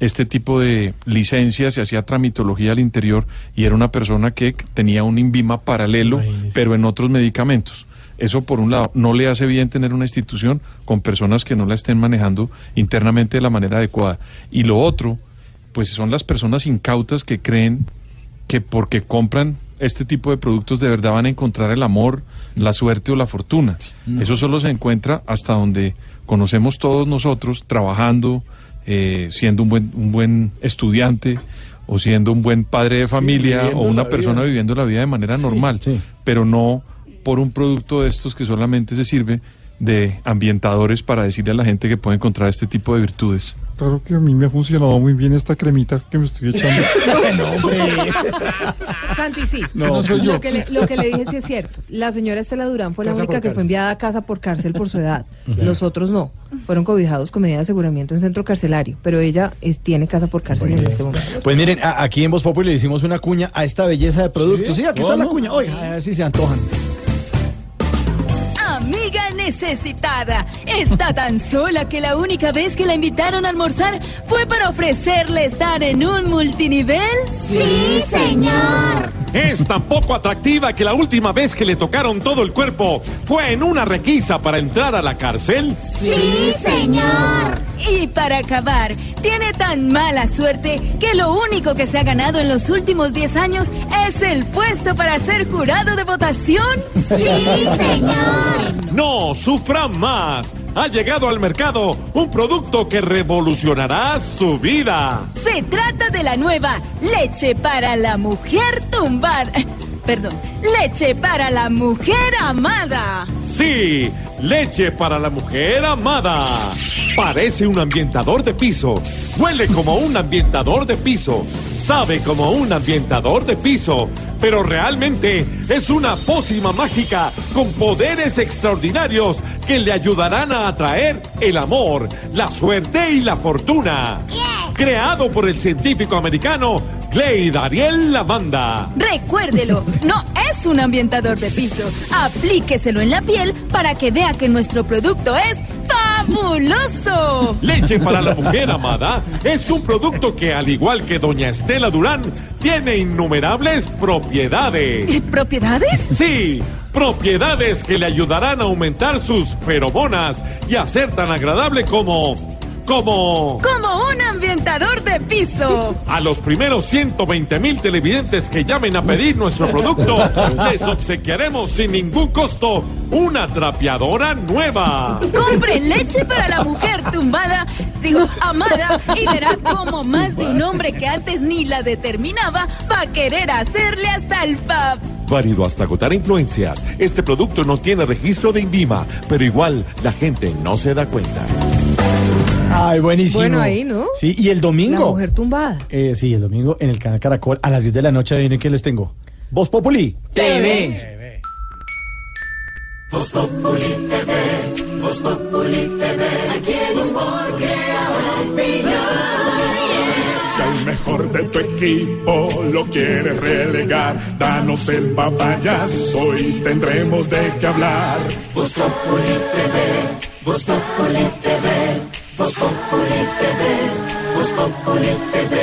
este tipo de licencias, se hacía tramitología al interior y era una persona que tenía un INVIMA paralelo, pero en otros medicamentos. Eso por un lado, no le hace bien tener una institución con personas que no la estén manejando internamente de la manera adecuada. Y lo otro, pues son las personas incautas que creen que porque compran este tipo de productos de verdad van a encontrar el amor, la suerte o la fortuna. Eso solo se encuentra hasta donde conocemos todos nosotros trabajando, eh, siendo un buen, un buen estudiante o siendo un buen padre de familia o una persona vida. viviendo la vida de manera Sí, normal, sí. pero no por un producto de estos que solamente se sirve de ambientadores para decirle a la gente que puede encontrar este tipo de virtudes. Claro que a mí me ha funcionado muy bien esta cremita que me estoy echando. (laughs) Santi, sí. No, no soy yo. Lo, que le, lo que le dije sí es cierto. La señora Estela Durán fue la única que fue enviada a casa por cárcel por su edad. Los otros no. Fueron cobijados con medida de aseguramiento en centro carcelario. Pero ella es- tiene casa por cárcel en este momento. Pues miren, a- aquí en Voz Populi le hicimos una cuña a esta belleza de productos. Sí, aquí está la cuña. Oiga, a ver si se antojan. Amiga necesitada, está tan sola que la única vez que la invitaron a almorzar fue para ofrecerle estar en un multinivel. Sí, señor. Es tan poco atractiva que la última vez que le tocaron todo el cuerpo fue en una requisa para entrar a la cárcel. Sí, señor. Y para acabar, tiene tan mala suerte que lo único que se ha ganado en los últimos 10 años es el puesto para ser jurado de votación. Sí, señor. No sufran más. Ha llegado al mercado un producto que revolucionará su vida. Se trata de la nueva leche para la mujer tumbada. Perdón, leche para la mujer amada. Sí, leche para la mujer amada. Parece un ambientador de piso. Huele como un ambientador de piso. Sabe como un ambientador de piso. Pero realmente es una pócima mágica con poderes extraordinarios que le ayudarán a atraer el amor, la suerte y la fortuna. Creado por el científico americano Glade Ariel Lavanda. Recuérdelo, no es un ambientador de piso. Aplíqueselo en la piel para que vea que nuestro producto es fabuloso. Leche para la mujer amada es un producto que, al igual que Doña Estela Durán, tiene innumerables propiedades. ¿Propiedades? Sí, propiedades que le ayudarán a aumentar sus feromonas y a ser tan agradable como... como... Como un ambientador de piso. A los primeros 120 mil televidentes que llamen a pedir nuestro producto, (laughs) les obsequiaremos sin ningún costo una trapeadora nueva. Compre leche para la mujer tumbada, digo, amada, y verá cómo más de un hombre que antes ni la determinaba va a querer hacerle hasta el fa... Válido hasta agotar influencias. Este producto no tiene registro de INVIMA, pero igual la gente no se da cuenta. Ay, buenísimo. Bueno, ahí, ¿no? Sí, y el domingo. La mujer tumbada. Eh, sí, el domingo en el canal Caracol a las 10 de la noche. Adivinen qué les tengo. Voz Populi. TV. Voz Populi TV, Voz Populi TV, aquí en Voz porque ahora. Si al mejor de tu equipo lo quieres relegar, danos el papayazo y tendremos de qué hablar. Voz Populi TV, Voz Populi TV, Voz Populi TV, Voz Populi TV.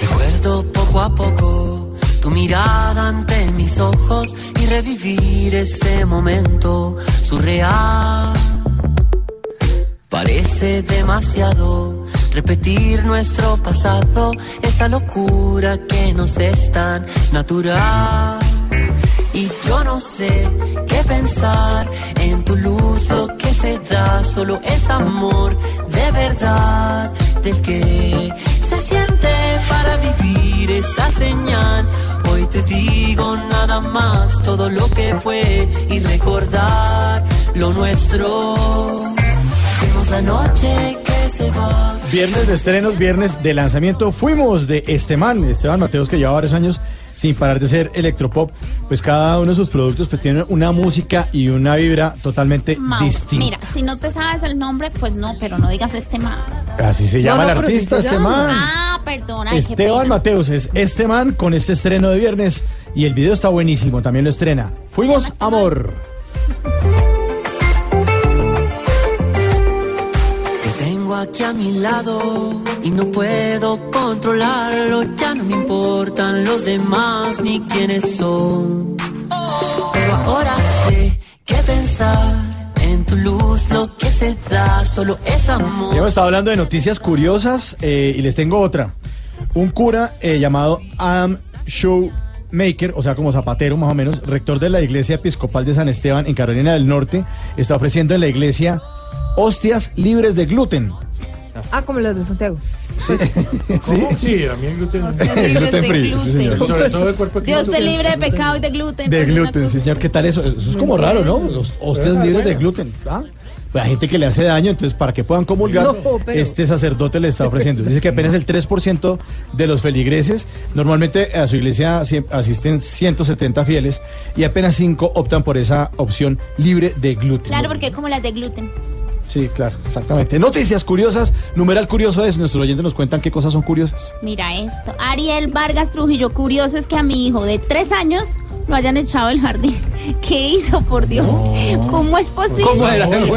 Recuerdo poco a poco tu mirada ante mis ojos y reviví vivir ese momento surreal. Parece demasiado repetir nuestro pasado, esa locura que nos es tan natural. Y yo no sé qué pensar en tu luz, lo que se da, solo es amor de verdad, del que se siente para vivir esa señal. Hoy te digo nada más, todo lo que fue y recordar lo nuestro. Vemos la noche. Viernes de estrenos, viernes de lanzamiento. Fuimos de Esteban, Esteban Mateos, que lleva varios años sin parar de ser electropop. Pues cada uno de sus productos pues tiene una música y una vibra totalmente distinta. Mira, si no te sabes el nombre, pues no, pero no digas este man. Así se llama No, no, el artista, Esteban. Ah, perdona. Esteban. Mateos es Esteban con este estreno de viernes y el video está buenísimo, también lo estrena. Fuimos Amor. Aquí a mi lado y no puedo controlarlo. Ya no me importan los demás ni quiénes son. Pero ahora sé qué pensar en tu luz, lo que se da solo es amor. Hemos estado hablando de noticias curiosas eh, y les tengo otra. Un cura eh, llamado Adam Showmaker, o sea, como zapatero más o menos, rector de la iglesia episcopal de San Esteban en Carolina del Norte, está ofreciendo en la iglesia hostias libres de gluten. Ah, como las de Santiago. (laughs) ¿Cómo? Sí, también gluten. Free, sí, señor. Sobre todo el cuerpo. Dios te libre de pecado y de gluten. De pues, gluten, sí, señor. ¿Qué tal eso? Eso es como raro, ¿no? Los hostias es libres de gluten. ¿ah? Pues hay gente que le hace daño, entonces para que puedan comulgar, No, pero- este sacerdote le está ofreciendo. Dice que apenas el 3% de los feligreses, normalmente a su iglesia asisten 170 fieles y apenas 5 optan por esa opción libre de gluten. Claro, porque como las de gluten. Sí, claro, exactamente. Noticias curiosas, numeral curioso es, nuestros oyentes nos cuentan qué cosas son curiosas. Mira esto. Ariel Vargas Trujillo, curioso es que a mi hijo de tres años lo hayan echado del jardín. (laughs) ¿Qué hizo, por Dios? ¿Cómo es posible? ¿Cómo era? ¿Cómo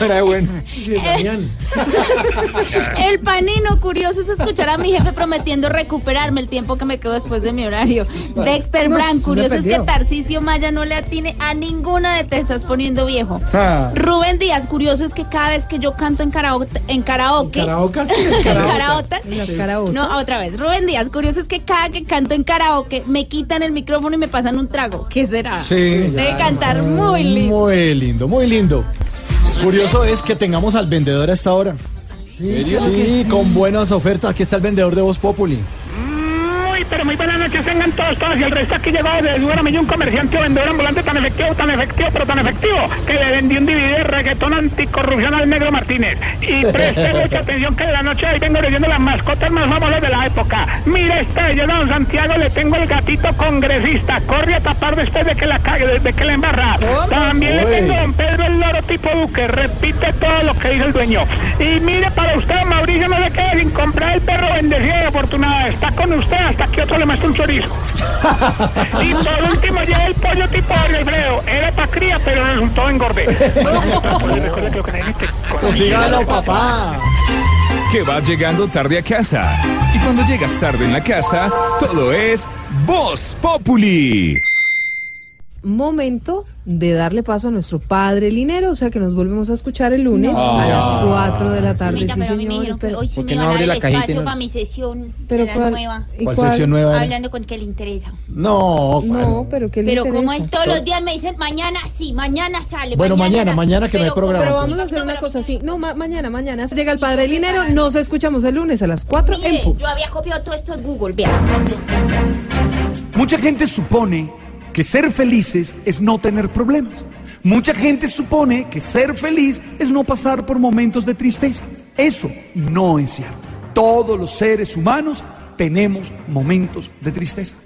era de buena? Sí, Damián. (laughs) El panino curioso es escuchar a mi jefe prometiendo recuperarme el tiempo que me quedo después de mi horario. Dexter No, Brand, curioso es que. Tarcisio Maya no le atine a ninguna de te estás poniendo viejo. Ah. Rubén Díaz, curioso es que cada vez que yo canto en karaoke, en karaoke, en Caraocas. karaoke, (laughs) Las caraotas. no, otra vez. Rubén Díaz, curioso es que cada que canto en karaoke me quitan el micrófono y me pasan un trago. ¿Qué será? Sí. Debe cantar muy lindo. Muy lindo, muy lindo. Curioso es que tengamos al vendedor a esta hora. Sí, Sí, con buenas ofertas. Aquí está el vendedor de Voz Populi. Pero muy buenas noches, tengan todos, todas. Y el resto aquí llegado de Duramillo, un comerciante o vendedor ambulante tan efectivo, tan efectivo, pero tan efectivo, que le vendió un DVD de reggaetón anticorrupción al negro Martínez. Y preste (laughs) mucha atención que de la noche de hoy vengo leyendo las mascotas más famosas de la época. Mire esta, yo don Santiago le tengo el gatito congresista. Corre a tapar después de que la cague, desde que la embarra. También le tengo a don Pedro el loro tipo Duque. Repite todo lo que dice el dueño. Y mire para usted, Mauricio, no le quede sin comprar el perro bendecido y afortunado. Está con usted hasta que otro le muestre un chorizo. (laughs) y por último llega el pollo tipo Alfredo. Era pa' cría, pero resultó engorde. Recuerda que lo que necesite. Sígalo, papá. Que vas llegando tarde a casa. Y cuando llegas tarde en la casa, todo es Voz Populi. Momento de darle paso a nuestro padre Linero, o sea que nos volvemos a escuchar el lunes No. a las Ah. 4 de la tarde. Sí, pero me señor. que espera. hoy sí ¿Por me no iban a dar abre el la cajita espacio no- para mi sesión Pero de la cuál- nueva. ¿y ¿Cuál cuál? sección nueva? Hablando con que le interesa. No, No, pero ¿qué le Pero como interesa? es todos los días me dicen mañana sí, mañana sale. Bueno, mañana, mañana que no hay Pero programa. Pero como- vamos a hacer una cosa así. No, ma- mañana, mañana. Llega el padre Linero, nos escuchamos el lunes a las 4 en Mire, punto. yo había copiado todo esto de Google, vea. Mucha gente supone que ser felices es no tener problemas. Mucha gente supone que ser feliz es no pasar por momentos de tristeza. Eso no es cierto. Todos los seres humanos tenemos momentos de tristeza.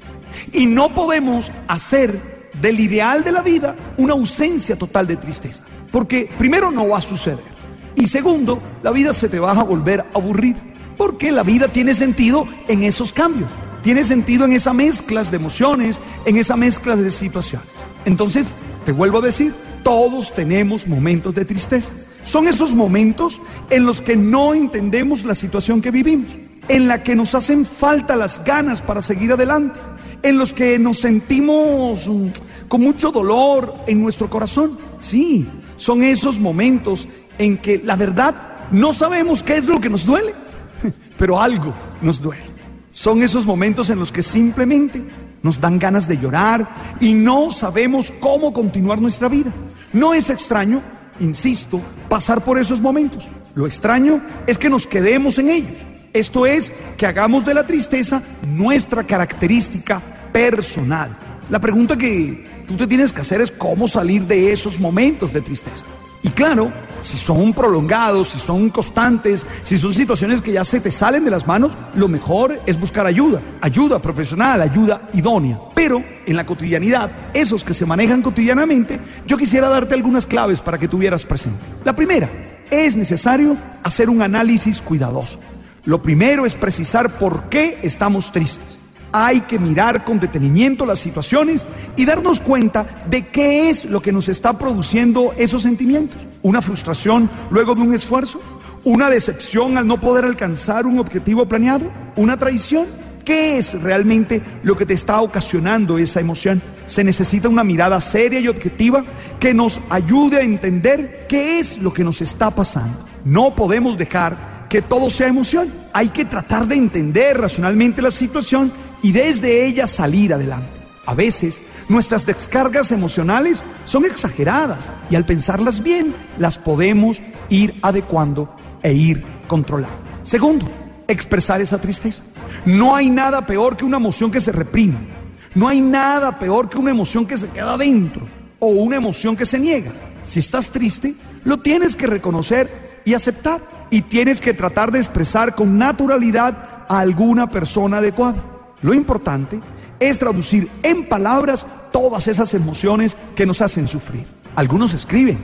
Y no podemos hacer del ideal de la vida una ausencia total de tristeza. Porque primero no va a suceder. Y segundo, la vida se te va a volver aburrida. Porque la vida tiene sentido en esos cambios. Tiene sentido en esas mezclas de emociones, en esa mezcla de situaciones. Entonces, te vuelvo a decir, todos tenemos momentos de tristeza. Son esos momentos en los que no entendemos la situación que vivimos, en la que nos hacen falta las ganas para seguir adelante, en los que nos sentimos mm, con mucho dolor en nuestro corazón. Sí, son esos momentos en que la verdad no sabemos qué es lo que nos duele, (laughs) pero algo nos duele. Son esos momentos en los que simplemente nos dan ganas de llorar y no sabemos cómo continuar nuestra vida. No es extraño, insisto, pasar por esos momentos. Lo extraño es que nos quedemos en ellos. Esto es, que hagamos de la tristeza nuestra característica personal. La pregunta que tú te tienes que hacer es cómo salir de esos momentos de tristeza. Y claro, si son prolongados, si son constantes, si son situaciones que ya se te salen de las manos, lo mejor es buscar ayuda, ayuda profesional, ayuda idónea. Pero en la cotidianidad, esos que se manejan cotidianamente, yo quisiera darte algunas claves para que tuvieras presente. La primera, es necesario hacer un análisis cuidadoso. Lo primero es precisar por qué estamos tristes. Hay que mirar con detenimiento las situaciones y darnos cuenta de qué es lo que nos está produciendo esos sentimientos. Una frustración luego de un esfuerzo, una decepción al no poder alcanzar un objetivo planeado, una traición. ¿Qué es realmente lo que te está ocasionando esa emoción? Se necesita una mirada seria y objetiva que nos ayude a entender qué es lo que nos está pasando. No podemos dejar que todo sea emoción. Hay que tratar de entender racionalmente la situación y desde ella salir adelante. A veces nuestras descargas emocionales son exageradas y al pensarlas bien las podemos ir adecuando e ir controlando. Segundo, expresar esa tristeza. No hay nada peor que una emoción que se reprime. No hay nada peor que una emoción que se queda dentro o una emoción que se niega. Si estás triste, lo tienes que reconocer y aceptar y tienes que tratar de expresar con naturalidad a alguna persona adecuada. Lo importante es traducir en palabras todas esas emociones que nos hacen sufrir. Algunos escriben,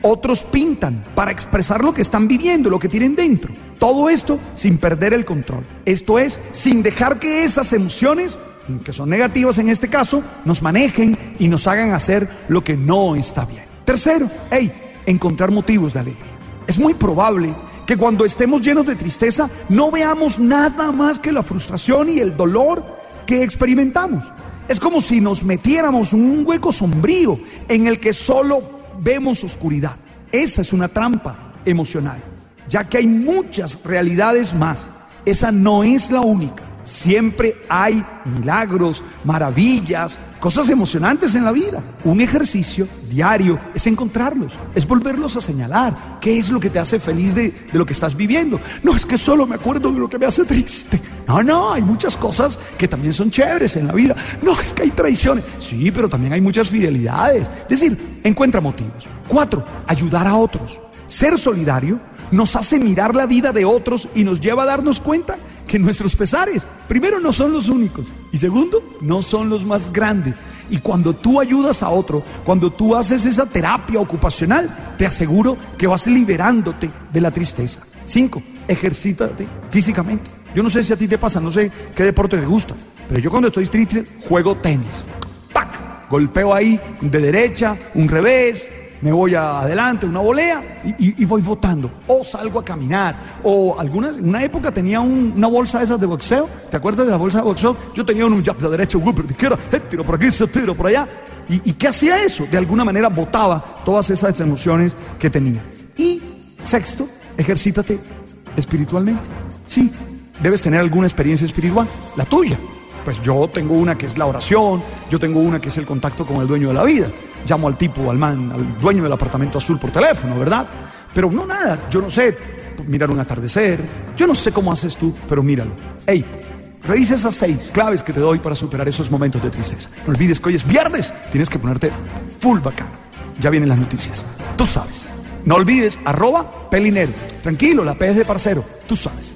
otros pintan para expresar lo que están viviendo, lo que tienen dentro. Todo esto sin perder el control. Esto es, sin dejar que esas emociones, que son negativas en este caso, nos manejen y nos hagan hacer lo que no está bien. Tercero, hey, encontrar motivos de alegría. Es muy probable que cuando estemos llenos de tristeza no veamos nada más que la frustración y el dolor que experimentamos. Es como si nos metiéramos un hueco sombrío en el que solo vemos oscuridad. Esa es una trampa emocional, ya que hay muchas realidades más. Esa no es la única. Siempre hay milagros, maravillas, cosas emocionantes en la vida. Un ejercicio diario es encontrarlos, es volverlos a señalar. ¿Qué es lo que te hace feliz de, de, lo que estás viviendo? No es que solo me acuerdo de lo que me hace triste. No, no, hay muchas cosas que también son chéveres en la vida. No, es que hay traiciones. Sí, pero también hay muchas fidelidades. Es decir, encuentra motivos. Cuatro, ayudar a otros. Ser solidario nos hace mirar la vida de otros y nos lleva a darnos cuenta que nuestros pesares, primero, no son los únicos y segundo, no son los más grandes. Y cuando tú ayudas a otro, cuando tú haces esa terapia ocupacional, te aseguro que vas liberándote de la tristeza. Cinco, ejercítate físicamente. Yo no sé si a ti te pasa, no sé qué deporte te gusta, pero yo cuando estoy triste juego tenis. ¡Pac! Golpeo ahí de derecha, un revés, me voy adelante, una volea y, voy votando. O salgo a caminar. O alguna, una época tenía un, una bolsa de esas de boxeo. ¿Te acuerdas de la bolsa de boxeo? Yo tenía un jab de derecha, un de izquierda, eh, tiro por aquí, tiro por allá. ¿Y, ¿Y qué hacía eso? De alguna manera botaba todas esas emociones que tenía. Y sexto, ejercítate espiritualmente. Sí, debes tener alguna experiencia espiritual, la tuya. Pues yo tengo una que es la oración, yo tengo una que es el contacto con el dueño de la vida llamo al tipo, al man, al dueño del apartamento azul por teléfono, ¿verdad? Pero no nada, yo no sé mirar un atardecer, yo no sé cómo haces tú, pero míralo. Hey, revisa esas seis claves que te doy para superar esos momentos de tristeza. No olvides que hoy es viernes, tienes que ponerte full bacano. Ya vienen las noticias, tú sabes. No olvides, arroba pelinero. Tranquilo, la P es de parcero, tú sabes.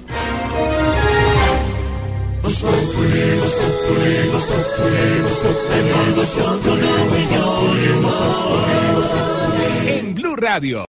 En Blue Radio.